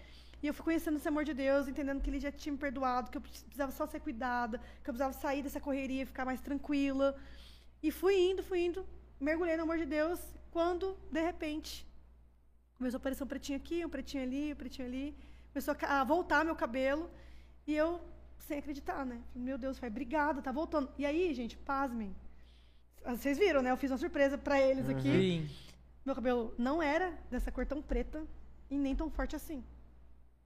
Speaker 3: E eu fui conhecendo esse amor de Deus, entendendo que Ele já tinha me perdoado, que eu precisava só ser cuidada, que eu precisava sair dessa correria, ficar mais tranquila. E fui indo, fui indo, mergulhei no amor de Deus, quando, de repente, começou a aparecer um pretinho aqui, um pretinho ali, um pretinho ali. Começou a voltar meu cabelo. E eu, sem acreditar, né? Meu Deus, pai, obrigada, tá voltando. E aí, gente, pasmem. Vocês viram, né? Eu fiz uma surpresa pra eles aqui.
Speaker 1: Sim.
Speaker 3: Meu cabelo não era dessa cor tão preta e nem tão forte assim.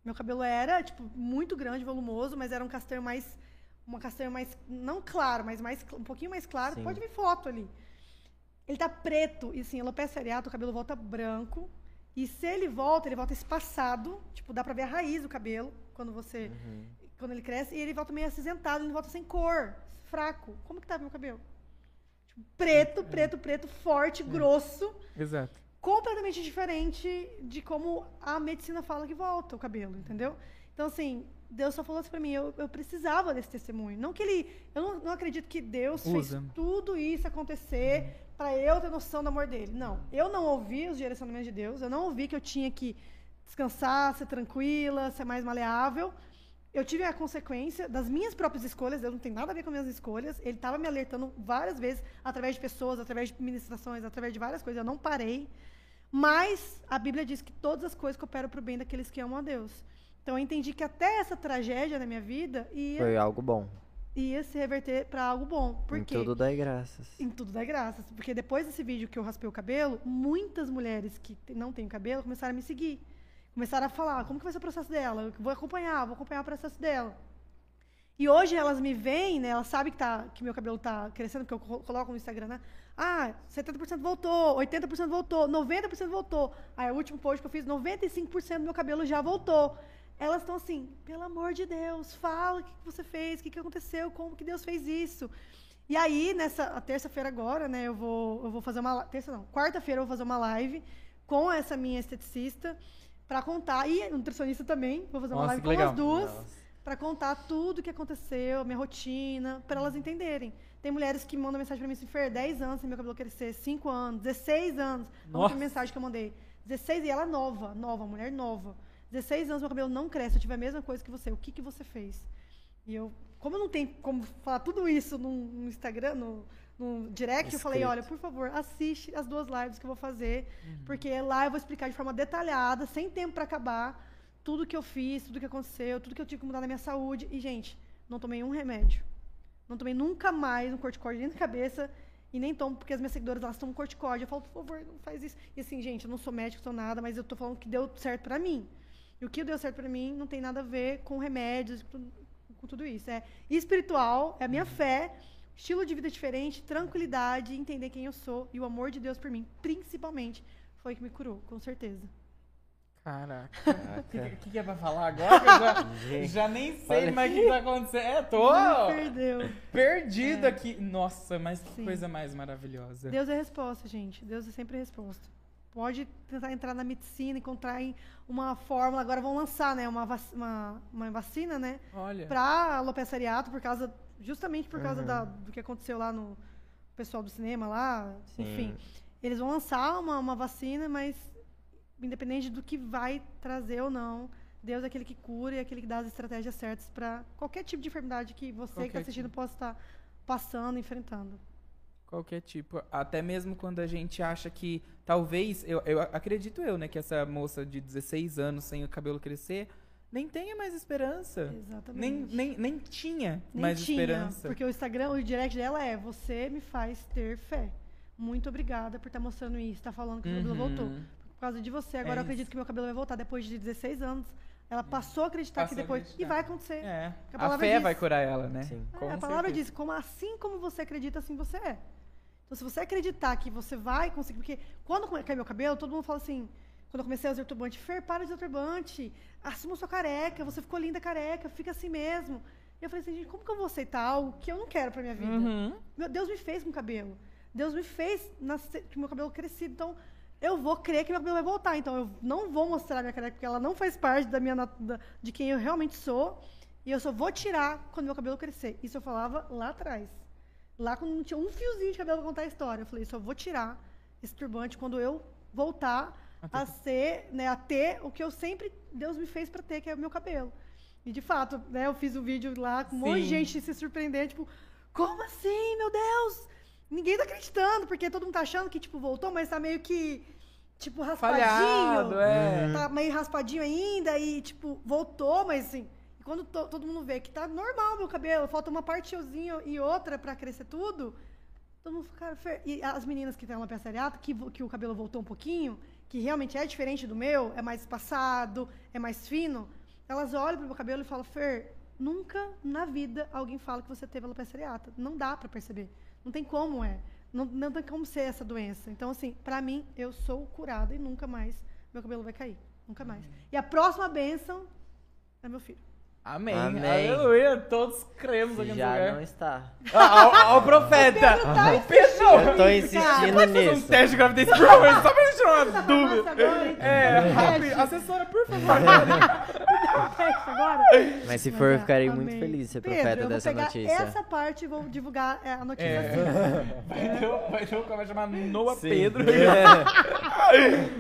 Speaker 3: Meu cabelo era, tipo, muito grande, volumoso, mas era um castanho mais. Uma castanha mais. Não claro, mas mais, um pouquinho mais claro.
Speaker 2: Sim.
Speaker 3: Pode ver foto ali. Ele tá preto, e assim, alopecia areata, o cabelo volta branco. E se ele volta, ele volta espaçado. Tipo, dá pra ver a raiz do cabelo quando você. Quando ele cresce. E ele volta meio acinzentado, ele volta sem cor, fraco. Como que tava meu cabelo? Tipo, preto, preto, preto, forte, grosso
Speaker 1: Exato.
Speaker 3: completamente diferente de como a medicina fala que volta o cabelo, entendeu? Então, assim, Deus só falou assim pra mim, eu, eu precisava desse testemunho. Não que ele. Eu não, não acredito que Deus
Speaker 1: Usa.
Speaker 3: fez tudo isso acontecer pra eu ter noção do amor dele. Não. Eu não ouvi os direcionamentos de Deus, eu não ouvi que eu tinha que descansar, ser tranquila, ser mais maleável. Eu tive a consequência das minhas próprias escolhas, Deus não tem nada a ver com as minhas escolhas. Ele estava me alertando várias vezes, através de pessoas, através de ministrações, através de várias coisas. Eu não parei. Mas a Bíblia diz que todas as coisas cooperam para o bem daqueles que amam a Deus. Então eu entendi que até essa tragédia na minha vida ia,
Speaker 2: Foi algo bom.
Speaker 3: ia se reverter para algo bom. Por
Speaker 2: Em
Speaker 3: quê?
Speaker 2: tudo dai graças.
Speaker 3: Em tudo dá graças. Porque depois desse vídeo que eu raspei o cabelo, muitas mulheres que não têm cabelo começaram a me seguir. Começaram a falar, como que vai ser o processo dela? Eu vou acompanhar, vou acompanhar o processo dela. E hoje elas me veem, né? Elas sabem que, tá, que meu cabelo tá crescendo, porque eu co- coloco no Instagram, né? Ah, 70% voltou, 80% voltou, 90% voltou. Aí o último post que eu fiz, 95% do meu cabelo já voltou. Elas estão assim, pelo amor de Deus, fala o que, que você fez, o que, que aconteceu, como que Deus fez isso. E aí, nessa terça-feira agora, né, eu vou, eu vou fazer uma. Terça não, quarta-feira eu vou fazer uma live com essa minha esteticista para contar, e nutricionista também, vou fazer uma
Speaker 1: Nossa,
Speaker 3: live com
Speaker 1: legal.
Speaker 3: as duas para contar tudo o que aconteceu, minha rotina, para elas entenderem. Tem mulheres que mandam mensagem para mim assim, Fer, 10 anos sem meu cabelo crescer, 5 anos, 16 anos.
Speaker 1: Nossa.
Speaker 3: última mensagem que eu mandei. 16 e ela nova, nova, mulher nova. 16 anos meu cabelo não cresce, eu tive a mesma coisa que você. O que que você fez? E eu, como não tem como falar tudo isso no, Instagram, no, no direct, eu falei,
Speaker 2: Escrito.
Speaker 3: olha, por favor, assiste as duas lives que eu vou fazer, porque lá eu vou explicar de forma detalhada, sem tempo para acabar, tudo que eu fiz, tudo que aconteceu, tudo que eu tive que mudar na minha saúde. E, gente, não tomei um remédio. Não tomei nunca mais um corticóide nem na cabeça. E nem tomo, porque as minhas seguidoras, elas tomam corticóide. Eu falo, por favor, não faz isso. E assim, gente, eu não sou médico, sou nada, mas eu tô falando que deu certo pra mim. E o que deu certo pra mim não tem nada a ver com remédios, com, tudo isso. É espiritual, é a minha fé, estilo de vida diferente, tranquilidade, entender quem eu sou e o amor de Deus por mim, principalmente, foi que me curou, com certeza.
Speaker 1: Caraca. O que, que, é pra falar agora? Que eu já,
Speaker 2: Gente,
Speaker 1: já nem sei mais o que tá acontecendo. É, tô
Speaker 3: Me perdeu.
Speaker 1: perdido
Speaker 3: É.
Speaker 1: aqui. Nossa, mas que
Speaker 3: Sim.
Speaker 1: coisa mais maravilhosa.
Speaker 3: Deus é resposta, gente. Deus é sempre resposta. Pode tentar entrar na medicina, encontrar uma fórmula. Agora vão lançar, né, uma, vac- uma, uma vacina, né,
Speaker 1: Olha.
Speaker 3: para alopecia areata por causa justamente por causa da- do que aconteceu lá no pessoal do cinema lá,
Speaker 2: Sim.
Speaker 3: enfim. Eles vão lançar uma, uma vacina, mas independente do que vai trazer ou não, Deus é aquele que cura e é aquele que dá as estratégias certas para qualquer tipo de enfermidade que você que
Speaker 1: Qualquer
Speaker 3: está assistindo
Speaker 1: tipo.
Speaker 3: possa estar passando, enfrentando.
Speaker 1: Qualquer tipo. Até mesmo quando a gente acha que talvez, eu, eu acredito eu, né, que essa moça de 16 anos sem o cabelo crescer, nem tenha mais esperança.
Speaker 3: Exatamente.
Speaker 1: Nem, nem, nem tinha
Speaker 3: Nem
Speaker 1: mais
Speaker 3: tinha,
Speaker 1: esperança.
Speaker 3: Porque o Instagram, o direct dela é você me faz ter fé. Muito obrigada por estar mostrando isso, estar falando que o cabelo
Speaker 1: Uhum.
Speaker 3: voltou. Por causa de você, agora
Speaker 1: É
Speaker 3: eu acredito que meu cabelo vai voltar depois de 16 anos. Ela passou a acreditar
Speaker 1: Passou
Speaker 3: que depois.
Speaker 1: acreditar.
Speaker 3: E vai acontecer.
Speaker 1: É.
Speaker 3: A
Speaker 1: A,
Speaker 3: palavra
Speaker 1: fé
Speaker 3: diz.
Speaker 1: vai curar ela, né?
Speaker 2: Sim.
Speaker 3: É, a palavra
Speaker 1: certeza.
Speaker 3: diz, como assim como você acredita, assim você é. Então, se você acreditar que você vai conseguir. Porque quando cai meu cabelo, todo mundo fala assim. Quando eu comecei a usar turbante, Fer, para de usar turbante. Assuma sua careca, você ficou linda careca, fica assim mesmo. E eu falei assim, gente, como que eu vou aceitar algo que eu não quero pra minha vida?
Speaker 1: Uhum.
Speaker 3: Meu Deus me fez com cabelo. Deus me fez nascer, com meu cabelo crescido. Então, eu vou crer que meu cabelo vai voltar. Então, eu não vou mostrar minha careca, porque ela não faz parte da minha, da- de quem eu realmente sou. E eu só vou tirar quando meu cabelo crescer. Isso eu falava lá atrás. Lá quando não tinha um fiozinho de cabelo pra contar a história. Eu falei, só vou tirar esse turbante quando eu voltar a ser, né, a ter o que eu sempre, Deus me fez pra ter, que é o meu cabelo. E de fato, né, eu fiz o vídeo lá com um monte de gente se surpreendendo, tipo, como assim, meu Deus? Ninguém tá acreditando, porque todo mundo tá achando que, tipo, voltou, mas tá meio que, tipo, raspadinho.
Speaker 1: Falhado, é.
Speaker 3: Tá meio raspadinho ainda e, tipo, voltou, mas assim, e quando to- todo mundo vê que tá normal meu cabelo, falta uma partiozinha e outra pra crescer tudo, todo mundo fica, cara, Fer... E as meninas que têm uma peça areata, que, que o cabelo voltou um pouquinho, que realmente é diferente do meu, é mais espaçado, é mais fino, elas olham pro meu cabelo e falam, Fer, nunca na vida alguém fala que você teve alopecia areata. Não dá pra perceber. Não tem como é. Não, não tem como ser essa doença. Então, assim, pra mim, eu sou curada e nunca mais meu cabelo vai cair. Nunca mais. E a próxima bênção é meu filho.
Speaker 1: Amém.
Speaker 2: Amém.
Speaker 1: Aleluia. Todos cremos aqui no
Speaker 2: já
Speaker 1: lugar.
Speaker 2: não está.
Speaker 1: Ah, ó, ó o profeta.
Speaker 3: tá
Speaker 1: o Pedro.
Speaker 2: Eu tô insistindo
Speaker 1: Pode fazer um
Speaker 2: nisso.
Speaker 1: teste de gravidez por favor, só pra gente tirar uma dúvida.
Speaker 3: Nossa, agora?
Speaker 1: É, rápido. Assessora, por favor.
Speaker 3: Teste agora.
Speaker 2: Mas se for,
Speaker 3: é,
Speaker 2: eu ficarei muito
Speaker 3: amém.
Speaker 2: feliz de ser
Speaker 3: Pedro,
Speaker 2: profeta
Speaker 3: eu vou
Speaker 2: dessa
Speaker 3: pegar
Speaker 2: notícia.
Speaker 3: essa parte e vou divulgar é, a notícia.
Speaker 1: É. Vai ter um- vai ter um que vai chamar Noah
Speaker 2: Sim.
Speaker 1: Pedro.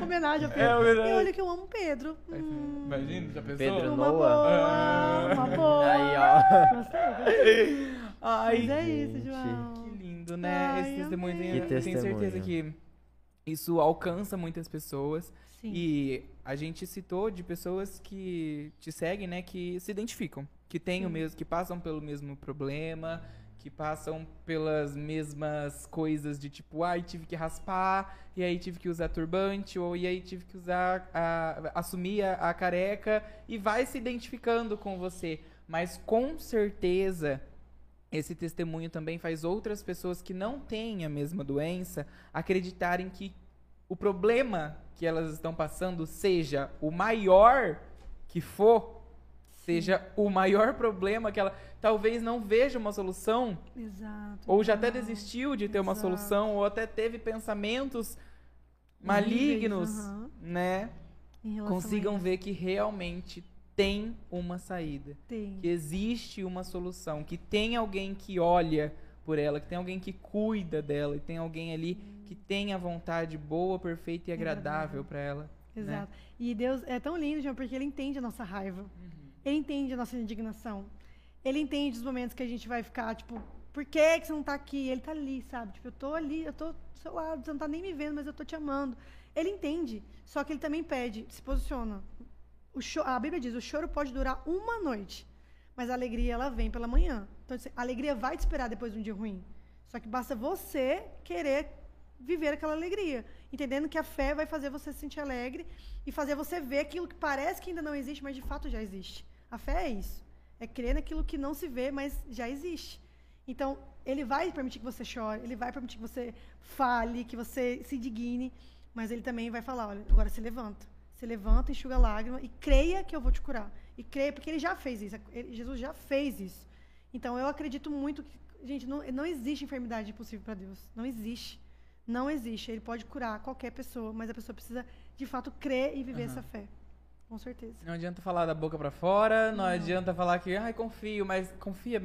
Speaker 3: Homenagem ao
Speaker 1: É,
Speaker 3: Pedro.
Speaker 1: homenagem.
Speaker 3: e olha que eu amo o Pedro. Hum,
Speaker 1: Imagina, já pensou?
Speaker 2: Pedro
Speaker 3: uma
Speaker 2: Noah.
Speaker 3: boa, uma boa.
Speaker 2: Aí, ó.
Speaker 3: Gostei.
Speaker 1: Ai,
Speaker 3: Mas é isso,
Speaker 2: gente.
Speaker 3: João.
Speaker 1: Que lindo, né?
Speaker 3: Ai,
Speaker 1: Esse testemunho.
Speaker 3: amei.
Speaker 1: tenho-
Speaker 2: Que
Speaker 1: Tenho certeza
Speaker 2: testemunho.
Speaker 1: que isso alcança muitas pessoas.
Speaker 3: Sim.
Speaker 1: E a gente citou de pessoas que te seguem, né? Que se identificam. Que têm o
Speaker 3: Sim.
Speaker 1: mesmo, que passam pelo mesmo problema, que passam pelas mesmas coisas de tipo, ai, tive que raspar, e aí tive que usar turbante, ou e aí tive que usar, a, assumir a, a careca, e vai se identificando com você. Mas com certeza esse testemunho também faz outras pessoas que não têm a mesma doença acreditarem que o problema que elas estão passando seja o maior que for, seja o maior problema que ela talvez não veja uma solução,
Speaker 3: Exato.
Speaker 1: ou já até
Speaker 3: João.
Speaker 1: desistiu de ter uma
Speaker 3: Exato.
Speaker 1: solução, ou até teve pensamentos malignos,
Speaker 3: aham.
Speaker 1: né? Consigam ver que realmente tem uma saída
Speaker 3: Tem.
Speaker 1: que existe uma solução, que tem alguém que olha por ela, que tem alguém que cuida dela, e tem alguém ali que tem a vontade boa, perfeita e agradável
Speaker 3: Agradável.
Speaker 1: para ela. né?
Speaker 3: Exato. E Deus é tão lindo, João, porque ele entende a nossa raiva. Ele entende a nossa indignação. Ele entende os momentos que a gente vai ficar, tipo, por que, que você não tá aqui? Ele tá ali, sabe? Tipo, eu tô ali, eu tô do seu lado, você não tá nem me vendo, mas eu tô te amando. Ele entende. Só que ele também pede, se posiciona. O cho- a Bíblia diz, o choro pode durar uma noite, mas a alegria, ela vem pela manhã. Então, a alegria vai te esperar depois de um dia ruim. Só que basta você querer viver aquela alegria. Entendendo que a fé vai fazer você se sentir alegre e fazer você ver aquilo que parece que ainda não existe, mas de fato já existe. A fé é isso. É crer naquilo que não se vê, mas já existe. Então, ele vai permitir que você chore, ele vai permitir que você fale, que você se indigne, mas ele também vai falar, olha, agora se levanta. Se levanta, enxuga a lágrima e creia que eu vou te curar. E creia, porque ele já fez isso. Ele- Jesus já fez isso. Então, eu acredito muito que, gente, não, não existe enfermidade impossível para Deus. Não existe. Não existe. Ele pode curar qualquer pessoa, mas a pessoa precisa, de fato, crer e viver
Speaker 1: Aham.
Speaker 3: essa fé. Com certeza.
Speaker 1: Não adianta falar da boca pra fora, não, adianta falar que, ai, confio, mas confia,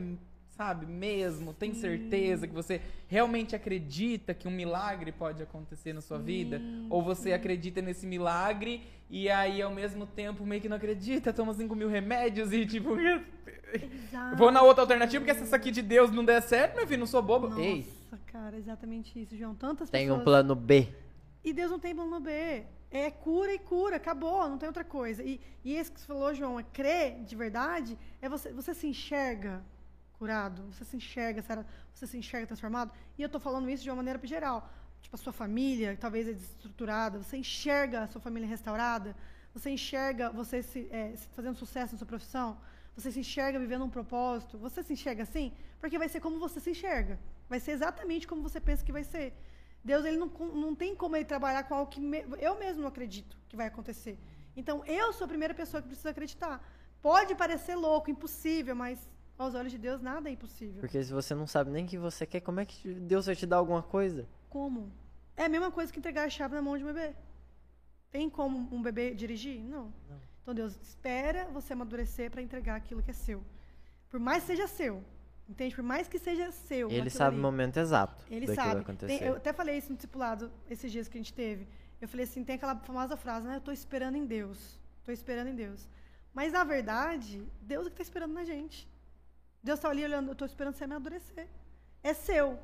Speaker 1: sabe, mesmo, tem certeza que você realmente acredita que um milagre pode acontecer na sua vida? Ou você acredita nesse milagre e aí, ao mesmo tempo, meio que não acredita, toma 5 mil remédios e, tipo,
Speaker 3: Exato.
Speaker 1: vou na outra alternativa, porque se essa aqui de Deus não der certo, meu filho, não sou bobo.
Speaker 3: Nossa,
Speaker 1: Ei,
Speaker 3: cara, exatamente isso, João. Tantas
Speaker 2: Tem
Speaker 3: pessoas...
Speaker 2: um plano B.
Speaker 3: E Deus não tem plano B. É cura e cura, acabou, não tem outra coisa. E, e esse que você falou, João, é crer de verdade, é você, você se enxerga curado, você se enxerga, você se enxerga transformado. E eu tô falando isso de uma maneira geral. Tipo, a sua família, que talvez é desestruturada, você enxerga a sua família restaurada, você enxerga você se, é, fazendo sucesso na sua profissão, você se enxerga vivendo um propósito, você se enxerga assim, porque vai ser como você se enxerga. Vai ser exatamente como você pensa que vai ser. Deus ele não, não tem como ele trabalhar com algo que me- eu mesmo não acredito que vai acontecer. Então, eu sou a primeira pessoa que precisa acreditar. Pode parecer louco, impossível, mas aos olhos de Deus nada é impossível.
Speaker 2: Porque se você não sabe nem o que você quer, como é que Deus vai te dar alguma coisa?
Speaker 3: Como? É a mesma coisa que entregar a chave na mão de um bebê. Tem como um bebê dirigir? Não. Então Deus espera você amadurecer para entregar aquilo que é seu. Por mais que seja seu. Entende? Por mais que seja seu.
Speaker 2: Ele sabe
Speaker 3: ali.
Speaker 2: o momento exato
Speaker 3: Ele sabe.
Speaker 2: acontecer.
Speaker 3: Tem- eu até falei isso no discipulado esses dias que a gente teve. Eu falei assim, tem aquela famosa frase, né? Eu tô esperando em Deus. Tô esperando em Deus. Mas na verdade, Deus é que tá esperando na gente. Deus tá ali olhando, eu tô esperando você amadurecer. É seu.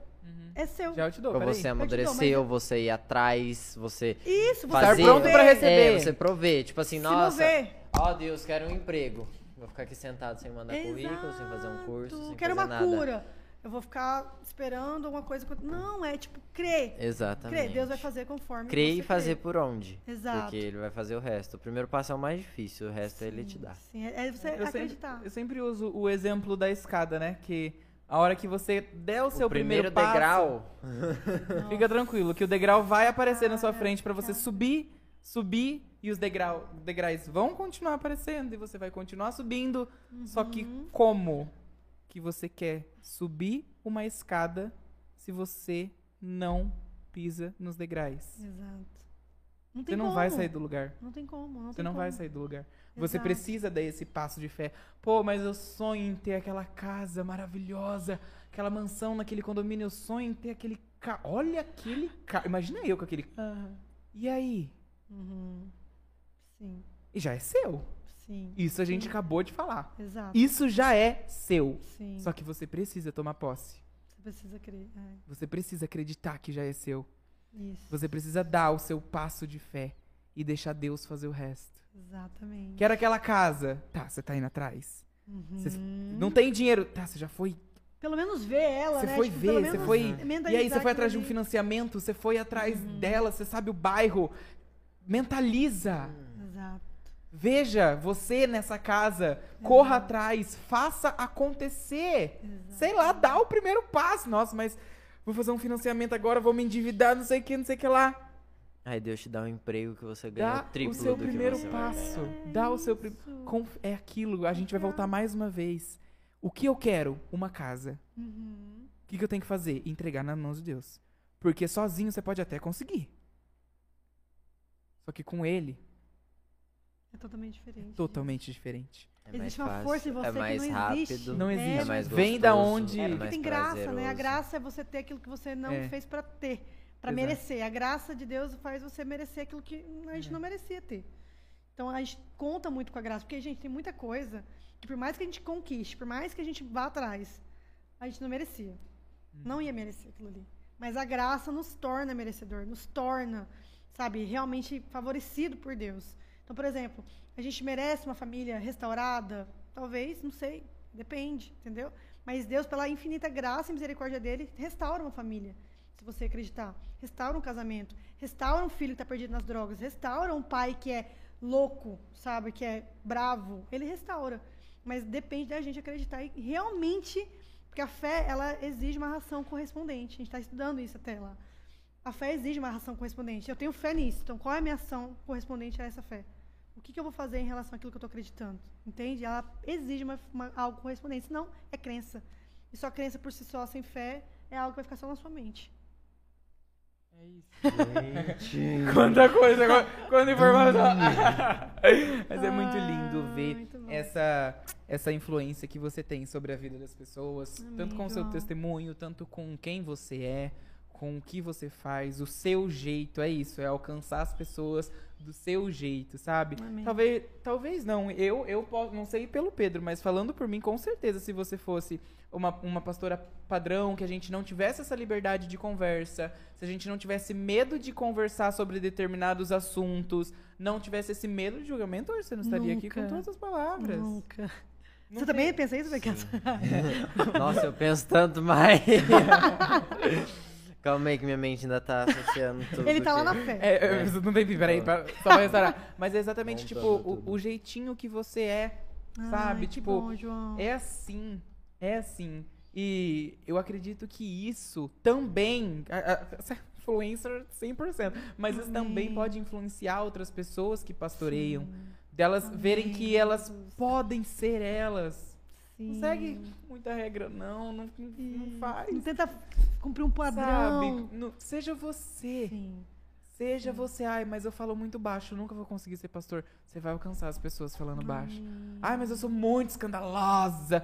Speaker 3: É seu.
Speaker 1: já eu te dou, peraí.
Speaker 2: você
Speaker 3: dou, mas
Speaker 2: amadureceu, você ir atrás, você
Speaker 3: Isso, você
Speaker 2: fazer.
Speaker 1: pronto pra receber.
Speaker 2: É, você prover. Tipo assim,
Speaker 3: Se
Speaker 2: nossa,
Speaker 3: mover.
Speaker 2: ó Deus, quero um emprego. Vou ficar aqui sentado sem mandar currículo, sem fazer um curso,
Speaker 3: Exato.
Speaker 2: sem
Speaker 3: Quero
Speaker 2: fazer
Speaker 3: uma
Speaker 2: nada.
Speaker 3: cura. Eu vou ficar esperando alguma coisa. Não, é tipo, crer.
Speaker 2: Exatamente.
Speaker 3: Crer. Deus vai fazer conforme
Speaker 2: Crer
Speaker 3: você
Speaker 2: e fazer
Speaker 3: crê.
Speaker 2: por onde.
Speaker 3: Exato.
Speaker 2: Porque ele vai fazer o resto. O primeiro passo é o mais difícil, o resto é ele te dar.
Speaker 3: Sim, é é você
Speaker 1: Eu sempre,
Speaker 3: acreditar.
Speaker 1: eu sempre uso o exemplo da escada, né? Que a hora que você der o seu
Speaker 2: o primeiro,
Speaker 1: passo,
Speaker 2: degrau.
Speaker 1: Fica tranquilo, que o degrau vai aparecer na sua frente pra você subir, subir e os degrau, degraus vão continuar aparecendo e você vai continuar subindo. Só que
Speaker 3: Uhum.
Speaker 1: como que você quer subir uma escada se você não pisa nos degraus?
Speaker 3: Exato. Não
Speaker 1: Você não
Speaker 3: como.
Speaker 1: vai sair do lugar.
Speaker 3: Não tem como, não
Speaker 1: Você
Speaker 3: tem
Speaker 1: não vai
Speaker 3: como.
Speaker 1: sair do lugar. Você
Speaker 3: Exato.
Speaker 1: precisa dar esse passo de fé. Pô, mas eu sonho em ter aquela casa maravilhosa, aquela mansão naquele condomínio. Eu sonho em ter aquele carro. Olha aquele carro. Imagina eu com aquele.
Speaker 3: Aham.
Speaker 1: E aí?
Speaker 3: Uhum. Sim,
Speaker 1: E já é seu.
Speaker 3: Sim.
Speaker 1: Isso a gente acabou de falar.
Speaker 3: Exato.
Speaker 1: Isso já é seu.
Speaker 3: Sim.
Speaker 1: Só que você precisa tomar posse.
Speaker 3: Você precisa crer. É,
Speaker 1: Você precisa acreditar que já é seu.
Speaker 3: isso.
Speaker 1: Você precisa dar o seu passo de fé e deixar Deus fazer o resto.
Speaker 3: Exatamente.
Speaker 1: Quero aquela casa. Tá, você tá indo atrás.
Speaker 3: Uhum.
Speaker 1: Você não tem dinheiro. Tá, você já foi
Speaker 3: Pelo menos ver ela,
Speaker 1: Você
Speaker 3: né?
Speaker 1: foi
Speaker 3: Tipo,
Speaker 1: ver, você foi. E aí você foi atrás de um financiamento, você foi atrás dela, você sabe o bairro. Mentaliza.
Speaker 3: Exato.
Speaker 1: Veja você nessa casa, corra atrás, faça acontecer. Sei lá, dá o primeiro passo. Nossa, mas vou fazer um financiamento agora, vou me endividar, não sei o que, não sei o que lá.
Speaker 2: Aí Deus te dá um emprego que você ganha
Speaker 1: Dá
Speaker 2: o triplo
Speaker 1: o seu
Speaker 2: do
Speaker 1: primeiro
Speaker 2: que você
Speaker 1: passo. Dá o seu primeiro. É aquilo, a gente vai voltar mais uma vez. O que eu quero? Uma casa.
Speaker 3: Uhum.
Speaker 1: O que, que eu tenho que fazer? Entregar nas mãos de Deus. Porque sozinho você pode até conseguir. Só que com ele,
Speaker 3: É totalmente diferente.
Speaker 1: totalmente diferente.
Speaker 2: É mais
Speaker 3: Existe uma
Speaker 2: fácil,
Speaker 3: força em você
Speaker 2: é
Speaker 3: que
Speaker 2: mais
Speaker 3: não
Speaker 2: rápido,
Speaker 3: existe.
Speaker 1: Não
Speaker 3: É,
Speaker 1: existe.
Speaker 2: é mais
Speaker 1: Vem da onde-
Speaker 3: É
Speaker 2: é
Speaker 3: porque
Speaker 2: mais
Speaker 3: tem graça, né? A
Speaker 2: prazeroso.
Speaker 3: graça é você ter aquilo que você não
Speaker 1: É.
Speaker 3: fez pra ter,
Speaker 1: Exato.
Speaker 3: merecer. A graça de Deus faz você merecer aquilo que a gente não merecia ter. Então a gente conta muito com a graça, porque gente tem muita coisa que por mais que a gente conquiste, por mais que a gente vá atrás, a gente não merecia. Não ia merecer aquilo ali. Mas a graça nos torna merecedor, nos torna, sabe, realmente favorecido por Deus. Então, por exemplo, a gente merece uma família restaurada? Talvez, não sei, depende, entendeu? Mas Deus, pela infinita graça e misericórdia dele, restaura uma família, se você acreditar. Restaura um casamento, restaura um filho que está perdido nas drogas, restaura um pai que é louco, sabe, que é bravo. Ele restaura. Mas depende da gente acreditar e realmente, porque a fé, ela exige uma ração correspondente. A gente está estudando isso até lá. A fé exige uma ração correspondente. Eu tenho fé nisso. Então, qual é a minha ação correspondente a essa fé? O que, que eu vou fazer em relação àquilo que eu estou acreditando? Entende? Ela exige uma, uma- algo correspondente. Senão, é crença. E só crença por si só, sem fé, é algo que vai ficar só na sua mente.
Speaker 1: É
Speaker 2: Gente.
Speaker 1: Quanta coisa, qu- quanta informação. Mas é muito
Speaker 3: Ah,
Speaker 1: lindo ver
Speaker 3: muito
Speaker 1: essa, essa influência que você tem sobre a vida das pessoas. Tanto com o seu testemunho, tanto com quem você é, com o que você faz, o seu jeito. É isso, é alcançar as pessoas do seu jeito, sabe?
Speaker 3: Amém.
Speaker 1: Talvez, talvez não. Eu, eu posso, não sei pelo Pedro, mas falando por mim, com certeza, se você fosse uma, uma pastora padrão, que a gente não tivesse essa liberdade de conversa, se a gente não tivesse medo de conversar sobre determinados assuntos, não tivesse esse medo de julgamento, hoje você não estaria aqui com
Speaker 3: Nunca.
Speaker 1: todas as palavras.
Speaker 3: Nunca.
Speaker 1: Não
Speaker 3: Você
Speaker 1: tem-
Speaker 3: também pensa isso, Bequeta?
Speaker 2: Nossa, eu penso tanto mais. Calma aí que minha mente ainda tá associando tudo.
Speaker 3: Ele tá lá na fé.
Speaker 1: É, é, você não tem peraí, pra, só pra restaurar. Mas é exatamente, tipo,
Speaker 2: Montando
Speaker 1: o, o jeitinho que você é,
Speaker 3: Ai,
Speaker 1: sabe?
Speaker 3: que
Speaker 1: tipo,
Speaker 3: bom, João.
Speaker 1: É assim, é assim. E eu acredito que isso também, a- a- influencer 100%, mas isso também
Speaker 3: Amém.
Speaker 1: pode influenciar outras pessoas que pastoreiam, delas verem que elas podem ser elas. Não
Speaker 3: Sim.
Speaker 1: segue muita regra não, não, não- não faz.
Speaker 3: Não tenta cumprir um padrão.
Speaker 1: Sabe? No- seja você.
Speaker 3: Sim.
Speaker 1: Seja você, ai, mas eu falo muito baixo, eu nunca vou conseguir ser pastor. Você vai alcançar as pessoas falando baixo. Ai, mas eu sou muito escandalosa.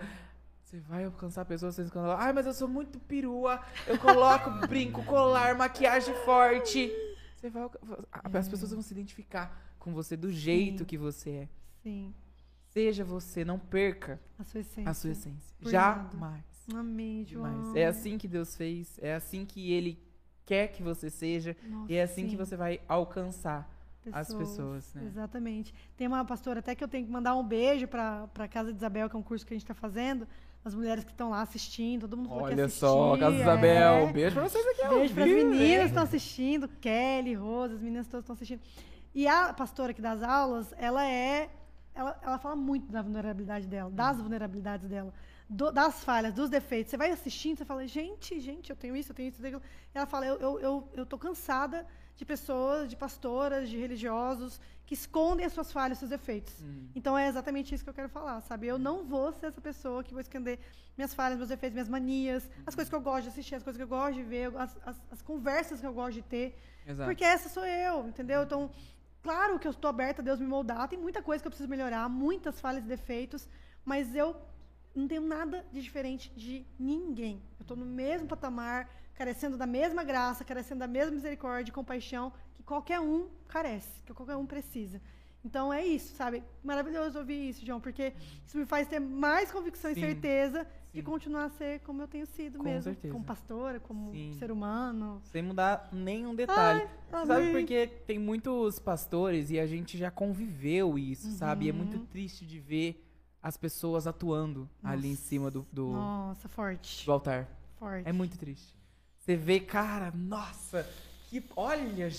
Speaker 1: Você vai alcançar pessoas sendo escandalosas. Ai, mas eu sou muito perua. Eu coloco brinco, colar, maquiagem forte. Você vai As pessoas vão se identificar com você do jeito
Speaker 3: Sim.
Speaker 1: que você é.
Speaker 3: Sim.
Speaker 1: Seja você, não perca
Speaker 3: A sua essência.
Speaker 1: a sua essência. Jamais.
Speaker 3: Amém, João.
Speaker 1: Jamais. É assim que Deus fez, é assim que Ele quer que você seja,
Speaker 3: Nossa,
Speaker 1: e é assim que
Speaker 3: sim.
Speaker 1: você vai alcançar as pessoas, né?
Speaker 3: Exatamente. Tem uma pastora até que eu tenho que mandar um beijo para a Casa de Isabel, que é um curso que a gente está fazendo. As mulheres que estão lá assistindo, todo mundo que
Speaker 1: Olha só,
Speaker 3: assistir,
Speaker 1: Casa
Speaker 3: é.
Speaker 1: Isabel, um beijo pra vocês aqui
Speaker 3: Beijo para as meninas que estão assistindo, Kelly, Rosa, as meninas todas estão assistindo. E a pastora aqui das aulas, ela é. Ela, ela fala muito da vulnerabilidade dela, das
Speaker 1: Uhum.
Speaker 3: vulnerabilidades dela, do- das falhas, dos defeitos. Você vai assistindo, você fala, gente, gente, eu tenho isso, eu tenho isso, eu tenho aquilo. Ela fala, eu, eu, eu, eu tô cansada de pessoas, de pastoras, de religiosos que escondem as suas falhas, seus defeitos.
Speaker 1: Hum.
Speaker 3: Então é exatamente isso que eu quero falar, sabe? Eu não vou ser essa pessoa que vou esconder minhas falhas, meus defeitos, minhas manias, as coisas que eu gosto de assistir, as coisas que eu gosto de ver, as, as, as conversas que eu gosto de ter.
Speaker 1: Exato.
Speaker 3: Porque essa sou eu, entendeu? Então, claro que eu estou aberta a Deus me moldar, tem muita coisa que eu preciso melhorar, muitas falhas e defeitos, mas eu não tenho nada de diferente de ninguém. Eu estou no mesmo patamar, carecendo da mesma graça, carecendo da mesma misericórdia e compaixão que qualquer um carece, que qualquer um precisa. Então é isso, sabe? Maravilhoso ouvir isso, João, porque isso me faz ter mais convicção
Speaker 1: Sim,
Speaker 3: e certeza de continuar a ser como eu tenho sido
Speaker 1: Com
Speaker 3: mesmo,
Speaker 1: certeza.
Speaker 3: como pastora, como
Speaker 1: Sim.
Speaker 3: ser humano.
Speaker 1: Sem mudar nenhum detalhe.
Speaker 3: Ai,
Speaker 1: sabe porque tem muitos pastores e a gente já conviveu isso, sabe? E é muito
Speaker 3: Uhum.
Speaker 1: triste de ver as pessoas atuando ali em
Speaker 3: Nossa.
Speaker 1: cima do, do,
Speaker 3: Nossa, forte.
Speaker 1: do altar.
Speaker 3: Forte.
Speaker 1: É muito triste. Você vê, cara, nossa, que. Olha,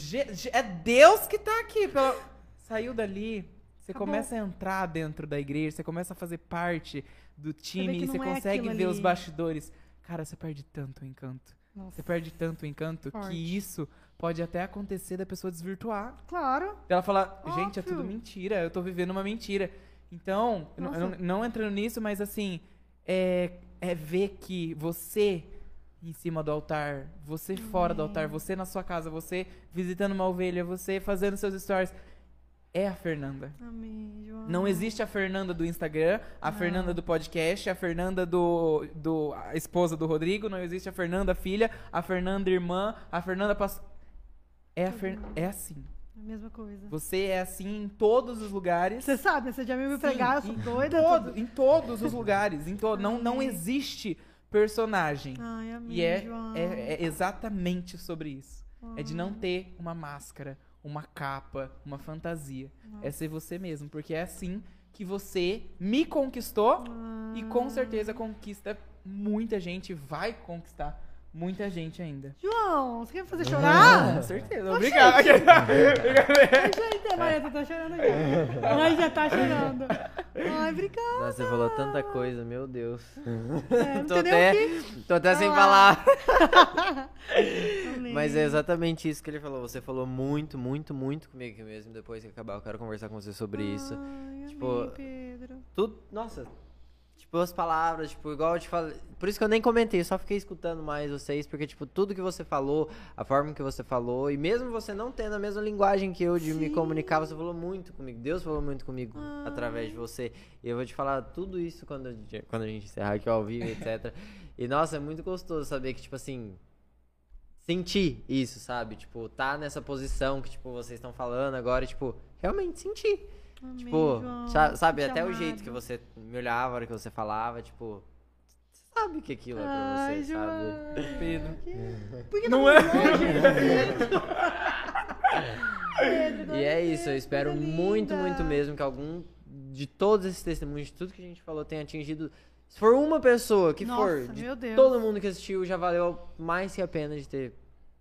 Speaker 1: é Deus que tá aqui. pela- Saiu dali, você
Speaker 3: Acabou.
Speaker 1: começa a entrar dentro da igreja, você começa a fazer parte do time você
Speaker 3: não é
Speaker 1: consegue ver os
Speaker 3: ali.
Speaker 1: bastidores. Cara, você perde tanto o encanto.
Speaker 3: Nossa.
Speaker 1: Você perde tanto o encanto
Speaker 3: Forte.
Speaker 1: que isso pode até acontecer da pessoa desvirtuar.
Speaker 3: Claro.
Speaker 1: Ela falar, gente, é tudo mentira, eu tô vivendo uma mentira. Então, não- não, entrando nisso, mas assim, é, é ver que você em cima do altar, você fora do altar, você na sua casa, você visitando uma ovelha, você fazendo seus stories, é a Fernanda.
Speaker 3: Amém, João.
Speaker 1: Não existe a Fernanda do Instagram, a
Speaker 3: Não.
Speaker 1: Fernanda do podcast, a Fernanda do, do a esposa do Rodrigo, não existe a Fernanda filha, a Fernanda irmã, a Fernanda é a Fer... é assim.
Speaker 3: A mesma coisa.
Speaker 1: Você é assim em todos os lugares.
Speaker 3: Você sabe, né? você já me ouviu
Speaker 1: Sim,
Speaker 3: pregar, eu sou
Speaker 1: em
Speaker 3: doida.
Speaker 1: todo- em todos os lugares, em não não existe personagem.
Speaker 3: Ai, amém,
Speaker 1: E é,
Speaker 3: João.
Speaker 1: é, é exatamente sobre isso. É de não ter uma máscara, uma capa, uma fantasia. É ser você mesmo, porque é assim que você me conquistou e com
Speaker 3: Ah.
Speaker 1: certeza conquista muita gente, vai conquistar muita gente ainda.
Speaker 3: João, você quer me fazer
Speaker 1: Com
Speaker 3: chorar?
Speaker 1: certeza. Obrigado.
Speaker 3: Ai, gente, Maria, você tá chorando já. Ai, já tá chorando. Ai, obrigada.
Speaker 2: Nossa, você falou tanta coisa, meu Deus.
Speaker 3: É,
Speaker 2: tô, até, tô até sem
Speaker 3: falar.
Speaker 2: Mas é exatamente isso que ele falou. Você falou muito, muito, muito comigo aqui mesmo. Depois que acabar, eu quero conversar com você sobre isso.
Speaker 3: Ai,
Speaker 2: Tipo,
Speaker 3: amém, Pedro.
Speaker 2: Tudo, nossa, tipo, as palavras, tipo, igual eu te falei. Por isso que eu nem comentei, eu só fiquei escutando mais vocês, porque, tipo, tudo que você falou, a forma que você falou, e mesmo você não tendo a mesma linguagem que eu de me
Speaker 3: Sim.
Speaker 2: comunicar, você falou muito comigo. Deus falou muito comigo através de você. E eu vou te falar tudo isso quando, a gente- quando a gente encerrar aqui ao vivo, etc. e, nossa, é muito gostoso saber que, tipo assim. Sentir isso, sabe? Tipo, tá nessa posição que, tipo, vocês estão falando agora, e, tipo, realmente sentir.
Speaker 3: Amém,
Speaker 2: Tipo,
Speaker 3: João.
Speaker 2: sa- sabe,
Speaker 3: Te
Speaker 2: até o jeito que você me olhava, a hora que você falava, tipo, você sabe que aquilo é pra
Speaker 3: Ai,
Speaker 2: você,
Speaker 3: João.
Speaker 2: sabe?
Speaker 1: Pedro.
Speaker 3: Por que
Speaker 1: Não
Speaker 3: tá
Speaker 1: é?
Speaker 3: Pedro,
Speaker 2: E é isso, eu espero muito,
Speaker 3: linda.
Speaker 2: muito mesmo que algum de todos esses testemunhos, de tudo que a gente falou, tenha atingido. Se for uma pessoa que
Speaker 3: Nossa,
Speaker 2: for, de
Speaker 3: meu Deus.
Speaker 2: todo mundo que assistiu, já valeu mais que a pena de ter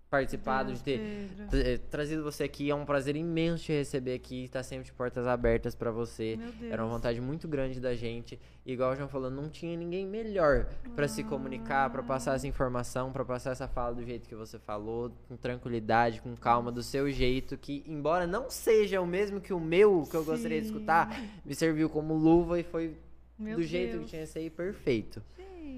Speaker 2: participado,
Speaker 3: Deus,
Speaker 2: de ter
Speaker 3: Pedro.
Speaker 2: eh, trazido você aqui. É um prazer imenso te receber aqui, estar sempre de portas abertas pra você. Era uma vontade muito grande da gente. E igual o João falou, não tinha ninguém melhor pra se comunicar, pra passar essa informação, pra passar essa fala do jeito que você falou, com tranquilidade, com calma, do seu jeito, que embora não seja o mesmo que o meu, que eu gostaria de
Speaker 3: Sim.
Speaker 2: escutar, me serviu como luva e foi
Speaker 3: Meu
Speaker 2: do jeito
Speaker 3: Deus.
Speaker 2: que tinha que ser perfeito.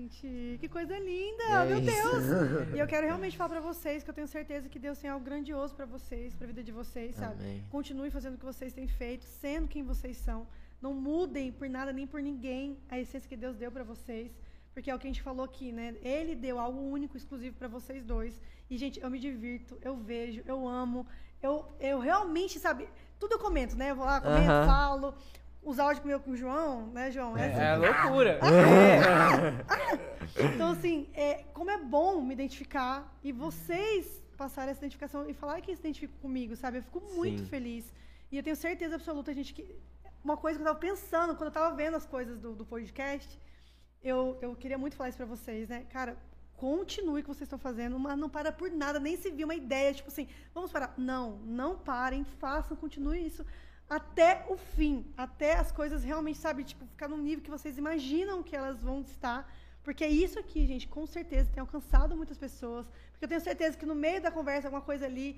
Speaker 3: Gente, que coisa linda,
Speaker 2: É
Speaker 3: meu
Speaker 2: isso.
Speaker 3: Deus. E eu quero realmente falar pra vocês que eu tenho certeza que Deus tem algo grandioso pra vocês, pra vida de vocês, sabe?
Speaker 2: Amém.
Speaker 3: Continue fazendo o que vocês têm feito, sendo quem vocês são. Não mudem por nada nem por ninguém a essência que Deus deu pra vocês, porque é o que a gente falou aqui, né? Ele deu algo único, exclusivo pra vocês dois. E gente, eu me divirto, eu vejo, eu amo, eu, eu realmente, sabe? Tudo eu comento, né? Eu vou lá, comento,
Speaker 2: Aham.
Speaker 3: falo. Os áudios meu com o João, né, João? É,
Speaker 1: É loucura.
Speaker 3: Então, assim, é, como é bom me identificar e vocês passarem essa identificação e falar que se identificam comigo, sabe? Eu fico muito
Speaker 2: Sim.
Speaker 3: feliz. E eu tenho certeza absoluta, gente, que uma coisa que eu tava pensando, quando eu tava vendo as coisas do, do podcast, eu, eu queria muito falar isso pra vocês, né? Cara, continue o que vocês estão fazendo, mas não para por nada, nem se viu uma ideia, tipo assim, vamos parar. Não, não parem, façam, continue isso até o fim, até as coisas realmente, sabe, tipo, ficar num nível que vocês imaginam que elas vão estar. Porque é isso aqui, gente, com certeza tem alcançado muitas pessoas. Porque eu tenho certeza que no meio da conversa, alguma coisa ali,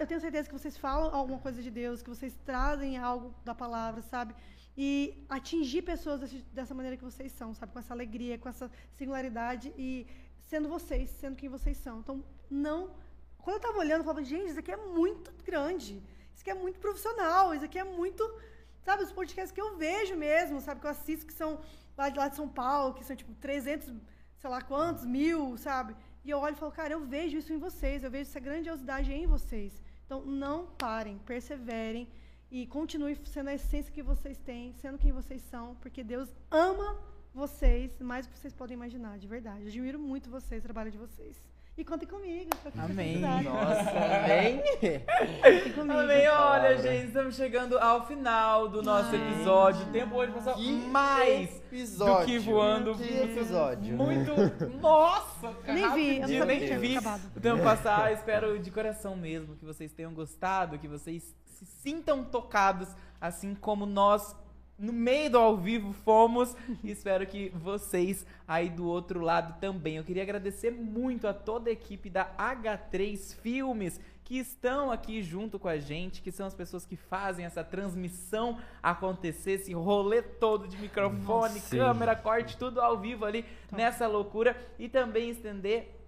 Speaker 3: eu tenho certeza que vocês falam alguma coisa de Deus, que vocês trazem algo da palavra, sabe? E atingir pessoas desse- dessa maneira que vocês são, sabe? Com essa alegria, com essa singularidade e sendo vocês, sendo quem vocês são. Então, não. Quando eu tava olhando, eu falava, gente, isso aqui é muito grande. Isso aqui é muito profissional. Isso aqui é muito. Sabe, os podcasts que eu vejo mesmo, sabe? Que eu assisto, que são lá de, lá de São Paulo, que são tipo 300, sei lá quantos, mil, sabe? E eu olho e falo, cara, eu vejo isso em vocês, eu vejo essa grandiosidade em vocês. Então, não parem, perseverem e continuem sendo a essência que vocês têm, sendo quem vocês são, porque Deus ama vocês mais do que vocês podem imaginar, de verdade. Eu admiro muito vocês, o trabalho de vocês. E contem comigo.
Speaker 1: Amém.
Speaker 2: Nossa, amém?
Speaker 3: Contem comigo.
Speaker 1: Amém, olha, gente, estamos chegando ao final do nosso
Speaker 3: Ai.
Speaker 1: episódio. O tempo hoje passou
Speaker 4: Que
Speaker 1: mais
Speaker 4: episódio.
Speaker 1: do que voando.
Speaker 4: Que episódio.
Speaker 1: Muito. Nossa, cara.
Speaker 3: Nem vi, eu não
Speaker 1: nem
Speaker 3: que tinha
Speaker 1: vi
Speaker 3: acabado.
Speaker 1: o tempo passar. Espero de coração mesmo que vocês tenham gostado, que vocês se sintam tocados, assim como nós. No meio do ao vivo fomos e espero que vocês aí do outro lado também. Eu queria agradecer muito a toda a equipe da H3 Filmes que estão aqui junto com a gente, que são as pessoas que fazem essa transmissão acontecer, esse rolê todo de microfone,
Speaker 2: Sim.
Speaker 1: câmera, corte, tudo ao vivo ali nessa loucura e também estender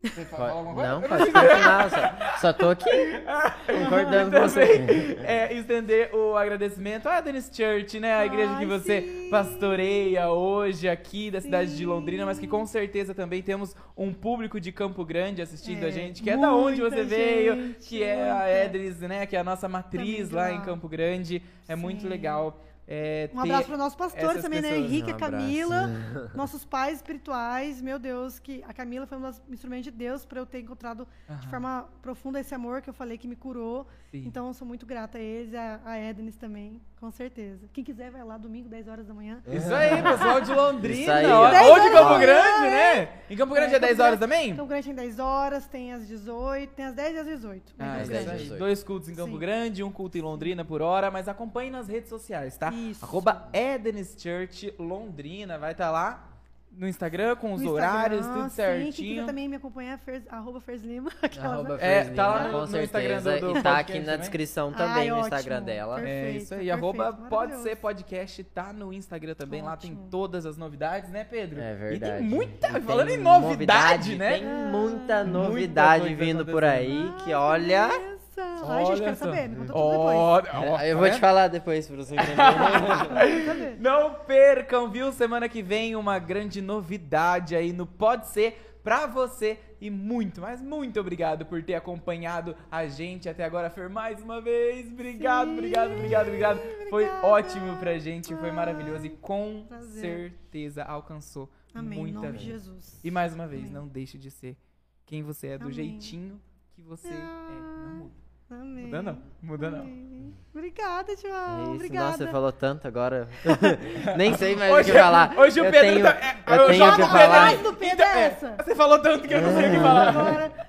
Speaker 4: Você fala alguma coisa?
Speaker 2: Não, pode continuar, só, só tô aqui concordando com você.
Speaker 1: é, estender o agradecimento à Dennis Church, né? A igreja que
Speaker 3: Ai,
Speaker 1: você
Speaker 3: sim.
Speaker 1: pastoreia hoje aqui da cidade de
Speaker 3: Sim.
Speaker 1: Londrina, mas que com certeza também temos um público de Campo Grande assistindo
Speaker 3: É,
Speaker 1: a gente, que é da onde você veio,
Speaker 3: gente,
Speaker 1: que é a. Edris, né? Que é a nossa matriz
Speaker 3: Também de
Speaker 1: lá em Campo Grande. É muito
Speaker 3: Sim.
Speaker 1: legal. É,
Speaker 3: Um abraço para nossos pastores também, né?
Speaker 1: pessoas.
Speaker 3: Henrique e
Speaker 2: Um abraço.
Speaker 3: Camila, nossos pais espirituais. Meu Deus, que a Camila foi um dos instrumentos de Deus para eu ter encontrado de forma profunda esse amor que eu falei que me curou.
Speaker 1: sim.
Speaker 3: Então, eu sou muito grata a eles, a, a Ednis também, com certeza. Quem quiser, vai lá domingo, 10 horas da manhã.
Speaker 1: Isso aí, pessoal de Londrina.
Speaker 2: Isso aí,
Speaker 1: ó. Ou de
Speaker 3: 10
Speaker 1: Campo. Grande, né? Em Campo Grande é,
Speaker 3: É,
Speaker 1: 10
Speaker 3: Campo
Speaker 1: horas também?
Speaker 3: Então, Grande tem 10 horas, tem às 18, tem às 10 e às 18.
Speaker 1: Ah,
Speaker 2: dez,
Speaker 3: é
Speaker 1: aí.
Speaker 2: 18.
Speaker 1: Dois cultos em Campo
Speaker 3: Sim.
Speaker 1: Grande, um culto em Londrina por hora, mas acompanhe nas redes sociais, tá?
Speaker 3: Isso.
Speaker 1: Arroba Edenis Church Londrina, vai estar lá. No Instagram com os
Speaker 3: No
Speaker 1: horários,
Speaker 3: Instagram,
Speaker 1: tudo
Speaker 3: Sim, quem quiser
Speaker 1: certinho.
Speaker 3: também me acompanhar, Fers, arroba Ferslima. aquela-
Speaker 2: Arroba
Speaker 1: É,
Speaker 2: Ferslima,
Speaker 1: tá lá no-
Speaker 2: com
Speaker 1: no
Speaker 2: certeza.
Speaker 1: Instagram do- do
Speaker 2: e tá aqui
Speaker 1: podcast
Speaker 2: na
Speaker 1: também.
Speaker 2: descrição
Speaker 3: Ai,
Speaker 2: também no
Speaker 3: ótimo.
Speaker 2: Instagram dela.
Speaker 3: Perfeito,
Speaker 1: É isso aí,
Speaker 3: perfeito,
Speaker 1: arroba pode
Speaker 3: maravilhoso.
Speaker 1: ser podcast, tá no Instagram também, lá tem
Speaker 3: Ótimo.
Speaker 1: todas as novidades, né, Pedro?
Speaker 2: É
Speaker 1: E
Speaker 2: verdade.
Speaker 1: tem muita,
Speaker 2: E
Speaker 1: falando
Speaker 2: tem
Speaker 1: em novidade, né?
Speaker 2: Tem muita
Speaker 3: Ah.
Speaker 2: novidade
Speaker 1: coisa
Speaker 2: vindo por aí que olha.
Speaker 3: Essa. Ai, gente, quero saber. Me conta tudo
Speaker 1: Ó,
Speaker 3: depois.
Speaker 1: ó,
Speaker 2: eu
Speaker 1: tá
Speaker 2: vou te
Speaker 1: vendo?
Speaker 2: falar depois pra você entender.
Speaker 1: Não percam, viu? Semana que vem uma grande novidade aí no Pode Ser pra você. E muito, mas muito obrigado por ter acompanhado a gente até agora, Fer, mais uma vez. Obrigado,
Speaker 3: Sim,
Speaker 1: obrigado, obrigado, obrigado. Foi
Speaker 3: obrigada.
Speaker 1: ótimo pra gente, foi
Speaker 3: Ah,
Speaker 1: maravilhoso e com
Speaker 3: prazer.
Speaker 1: certeza alcançou
Speaker 3: Amém. Em
Speaker 1: muita
Speaker 3: nome de
Speaker 1: gente.
Speaker 3: Jesus.
Speaker 1: E mais uma vez,
Speaker 3: Amém.
Speaker 1: não deixe de ser quem você é, do
Speaker 3: Amém.
Speaker 1: jeitinho que você é. Não muda.
Speaker 3: Amém.
Speaker 1: Muda não, muda não.
Speaker 3: Amém. Obrigada, João.
Speaker 2: É isso,
Speaker 3: Obrigada.
Speaker 2: nossa, você falou tanto agora. Nem sei mais
Speaker 1: Hoje-
Speaker 2: o que falar.
Speaker 1: hoje o
Speaker 2: eu
Speaker 1: Pedro
Speaker 2: tenho,
Speaker 1: tá- é,
Speaker 2: eu
Speaker 1: eu
Speaker 2: tenho
Speaker 1: jogo
Speaker 2: que
Speaker 1: o
Speaker 2: falar.
Speaker 3: do Pedro
Speaker 1: Então,
Speaker 3: é
Speaker 1: é,
Speaker 3: essa.
Speaker 1: Você falou tanto que eu não sei o que falar.
Speaker 3: Agora.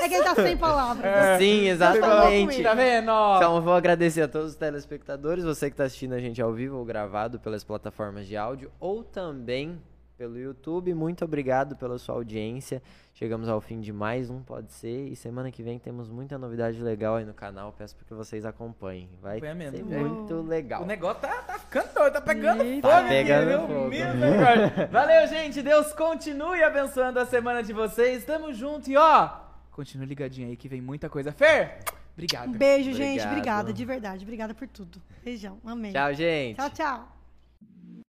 Speaker 3: É, que ele tá sem palavras.
Speaker 1: É.
Speaker 2: Sim, exatamente.
Speaker 1: Tá vendo?
Speaker 2: Então, eu vou agradecer a todos os telespectadores, você que está assistindo a gente ao vivo ou gravado pelas plataformas de áudio ou também pelo YouTube. Muito obrigado pela sua audiência. Chegamos ao fim de mais um Pode Ser e semana que vem temos muita novidade legal aí no canal. Peço para que vocês acompanhem. Vai
Speaker 1: Acompanha mesmo.
Speaker 2: ser muito legal.
Speaker 1: O negócio tá, tá ficando doido, tá pegando
Speaker 3: Eita.
Speaker 1: fogo.
Speaker 2: Tá pegando
Speaker 1: aqui,
Speaker 2: fogo.
Speaker 1: Meu misericórdia. Valeu, gente. Deus continue abençoando a semana de vocês. Tamo junto e ó, continue ligadinho aí que vem muita coisa. Fer, obrigado.
Speaker 3: Um beijo, gente.
Speaker 2: Obrigado.
Speaker 3: Obrigada, de verdade. Obrigada por tudo. Beijão. Amém.
Speaker 2: Tchau, gente.
Speaker 3: Tchau, tchau.